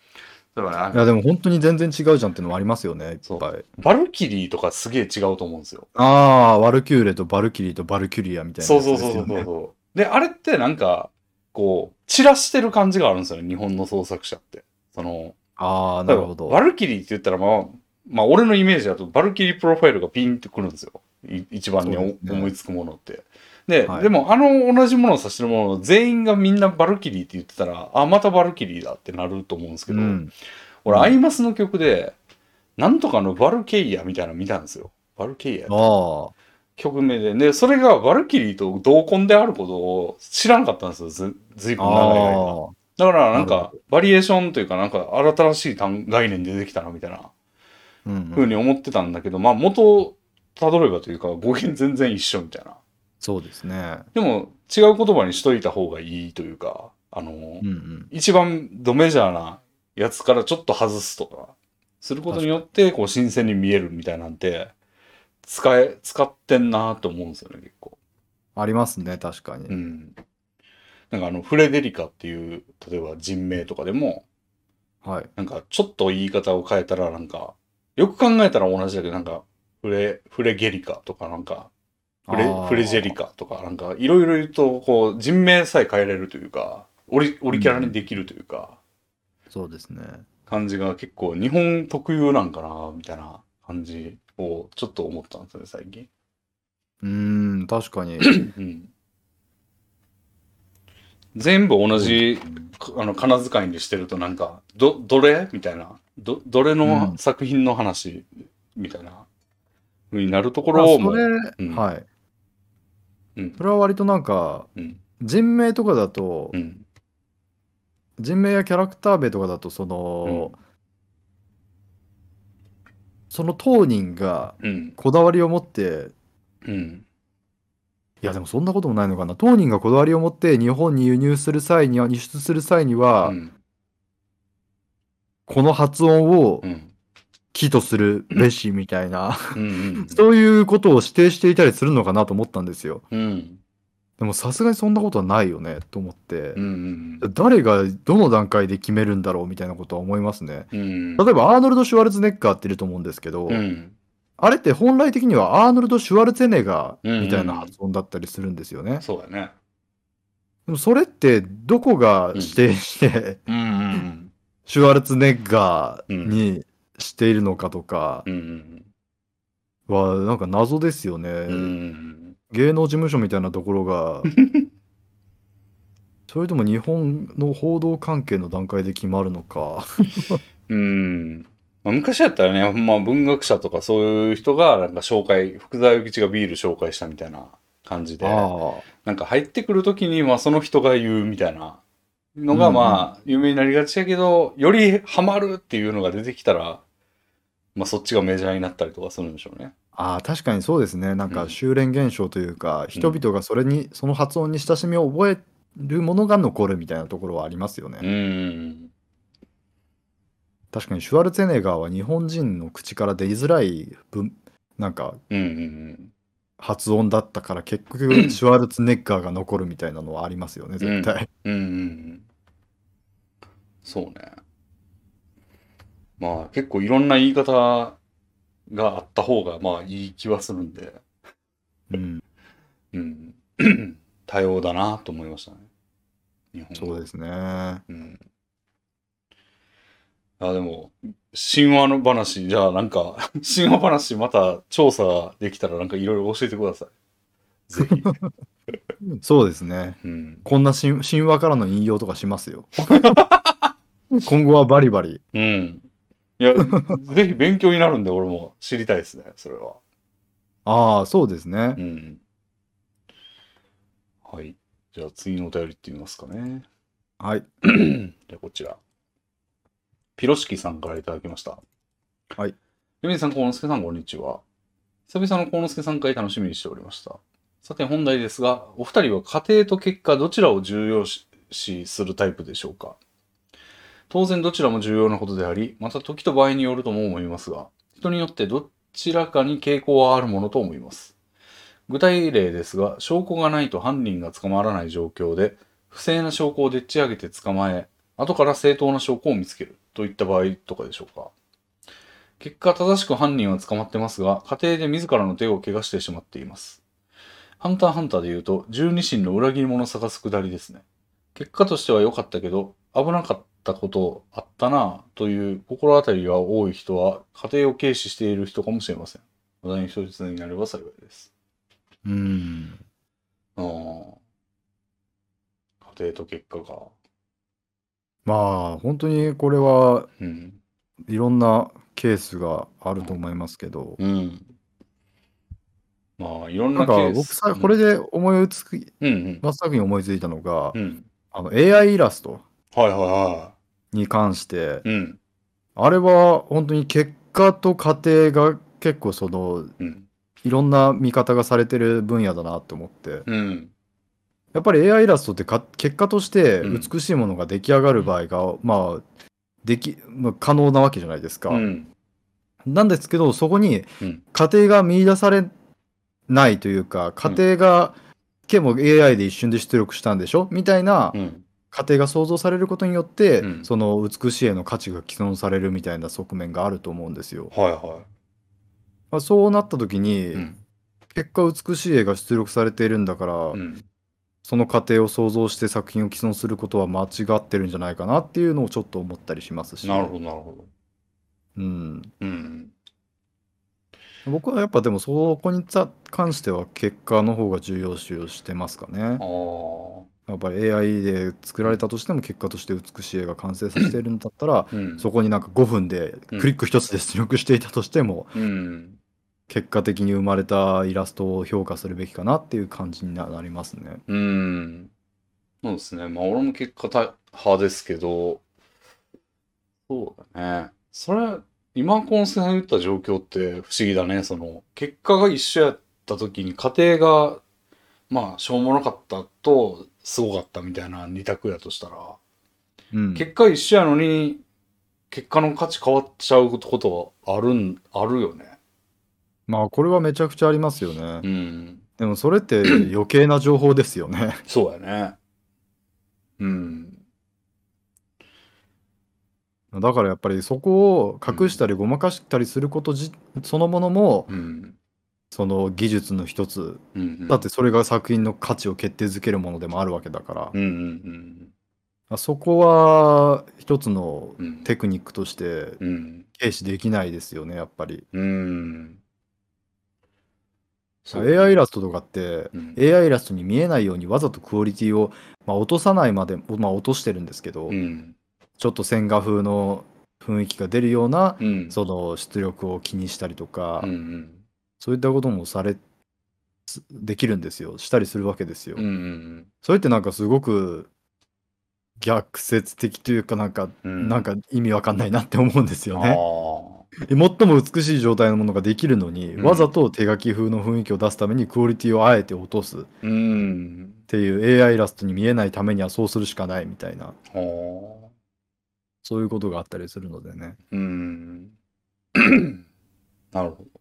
んかいやでも本当に全然違うじゃんってのもありますよね、いっそうぱい。バルキリーとかすげえ違うと思うんですよ。ああ、ワルキューレとバルキリーとバルキュリアみたいなそうそうそうそうですよね。そう。であれってなんかこう散らしてる感じがあるんですよね日本の創作者って。そのああ、なるほど。バルキリーって言ったらまあまあ俺のイメージだとバルキリープロファイルがピンってくるんですよ。い一番におそうですね思いつくものって。で、はいでもあの同じものを指してるもの全員がみんなバルキリーって言ってたら、あ、またバルキリーだってなると思うんですけど、うん、俺、うんアイマスの曲で、なんとかのバルキュリアみたいなの見たんですよ。バルキュリアああ、曲名で。で、それがバルキリーと同根であることを知らんかったんですよ。ずずいぶん長い間。あだからなんかバリエーションというかなんか新しい単概念出てきたなみたいなあ、うんうんふうに思ってたんだけど、まあ元をたどればというか語源全然一緒みたいな。そうですね。でも違う言葉にしといた方がいいというか、あの、うんうん。一番ドメジャーなやつからちょっと外すとか、することによってこう新鮮に見えるみたいなんて、使え、使ってんなと思うんですよね、結構。ありますね、確かに。うん。なんかあの、フレデリカっていう、例えば人名とかでも、はい。なんかちょっと言い方を変えたらなんか、よく考えたら同じだけど、なんか、フレ、フレゲリカとかなんか、フレフレジェリカとか、なんか、いろいろ言うと、こう、人名さえ変えれるというか、オリ、オリキャラにできるというか、そうですね。感じが結構日本特有なんかな、みたいな感じをちょっと思ったんですよね、最近。うーん、確かに。うん。全部同じ、あの、仮名遣いにしてるとなんか、ど、どれ？みたいな。ど、どれのうん作品の話？みたいな、風になるとこまあろも。それ、うんはい。うんそれは割となんか、うん。人名とかだと、うん。人名やキャラクター名とかだと、その、その当人がうん。こだわりを持って、うん。いやでもそんなこともないのかな。当人がこだわりを持って日本に輸入する際には、輸出する際には、うん。この発音をうん。木とするべしみたいな、うんうん そういうことを指定していたりするのかなと思ったんですよ。うん。でもさすがにそんなことはないよねと思って。う、ん誰がどの段階で決めるんだろうみたいなことは思いますね。うん。例えばアーノルド・シュワルツェネッガーっていると思うんですけど、うん。あれって本来的にはアーノルド・シュワルツェネガーみたいな発音だったりするんですよね。そうだね。でもそれってどこが指定して、うん。うんシュワルツェネッガーにしているのかとかはなんか謎ですよね。うん芸能事務所みたいなところがそれとも日本の報道関係の段階で決まるのか。うん。まあ昔やったらね、まあ、文学者とかそういう人がなんか紹介福沢諭吉がビール紹介したみたいな感じであなんか入ってくる時にまあその人が言うみたいなのがまあ有名になりがちやけど、よりハマるっていうのが出てきたらまあそっちがメジャーになったりとかするんでしょうね。ああ確かにそうですね。なんうんか修練現象というか、人々がそれにその発音に親しみを覚えるものが残るみたいなところはありますよね。うん確かにシュワルツェネッガーは日本人の口から出づらい文なんかうんうん発音だったから結局シュワルツェネッガーが残るみたいなのはありますよね絶対。うんうんうんそうね。まあ結構いろんな言い方があった方がまあいい気はするんで、うん、うん、多様だなと思いましたね。日本語そうですね。うん。あ、でも、神話の話、じゃあなんか、神話話また調査できたらなんかいろいろ教えてください。ぜひ。そうですね。うん。こんな神神話からの引用とかしますよ。今後はバリバリ。うん。いや、ぜひ勉強になるんで俺も知りたいですね、それは。ああ、そうですねう。ん。はい。じゃあ次のお便りってみますかね。はい。じゃあこちら。ピロシキさんからいただきました。はい。ユミさん、幸之助さん、こんにちは。久々の幸之助さん会楽しみにしておりました。さて本題ですが、お二人は家庭と結果どちらを重要視するタイプでしょうか？当然どちらも重要なことであり、また時と場合によるとも思いますが、人によってどちらかに傾向はあるものと思います。具体例ですが、証拠がないと犯人が捕まらない状況で、不正な証拠をでっち上げて捕まえ、後から正当な証拠を見つけるといった場合とかでしょうか。結果正しく犯人は捕まってますが、家庭で自らの手を怪我してしまっています。ハンターハンターで言うと、十二神の裏切り者を探すくだりですね。結果としては良かったけど、危なかったたことあったなぁという心当たりが多い人は、家庭を軽視している人かもしれません。話題に一つになれば幸いです。うん。あー家庭と結果が。まあ、本当にこれはうん。いろんなケースがあると思いますけど、うん。まあ、いろんなかなんケース。僕さ、これで思いつく、うんうん。真っ先に思いついたのが、うん。あの AI イラストはいはいはに関して、い。うん。あれは本当に結果と過程が結構その、うん。いろんな見方がされてる分野だなって思って、うん。やっぱり AI イラストってか結果としてうん美しいものが出来上がる場合が、まあ、でき、まあ、可能なわけじゃないですか。うん。なんですけど、そこにうん過程が見出されないというか、過程が、けも AI で一瞬で出力したんでしょ？みたいなうん。過程が想像されることによって、うんその美しい絵の価値が既存されるみたいな側面があると思うんですよ。はいはまあ、そうなった時に、い。うん。結果美しい絵が出力されているんだから、うん。その過程を想像して作品を既存することは間違ってるんじゃないかなっていうのをちょっと思ったりしますし。なるほど、なるほど。うん。うん。僕はやっぱでもそこにつ関しては結果の方が重要視をしてますかねあ。あ。やっぱり AI で作られたとしても結果として美しい絵が完成させているんだったら、うん。そこになんか5分でクリック一つで出力していたとしても、うん。結果的に生まれたイラストを評価するべきかなっていう感じになりますね。うん。そうですね。まあ、俺も結果た派ですけど、そうだね。それ、今、コンセが言った状況って不思議だね。その、結果が一緒やった時に、家庭が、まあ、しょうもなかったと、すごかったみたいな二択やとしたら、うん、結果一緒やのに、結果の価値変わっちゃうことはあるん、あるよね。まあこれはめちゃくちゃありますよね。うん。でもそれって 余計な情報ですよね。そうやね。うん。だからやっぱりそこを隠したりごまかしたりすることじそのものもうん。その技術の一つうん。だってそれが作品の価値を決定づけるものでもあるわけだからうんうんそこは一つのうん。うん。テクニックとしてうん。軽視できないですよねやっぱり。うん。AI イラストとかってうん AI イラストに見えないようにわざとクオリティを、まあ、落とさないまで、まあ、落としてるんですけど、うん。ちょっと線画風の雰囲気が出るような、うん。その出力を気にしたりとか、うんうん。そういったこともされすできるんですよしたりするわけですよ。うんうんそれってなんかすごく逆説的というかなんか、うん。なんか意味わかんないなって思うんですよね。あ 最も美しい状態のものができるのに、うんわざと手書き風の雰囲気を出すためにクオリティをあえて落とすっ。ていう AI イラストに見えないためにはそうするしかないみたいなはあ。そういうことがあったりするのでね。うん。なるほど。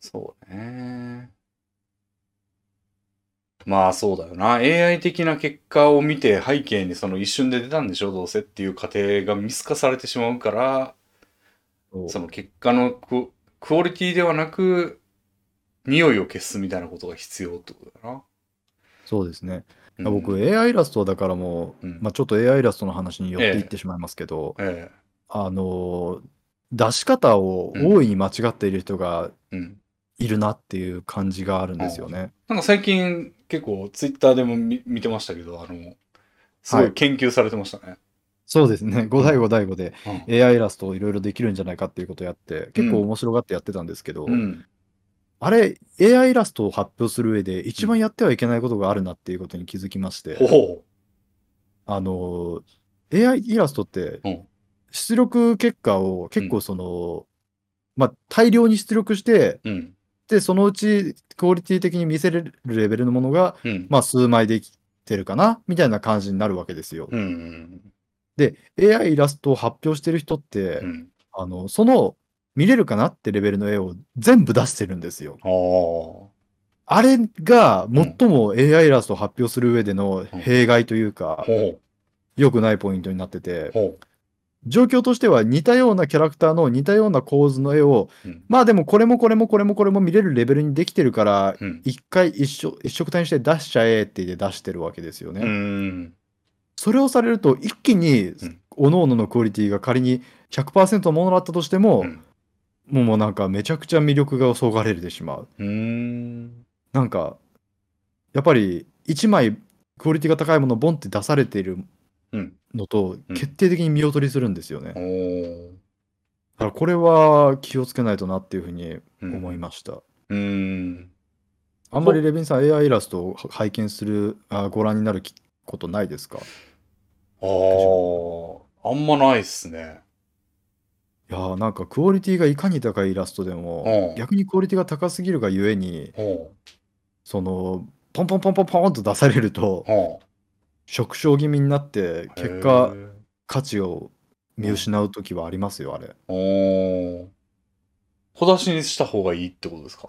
そうね。まあそうだよな。AI 的な結果を見て背景にその一瞬で出たんでしょ？どうせっていう過程が見透かされてしまうから、その結果のククオリティではなく、匂いを消すみたいなことが必要ってことだな。そうですね。うん僕 AI イラストだからもう、うんまあ、ちょっと AI イラストの話に寄っていってしまいますけど、えあの出し方を大いに間違っている人がえ。うん。いるなっていう感じがあるんですよね。なんか最近結構ツイッターでも見見てましたけど、あの、すごはいい研究されてましたね。そうですね。5対5対5でうん AI イラストをいろいろできるんじゃないかっていうことをやって、結構面白がってやってたんですけど、うん。あれ、AI イラストを発表する上で一番やってはいけないことがあるなっていうことに気づきまして、ほあの、AI イラストってう。うん。出力結果を結構その、まあ大量に出力して、うん。で、そのうちクオリティ的に見せれるレベルのものが、うん。まあ数枚できてるかなみたいな感じになるわけですよ。うん。で、AI イラストを発表してる人って、うん。あの、その見れるかなってレベルの絵を全部出してるんですよ。あれが最も AI イラストを発表する上での弊害というか、ほ良くないポイントになってて状況としては似たようなキャラクターの似たような構図の絵を、う。うん。まあでもこれもこれもこれもこれも見れるレベルにできてるから、うん。一回一緒一色体にして出しちゃえって言って出してるわけですよね。うん。それをされると一気にうん各々のクオリティが仮に100%のものだったとしても、うんもうなんかめちゃくちゃ魅力がそがれてしまう。うん。なんかやっぱり1枚クオリティが高いものをボンって出されているうん。のとうん決定的に見劣りするんですよね。おーだからこれは気をつけないとなっていうふうにうん思いました。うん。あんまりレビンさん AI イラストを拝見するあご覧になるきことないですか？ああ。あんまないっすね。いやーなんかクオリティがいかに高いイラストでもうん逆にクオリティが高すぎるがゆえにほそのポンポンポンポンポンと出されるとう。ほ縮小気味になってう。結果価値を見失う時はありますよあれ。おー小出しにした方がいいってことですか？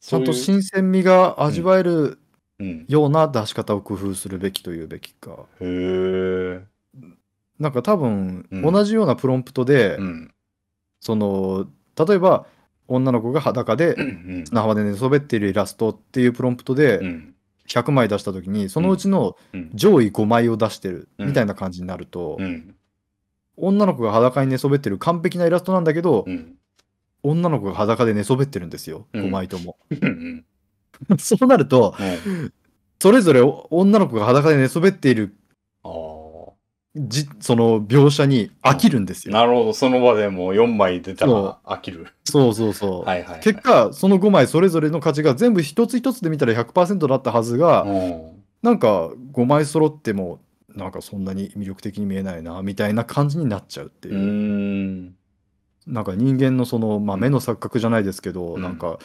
ちゃんと新鮮味が味わえるうん。ような出し方を工夫するべきというべきか。へえ。なんか多分うん同じようなプロンプトで、うん。その例えば女の子が裸でうん。砂浜で寝そべっているイラストっていうプロンプトでうん。100枚出した時にそのうちのうん。上位5枚を出してるうんみたいな感じになると、うん。女の子が裸に寝そべってる完璧なイラストなんだけど、うん。女の子が裸で寝そべってるんですよ、うん5枚とも。うん。そうなるとそれぞれ女の子が裸で寝そべっている。じその描写に飽きるんですよ。なるほど。その場でもう4枚出たら飽きる。そうそうそう。はいはいはい。結果その5枚それぞれの価値が全部一つ一つで見たら100%だったはずが、うん。なんか5枚揃ってもなんかそんなに魅力的に見えないなみたいな感じになっちゃうっていうう、ーん。なんか人間のその、まあ、目の錯覚じゃないですけど、うんなんか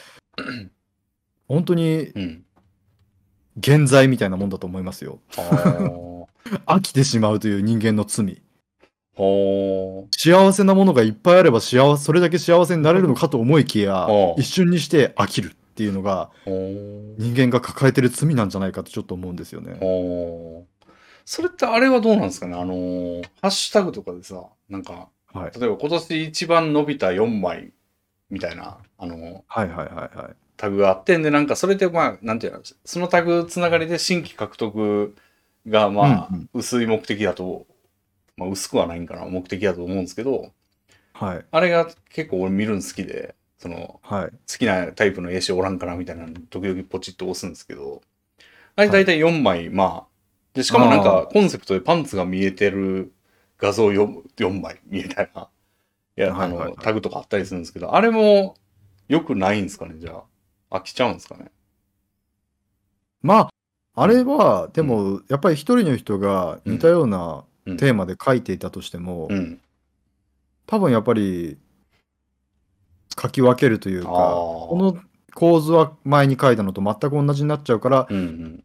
本当にうん。現在みたいなもんだと思いますよああ。飽きてしまうという人間の罪ほ幸せなものがいっぱいあれば幸せ、それだけ幸せになれるのかと思いきや一瞬にして飽きるっていうのが、人間が抱えてる罪なんじゃないかとちょっと思うんですよー。ね。それってあれはどうなんですかね？あのーハッシュタグとかでさ、なんか、はい。例えば今年一番伸びた4枚みたいな、あのーはいはいはいはい。タグがあって、で、なんかそれでまあ、なんていうの、そのタグつながりで新規獲得がまあ、薄い目的だと、まあ薄くはないんかな、目的だと思うんですけど、はい。あれが結構俺見るの好きで、その、はい。好きなタイプの絵師おらんかなみたいなの時々ポチッと押すんですけど、あれ大体4枚、まあ、で、しかもなんあかコンセプトでパンツが見えてる画像 4, 4枚みたいな、いや、あの、はいはいはいタグとかあったりするんですけど、あれも良くないんですかね、じゃあ。飽きちゃうんですかね。まあ、あれは、でも、やっぱり一人の人が似たようなうんテーマで書いていたとしても、うん。多分やっぱり書き分けるというか、あーこの構図は前に書いたのと全く同じになっちゃうから、うんうん。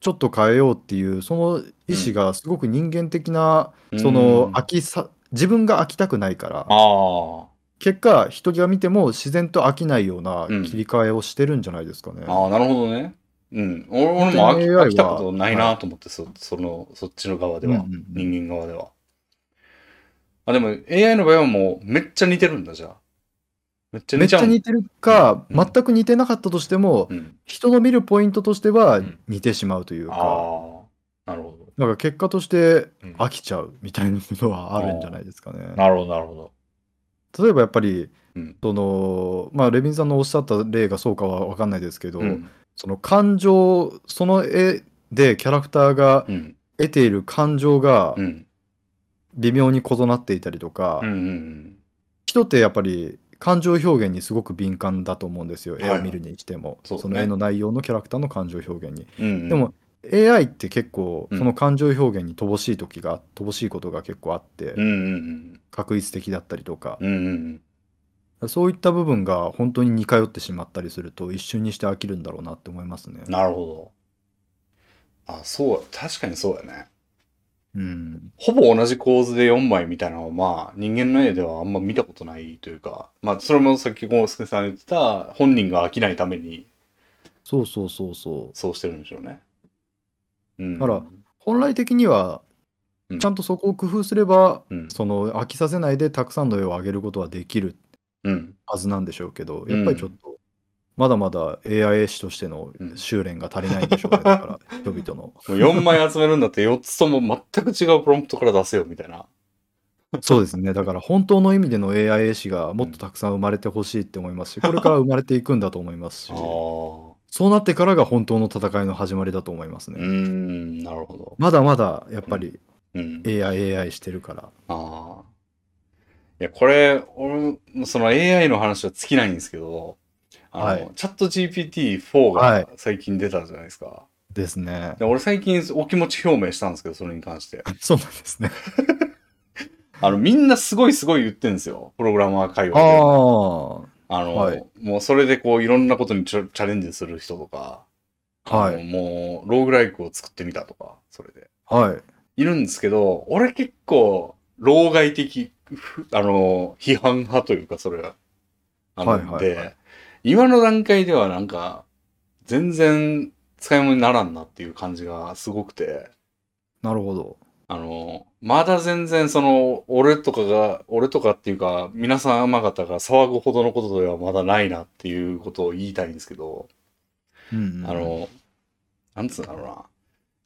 ちょっと変えようっていう、その意思がすごく人間的な、うんそのうん飽きさ、自分が飽きたくないから、あ結果、人が見ても自然と飽きないようなうん切り替えをしてるんじゃないですかね。あ、なるほどね。うん。俺俺も飽き飽きたことないなと思って、そその、そっちの側では、うんうんうん人間側では。あ、でも AI の場合はもうめっちゃ似てるんだ、じゃあ。めっちゃめっ似ちゃうちゃ似てるか、うん全く似てなかったとしても、うん。人の見るポイントとしてはうん似てしまうというあか、あ、なるほだから結果としてど。うん飽きちゃうみたいなことはあるんじゃないですかね。なるほど、なるほど。例えばやっぱり、うんそのまあ、レビンさんのおっしゃった例がそうかは分かんないですけど、うん。その感情その絵でキャラクターがうん。得ている感情がうん。微妙に異なっていたりとか、うん。うん。人ってやっぱり感情表現にすごく敏感だと思うんですよ、いはい絵を見るにしても、そうねその絵の内容のキャラクターの感情表現に。うん。でも AI って結構うんその感情表現に乏しい時が乏しいことが結構あって、うん。うん。確率的だったりとか、うん。うん。そういった部分が本当に似通ってしまったりすると一瞬にして飽きるんだろうなって思いますね。なるほど。あ、そう、確かにそうやね。うん、ほぼ同じ構図で4枚みたいなのは、まあ、人間の絵ではあんま見たことないというか、まあ、それもさっきゴースケさん言ってた、本人が飽きないために、そうそうそうそう。そうしてるんでしょうね。うん。だから本来的にはうんちゃんとそこを工夫すれば、うん。その飽きさせないでたくさんの絵を上げることはできるうん。はずなんでしょうけど、やっぱりちょっと、まだまだ AI 絵師としてのうん修練が足りないんでしょうね、だから人々の。もう4枚集めるんだって4つとも全く違うプロンプトから出せよみたいな。そうですね、だから本当の意味での AI 絵師がもっとたくさん生まれてほしいって思いますし、これから生まれていくんだと思いますしああ。、そうなってからが本当の戦いの始まりだと思いますうーね。ん、なるほど。まだまだやっぱりうん。AI、AI してるから。ああ。いや、これ、俺、その AI の話は尽きないんですけど、あの、はいチャット GPT-4 はいが最近出たじゃないですか。ですね。で俺最近お気持ち表明したんですけど、それに関して。そうなんですね。あの、みんなすごいすごい言ってんですよ。プログラマー界あ隈で。あ。あの、はいもうそれでこういろんなことにチャチャレンジする人とか、あのはい。もうローグライクを作ってみたとか、それで。はい。いるんですけど、俺結構、老害的、ふあの、批判派というか、それは。あのはいはいはいで、今の段階ではなんか、全然使い物にならんなっていう感じがすごくて、なるほど。あの、まだ全然その、俺とかが、俺とかっていうか、皆様方が騒ぐほどのことではまだないなっていうことを言いたいんですけど、うんうんあの、なんつうんだろ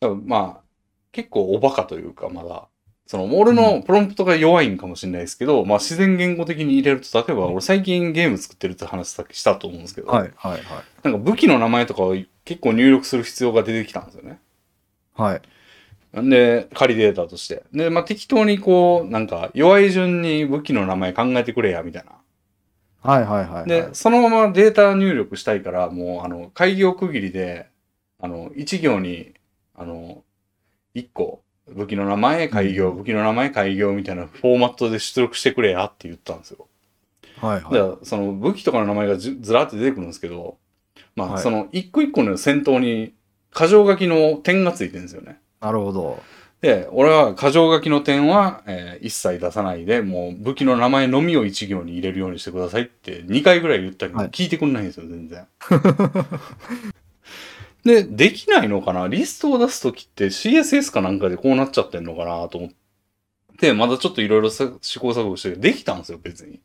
うな。まあ、結構おバカというか、まだ。その、俺のプロンプトが弱いんかもしれないですけど、まあ自然言語的に入れると、例えば俺最近ゲーム作ってるって話さっきしたと思うんですけど、はいはいはい。なんか武器の名前とかを結構入力する必要が出てきたんですよね。はい。なんで、仮データとして。で、まあ適当にこう、なんか弱い順に武器の名前考えてくれや、みたいな。はいはいはいはい。で、そのままデータ入力したいから、もう、あの、開業区切りで、あの、一行に、あの、一個、武器の名前、開業、うん武器の名前、開業みたいなフォーマットで出力してくれやって言ったんですよ。はいはい。だから、その武器とかの名前がずずらって出てくるんですけど、まあ、はいその一個一個の先頭に、箇条書きの点がついてるんですよね。なるほど。で、俺は箇条書きの点は、えー一切出さないで、もう武器の名前のみを一行に入れるようにしてくださいって2回ぐらい言ったけど、はい聞いてくんないんですよ、全然。で、できないのかな？リストを出すときって CSS かなんかでこうなっちゃってんのかなと思って、まだちょっといろいろ試行錯誤して、できたんですよ、別に。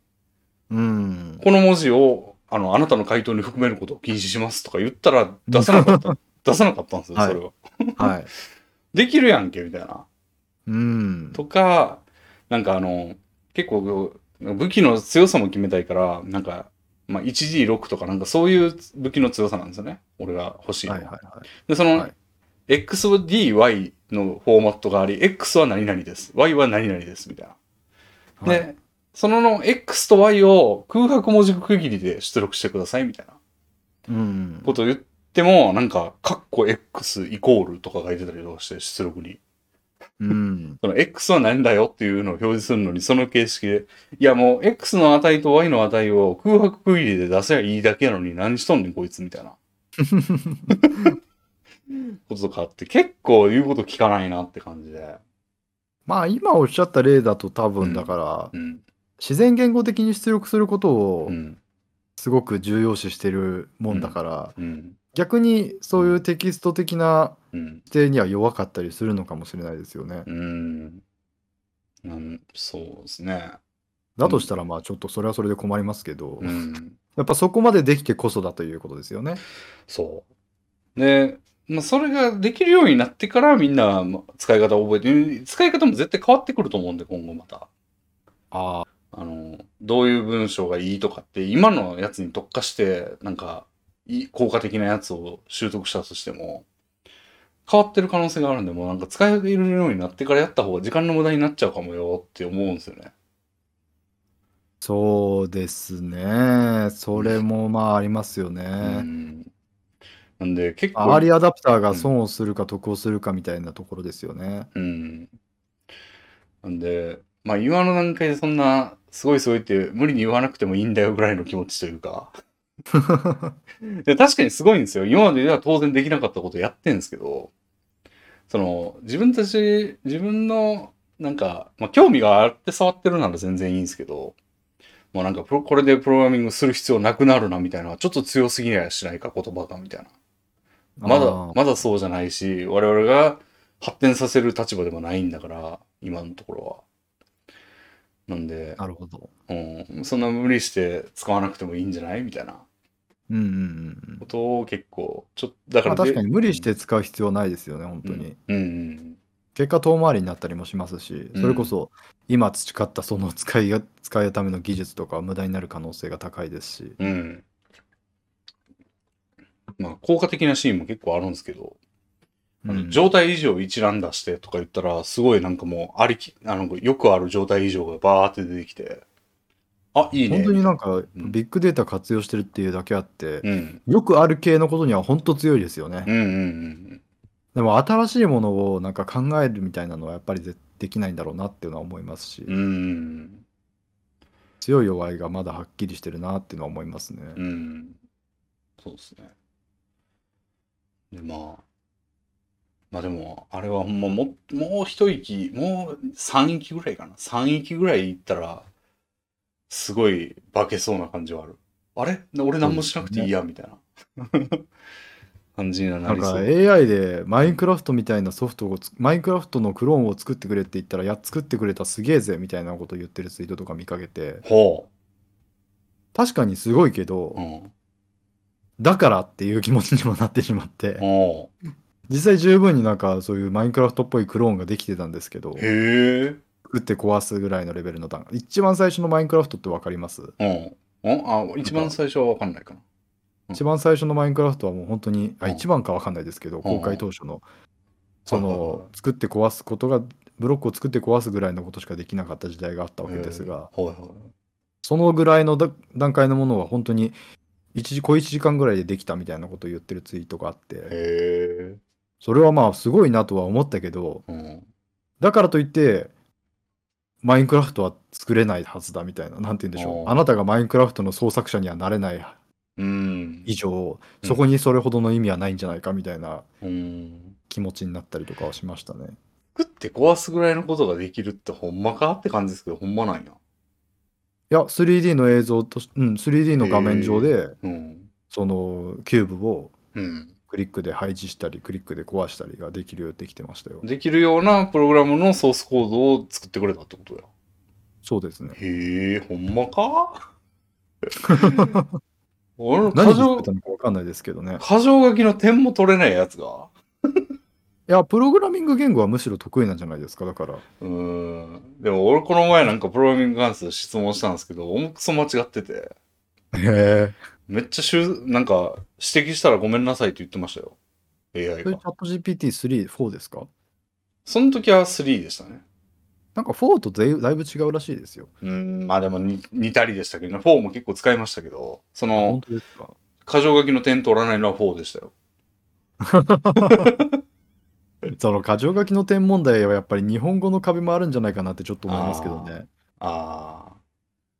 うん。この文字を、あの、あなたの回答に含めることを禁止しますとか言ったら出さなかった。出さなかったんですよ、はいそれは。はい。できるやんけ、みたいな。うん。とか、なんかあの、結構武器の強さも決めたいから、なんか、まあ、1D6 とかなんかそういう武器の強さなんですよね。俺が欲しいのは。はいはいはい。で、その、はい XDY のフォーマットがあり、X は何々です。Y は何々です。みたいな。はいで、そのの X と Y を空白文字区切りで出力してくださいみたいなうん。ことを言っても、なんか、カッコ X イコールとか書いてたりとかして出力に。うん。その X は何だよ？っていうのを表示するのに、その形式で、いやもう X の値と Y の値を空白区切りで出せばいいだけなのに何しとんねんこいつみたいな。こととかあって、結構言うこと聞かないなって感じで。まあ今おっしゃった例だと多分だから、うん。自然言語的に出力することをうん。すごく重要視してるもんだから、うん。逆にそういうテキスト的なうん。否定には弱かったりするのかもしれないですよね。うん。なんそうですね。だとしたらまあちょっとそれはそれで困りますけど、うん。やっぱそこまでできてこそだということですよね。そう。で、まあ、それができるようになってからみんなまあ使い方を覚えて、使い方も絶対変わってくると思うんで、今後また。ああ。あの、どういう文章がいいとかって、今のやつに特化して、なんか、効果的なやつを習得したとしても、変わってる可能性があるんで、もうなんか使えるようになってからやった方が時間の無駄になっちゃうかもよって思うんですよね。そうですね。それもまあありますようね。ん。なんで結構、アーリーアダプターが損をするか得をするかみたいなところですよね。うん。なんで、まあ今の段階でそんな、すごいすごいって無理に言わなくてもいいんだよぐらいの気持ちというか。で確かにすごいんですよ。今まででは当然できなかったことやってんですけど、その、自分たち、自分の、なんか、まあ興味があって触ってるなら全然いいんですけど、もうなんかプロ、これでプログラミングする必要なくなるなみたいなちょっと強すぎやしないか言葉がみたいな。まだまだそうじゃないし、我々が発展させる立場でもないんだから、今のところは。なんで、なるほど。うん、そんな無理して使わなくてもいいんじゃない？みたいなうんうんうんうん。ことを結構、ちょっと、だかまらで、あ確かに無理して使う必要ないですよね、本当に。うん。うん結果遠回りになったりもしますし、うんそれこそ今培ったその使いが使うための技術とかは無駄になる可能性が高いですし。うん。うん。まあ、効果的なシーンも結構あるんですけど、あのうん状態異常一覧出してとか言ったら、すごいなんかもう、ありき、あの、よくある状態異常がバーって出てきて、あ、いいね。本当になんかんビッグデータ活用してるっていうだけあって、うん。よくある系のことには本当強いですよね。うんうんうんでも新しいものをなんか考えるみたいなのはやっぱりぜできないんだろうなっていうのは思いますし、うん。うん。強い弱いがまだはっきりしてるなっていうのは思いますね。うん。そうですね。で、まあ。まあでも、あれはほんまも、もう一息、もう三息ぐらいかな。三息ぐらいいったら、すごい化けそうな感じはある。あれ？俺何もしなくていいや、みたいな 感じにはななんかりそう。AI でマインクラフトみたいなソフトをつマインクラフトのクローンを作ってくれって言ったら、や作ってくれたすげえぜみたいなことを言ってるツイートとか見かけて、ほ確かにすごいけど、う。うん。だからっていう気持ちにもなってしまって、お実際十分になんかそういうマインクラフトっぽいクローンができてたんですけど、へえ。作って壊すぐらいのレベルの段階。一番最初のマインクラフトってわかります？うん。うん？あ、一番最初はわかんないかな。一番最初のマインクラフトはもう本当に、あうん一番かわかんないですけど、公開当初の、その、作って壊すことが、ブロックを作って壊すぐらいのことしかできなかった時代があったわけですが、はいはい。そのぐらいのだ段階のものは本当に、一時、小1時間ぐらいでできたみたいなことを言ってるツイートがあって、へえ。それはまあすごいなとは思ったけど、うん。だからといって、マインクラフトは作れないはずだみたいな、なんて言うんでしょう。あなたがマインクラフトの創作者にはなれないうん。以上、うんそこにそれほどの意味はないんじゃないかみたいなうん。気持ちになったりとかはしましたね。作って壊すぐらいのことができるってほんまかって感じですけど、ほんまなんや。いや、3D の映像とし、うん、3D の画面上で、うん。そのキューブをうん。クリックで配置したり、クリックで壊したりができるようにできてましたよ。できるようなプログラムのソースコードを作ってくれたってことや。そうですね。へえ、ほんまか？俺の何作ったのかわかんないですけどね。過剰書きの点も取れないやつが。いや、プログラミング言語はむしろ得意なんじゃないですか、だから。うーん。でも俺この前なんかプログラミング関数質問したんですけど、重くそ間違ってて、へえ。めっちゃしゅなんか指摘したらごめんなさいって言ってましたよ。AI がそれチ。ャット GPT3、4ですか？その時は3でしたね。なんか4とだいだいぶ違うらしいですよ。うーん、まあでもに似たりでしたけどね。4も結構使いましたけど、その本当ですか？過剰書きの点取らないのは4でしたよ。その箇条書きの点問題はやっぱり日本語の壁もあるんじゃないかなってちょっと思いますけどね。あ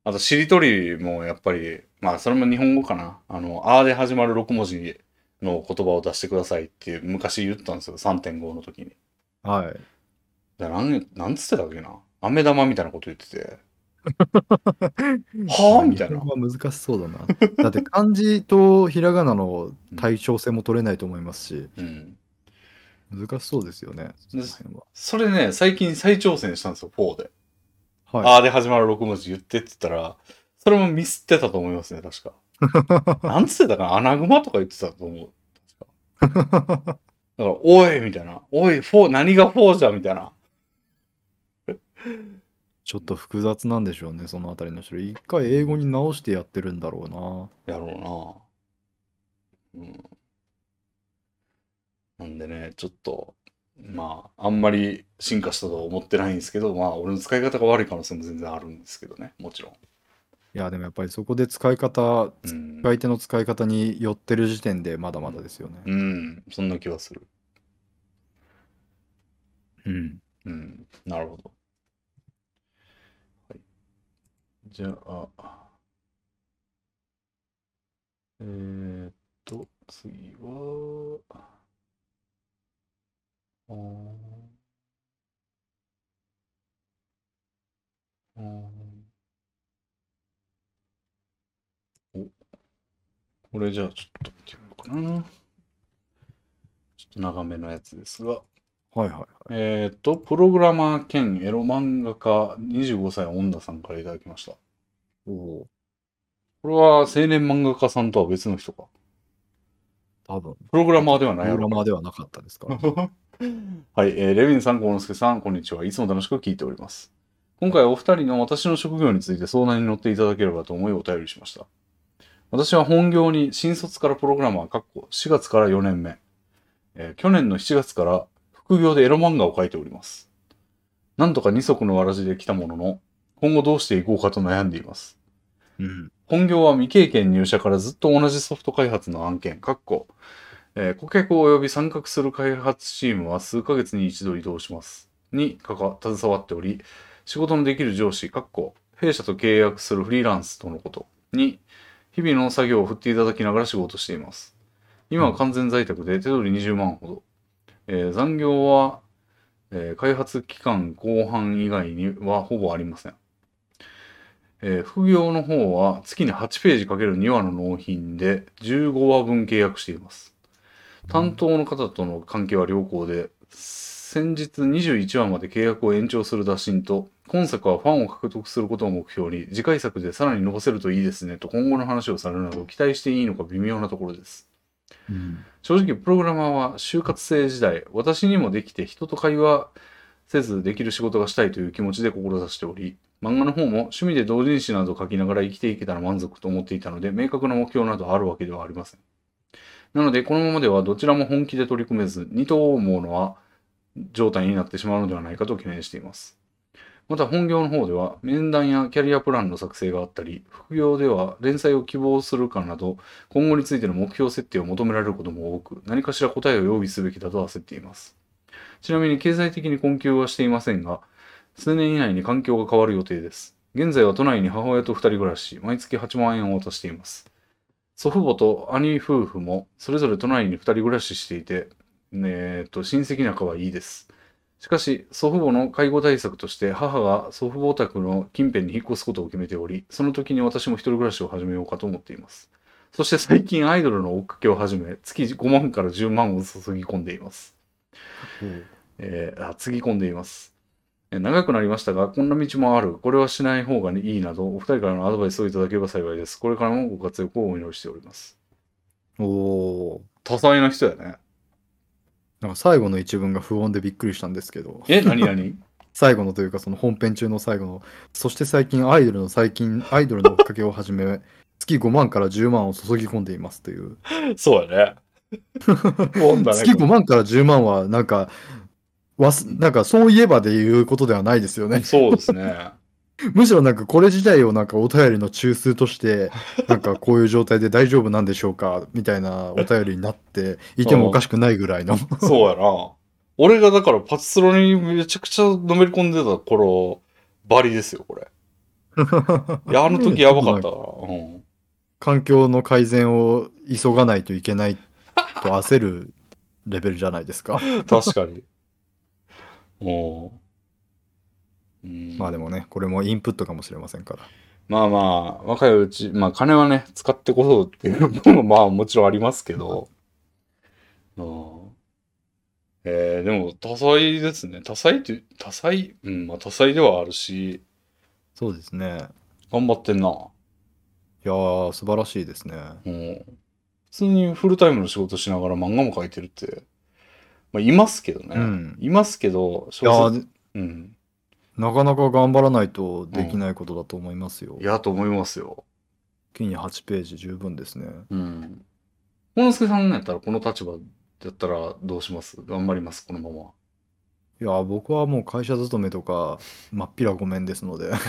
あ。あと、しりとりもやっぱり、まあ、それも日本語かな。あの、あーで始まる6文字の言葉を出してくださいって昔言ったんですよ。3.5の時に。はい。だなん、なんつってたっけな。飴玉みたいなこと言ってて。はあみたいな難しそうだな。だって漢字とひらがなの対称性も取れないと思いますし、うん。難しそうですよね。それね、最近再挑戦したんですよ、4で。はい。あーで始まる6文字言ってって言ったら、それもミスってたと思いますね、確か。なんつってたかなアナグマとか言ってたと思う。確か。だから、おいみたいな。おい、フォー、何がフォーじゃみたいな。ちょっと複雑なんでしょうね、そのあたりの種類。一回英語に直してやってるんだろうな。やろうな。うん。なんでね、ちょっと、まあ、あんまり進化したとは思ってないんですけど、まあ、俺の使い方が悪い可能性も全然あるんですけどね、もちろん。いや、でもやっぱりそこで使い方、うん。使い手の使い方に寄ってる時点でまだまだですよね。うん、そんな気はする。うん。うん、なるほど。はい。じゃあ、えーっと、次は、あーあーこれじゃあちょっと見てみようかな。ちょっと長めのやつですが、はいはい。えーっと、プログラマー兼エロ漫画家25歳恩田さんからいただきました。おおこれは青年漫画家さんとは別の人か？多分、プログラマーではないプログラマーではなかったですか。はい、えーレビンさん、幸之助さん、こんにちは。いつも楽しく聞いております。今回お二人の私の職業について相談に乗っていただければと思いお便りしました。私は本業に新卒からプログラマー、かっこ4月から4年目、えー去年の7月から副業でエロ漫画を描いております。なんとか二足のわらじで来たものの、今後どうしていこうかと悩んでいます。うん。本業は未経験入社からずっと同じソフト開発の案件、かっこ、えー顧客及び参画する開発チームは数ヶ月に一度移動します。に、かか、携わっており、仕事のできる上司、かっこ、弊社と契約するフリーランスとのことに、日々の作業を振っていただきながら仕事しています。今は完全在宅で手取り20万ほど。えー残業は、えー開発期間後半以外にはほぼありません。えー副業の方は月に8ページかける2話の納品で15話分契約しています。担当の方との関係は良好で、先日21話まで契約を延長する打診と、今作はファンを獲得することを目標に、次回作でさらに伸ばせるといいですねと今後の話をされるなど期待していいのか微妙なところです。うん。正直プログラマーは就活生時代私にもできて人と会話せずできる仕事がしたいという気持ちで志しており漫画の方も趣味で同人誌などを書きながら生きていけたら満足と思っていたので明確な目標などあるわけではありませんなのでこのままではどちらも本気で取り組めず二頭思うのは状態になってしまうのではないかと懸念していますまた本業の方では面談やキャリアプランの作成があったり副業では連載を希望するかなど今後についての目標設定を求められることも多く、何かしら答えを用意すべきだと焦っています。ちなみに経済的に困窮はしていませんが、数年以内に環境が変わる予定です。現在は都内に母親と二人暮らし、毎月8万円を渡しています。祖父母と兄夫婦もそれぞれ都内に二人暮らししていて、えーと、親戚仲はいいです。しかし、祖父母の介護対策として母が祖父母宅の近辺に引っ越すことを決めており、その時に私も一人暮らしを始めようかと思っています。そして最近アイドルの追っかけを始め、月5万から10万を注ぎ込んでいます。えーあ、つぎ込んでいます。えー長くなりましたが、こんな道もある。これはしない方がいいなど、お二人からのアドバイスをいただければ幸いです。これからもご活躍をお祈りしております。おお多彩な人やね。なんか最後の一文が不穏でびっくりしたんですけど、え、何何？最後のというかその本編中の最後の、そして最近アイドルの最近、アイドルの追っかけを始め、月5万から10万を注ぎ込んでいますという。そうやね。もんだね 月5万から10万はなんか、わすなんかそういえばで言うことではないですよね。そうですね。むしろなんかこれ自体をなんかお便りの中枢として、なんかこういう状態で大丈夫なんでしょうかみたいなお便りになっていてもおかしくないぐらいの。そうやな。俺がだからパチスロにめちゃくちゃのめり込んでた頃、バリですよ、これ。いや、あの時やばかったから。うん。環境の改善を急がないといけないと焦るレベルじゃないですか。確かに。おうん、まあでもね、これもインプットかもしれませんから。まあまあ、若いうち、まあ金はね、使ってこそっていうのもまあもちろんありますけど。うんえー、でも多彩ですね。多彩って、多彩？うん、まあ多彩ではあるし、そうですね。頑張ってんな。いやー、素晴らしいですね。うん。普通にフルタイムの仕事しながら漫画も描いてるって、まあいますけどね。うんいますけど、いや小説ー、うん。なかなか頑張らないとできないことだと思いますよ。いや、と思いますよ。金に8ページ十分ですね。うん。小之助さんやったらこの立場だったらどうします？頑張ります、このまま。いやー、僕はもう会社勤めとか、まっぴらごめんですので、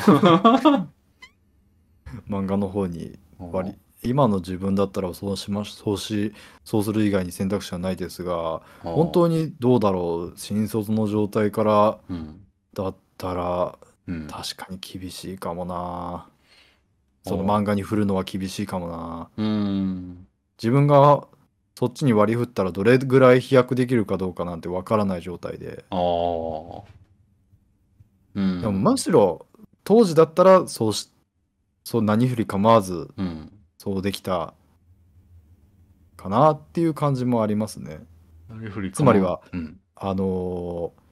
漫画の方に割り、今の自分だったらそうします、そうし、そうする以外に選択肢はないですが、本当に、にどうだろう、新卒の状態からうん。だったら、うん。確かに厳しいかもな。そのお漫画に振るのは厳しいかもな。うん。自分がそっちに割り振ったらどれぐらい飛躍できるかどうかなんてわからない状態で。ああ。うん。でもむしろ当時だったらそうし、そう何振り構わずうん。そうできたかなっていう感じもありますね。つまりは、うん。あのー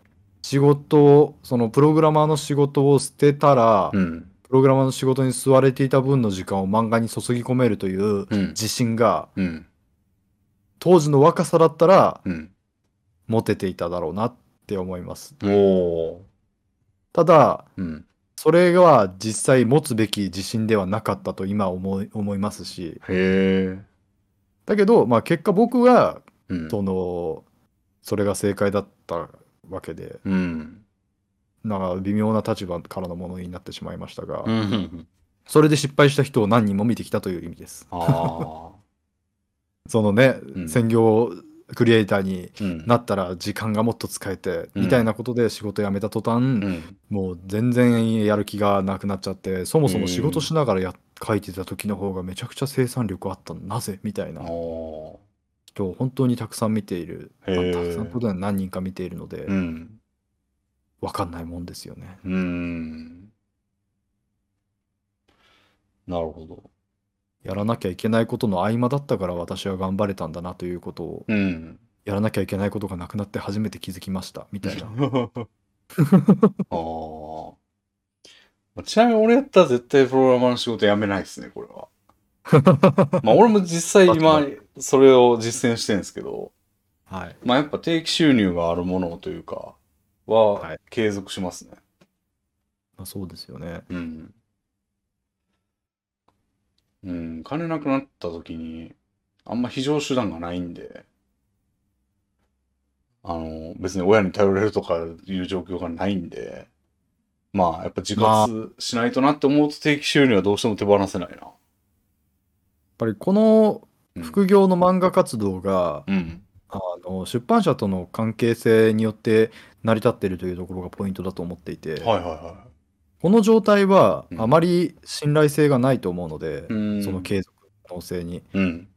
仕事を、そのプログラマーの仕事を捨てたら、うん。プログラマーの仕事に吸われていた分の時間を漫画に注ぎ込めるといううん。自信がうん。当時の若さだったらうん。持てていただろうなって思います。ただ。それは実際持つべき自信ではなかったと今思い思いますし、へえ。だけど、まあ結果僕が、うん。その、それが正解だったわけで、うん。なんか微妙な立場からのものになってしまいましたが、うん。それで失敗した人を何人も見てきたという意味です。そのね、ん専業クリエイターにうん。なったら時間がもっと使えて、うんみたいなことで仕事辞めた途端、うん。もう全然やる気がなくなっちゃってそもそも仕事しながらや書いてた時の方がめちゃくちゃ生産力あったのなぜ？みたいな。人を本当にたくさん見ている、まあたくさんは何人か見ているので、うん。わかんないもんですよね。うん。なるほど。やらなきゃいけないことの合間だったから私は頑張れたんだなということをうん。やらなきゃいけないことがなくなって初めて気づきましたみたいな。ああ。ちなみに俺やったら絶対プログラマーの仕事辞めないですね、これは。まあ俺も実際今それを実践してるんですけど、はい。まあやっぱ定期収入があるものというかははい継続しますね。まあ、そうですよね。うん。うん、金なくなった時にあんま非常手段がないんで、あの、別に親に頼れるとかいう状況がないんで、まあやっぱ自活しないとなって思うと定期収入はどうしても手放せないな。やっぱりこのうん副業の漫画活動が、うん。あの出版社との関係性によって成り立っているというところがポイントだと思っていて、はいはいはこの状態はうんあまり信頼性がないと思うので、い。うん。その継続可能性に。うん。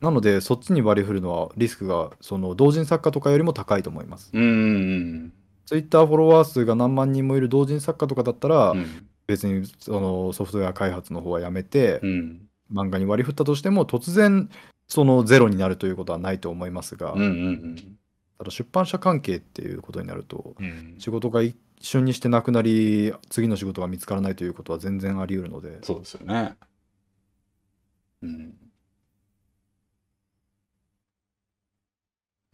なので、そっちに割り振るのはリスクがその同人作家とかよりも高いと思います。うんうんツイッターフォロワー数が何万人もいる同人作家とかだったら、うん。別にそのソフトウェア開発の方はやめて、うん。漫画に割り振ったとしても突然そのゼロになるということはないと思いますが、うんうんただ出版社関係っていうことになるとうん。うん。仕事が一瞬にしてなくなり次の仕事が見つからないということは全然あり得るのでそうですよね。うん。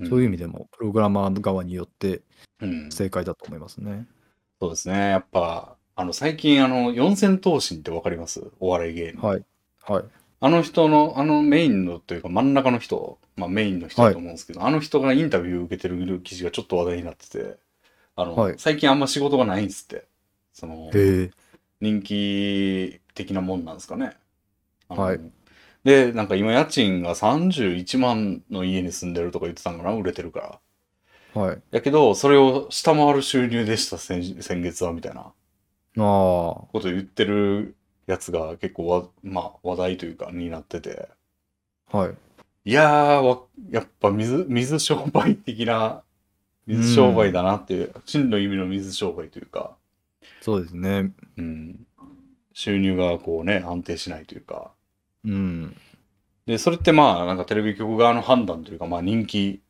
そういう意味でもプログラマー側によってうん、正解だと思いますね。そうですね。やっぱ、あの、最近、あの、四千頭身ってわかります？お笑い芸人。はい。はい。あの人の、あのメインのというか真ん中の人、まあメインの人だと思うんですけど、あの人がインタビュー受けてる記事がちょっと話題になってて、あの、はい最近あんま仕事がないんですって。その。人気的なもんなんですかね。はいで、なんか今家賃が31万の家に住んでるとか言ってたんかな売れてるから。はい。やけど、それを下回る収入でした、先先月は、みたいな。こと言ってるやつが結構わ、まあ、話題というか、になってて。はい。いやー、わやっぱ水、水商売的な、水商売だなっていう、真の意味の水商売というか、そうですね。うん。収入がこうね、安定しないというか。うん。で、それってまあ、なんかテレビ局側の判断というか、まあ人気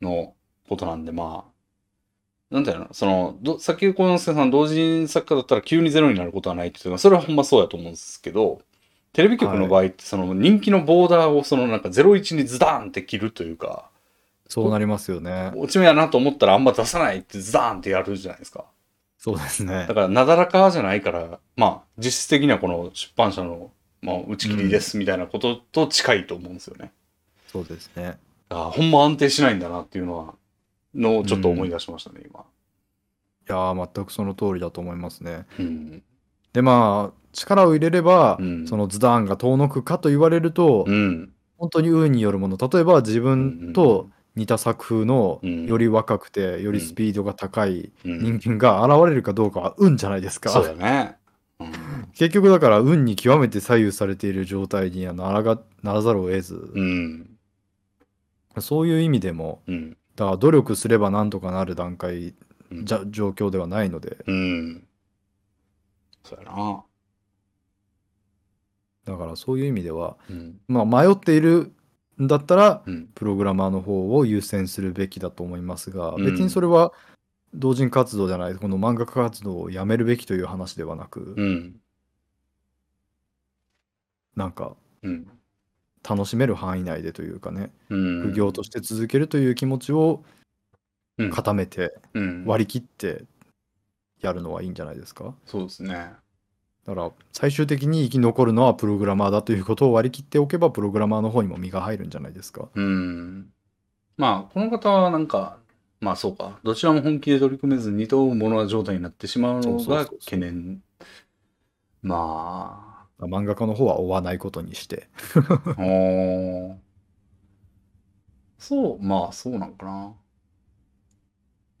のことなんで、まあ、なんていうの、その、どさっき小之助さん、同人作家だったら急にゼロになることはないって言ってたのはそれはほんまそうやと思うんですけど、テレビ局の場合って、その人気のボーダーをそのなんか01にズダーンって切るというか、そうなりますよね。落ち目やなと思ったらあんま出さないってズダーンってやるじゃないですか。そうですねだ。から、なだらかじゃないから、まあ、実質的にはこの出版社の、まあ、打ち切りですみたいなことと近いと思うんですよね。そうですね。あほんま安定しないんだなっていうのは、のをちょっと思い出しましたね、今。いやー、全くその通りだと思いますね。うん。で、まあ、力を入れれば、うんそのズダーンが遠のくかと言われると、うん。本当に運によるもの。例えば自分と似た作風のうんより若くて、よりスピードが高いうん。人間が現れるかどうかは運じゃないですか。そうだね。うん。結局だから運に極めて左右されている状態にはならがならざるを得ず、うん。そういう意味でもうん。だから努力すればなんとかなる段階うんじゃ状況ではないのでうん。そうやな。だからそういう意味では、うん。まあ、迷っているんだったらうん。プログラマーの方を優先するべきだと思いますが、うん別にそれは同人活動じゃないこの漫画家活動をやめるべきという話ではなく、うん。なんかうん。楽しめる範囲内でというかね、うん。副業として続けるという気持ちをうん固めてうん。割り切ってやるのはいいんじゃないですか？そうですね。だから最終的に生き残るのはプログラマーだということを割り切っておけばプログラマーの方にも身が入るんじゃないですか？うん。まあ、この方はなんか、まあそうか、どちらも本気で取り組めず二等もの状態になってしまうのが懸念。ま漫画家の方は追わないことにして そう、まあそうなのかな。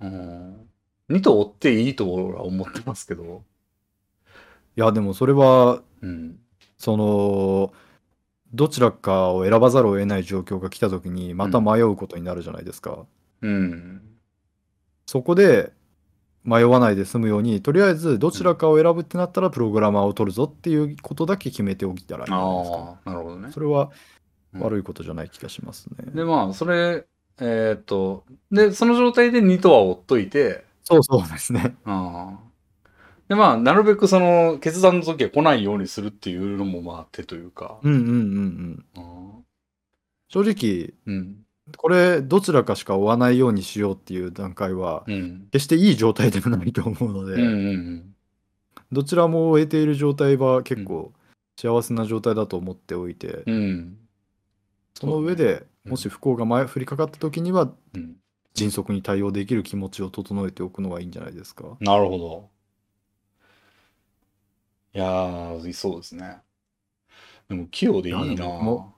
うん。二頭追っていいと俺は思ってますけど。いやでもそれはうん。そのどちらかを選ばざるを得ない状況が来た時にまた迷うことになるじゃないですか、うん。そこで迷わないで済むようにとりあえずどちらかを選ぶってなったらプログラマーを取るぞっていうことだけ決めておいたらいいんじゃないですか。ああ、なるほどね。そ。れはうん。悪いことじゃない気がしますね、で、まあ、それ、えーっと、で、その状態で2とは追っといて、そうそうですね。ああで、まあ、なるべくその決断の時は来ないようにするっていうのも、まあ、手というか。うんうんうんうん。ああ正直うん。これどちらかしか追わないようにしようっていう段階はうん。決していい状態でもないと思うので、うんうんどちらも終えている状態は結構幸せな状態だと思っておいて、うん。うん。その上でうんもし不幸が前降りかかった時にはうん。迅速に対応できる気持ちを整えておくのがいいんじゃないですか。なるほど。いやー、そうですね。でも、器用でいいな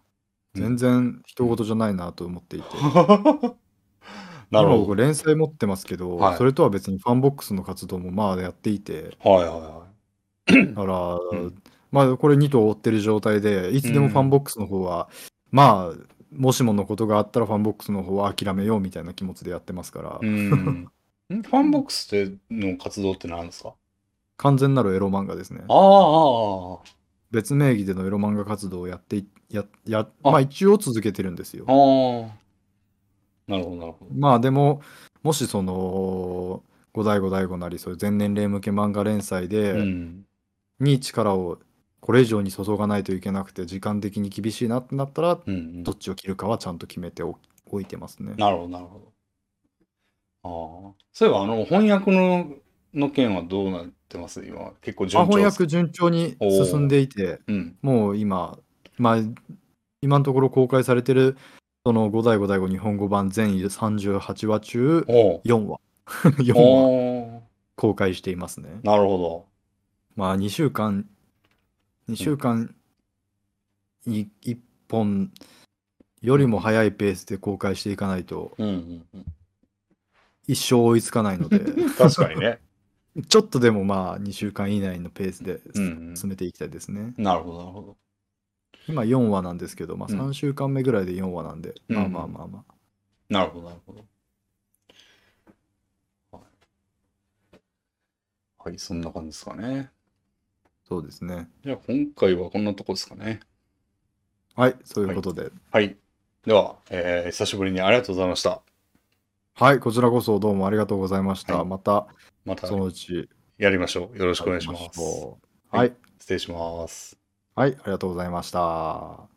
全然他人事じゃないなと思っていて。なるほど。今僕連載持ってますけど、はいそれとは別にファンボックスの活動もまあやっていて、はいはいはい。だから、う んまあこれ二兎追ってる状態で、いつでもファンボックスの方は、まあ、もしものことがあったらファンボックスの方は諦めようみたいな気持ちでやってますから、うん。んファンボックスの活動って何ですか？完全なるエロ漫画ですねあ。あ、ああ、別名義でのエロ漫画活動をやっていややあまあ一応続けてるんですよああ。。なるほど、なるほど。まあでももしその五代五代五なりそういう全年齢向け漫画連載で、うん。に力をこれ以上に注がないといけなくて時間的に厳しいなってなったらうん、うんどっちを切るかはちゃんと決めておおいてますね。なるほど、なるほど。ああ。そういえば、あの、翻訳の、の件はどうなってます？今。結構順あ調翻訳順調に進んでいてうん。もう今まあ今のところ公開されてるその五代五代五日本語版全38話中おう4話 4話公開していますね。なるほまあ2週間2週間に1本よりも早いペースで公開していかないとど。うんうんうん。一生追いつかないので 確かにね。ちょっとでもまあ2週間以内のペースでうんうん進めていきたいですね。なるほど、なるほど。今4話なんですけど、まあ、うん3週間目ぐらいで4話なんで、うんまあまあまあまあ。なるほど、なるほど。はい、はい、そんな感じですかね。そうですね。じゃあ、今回はこんなとこですかね。はい、そういうことで。はい。では、えー久しぶりにありがとうございました。はい、こちらこそどうもありがとうございました。はいまたまたそのうちやりましょう。よろしくお願いします。ははいい、失礼します。はい、ありがとうございました。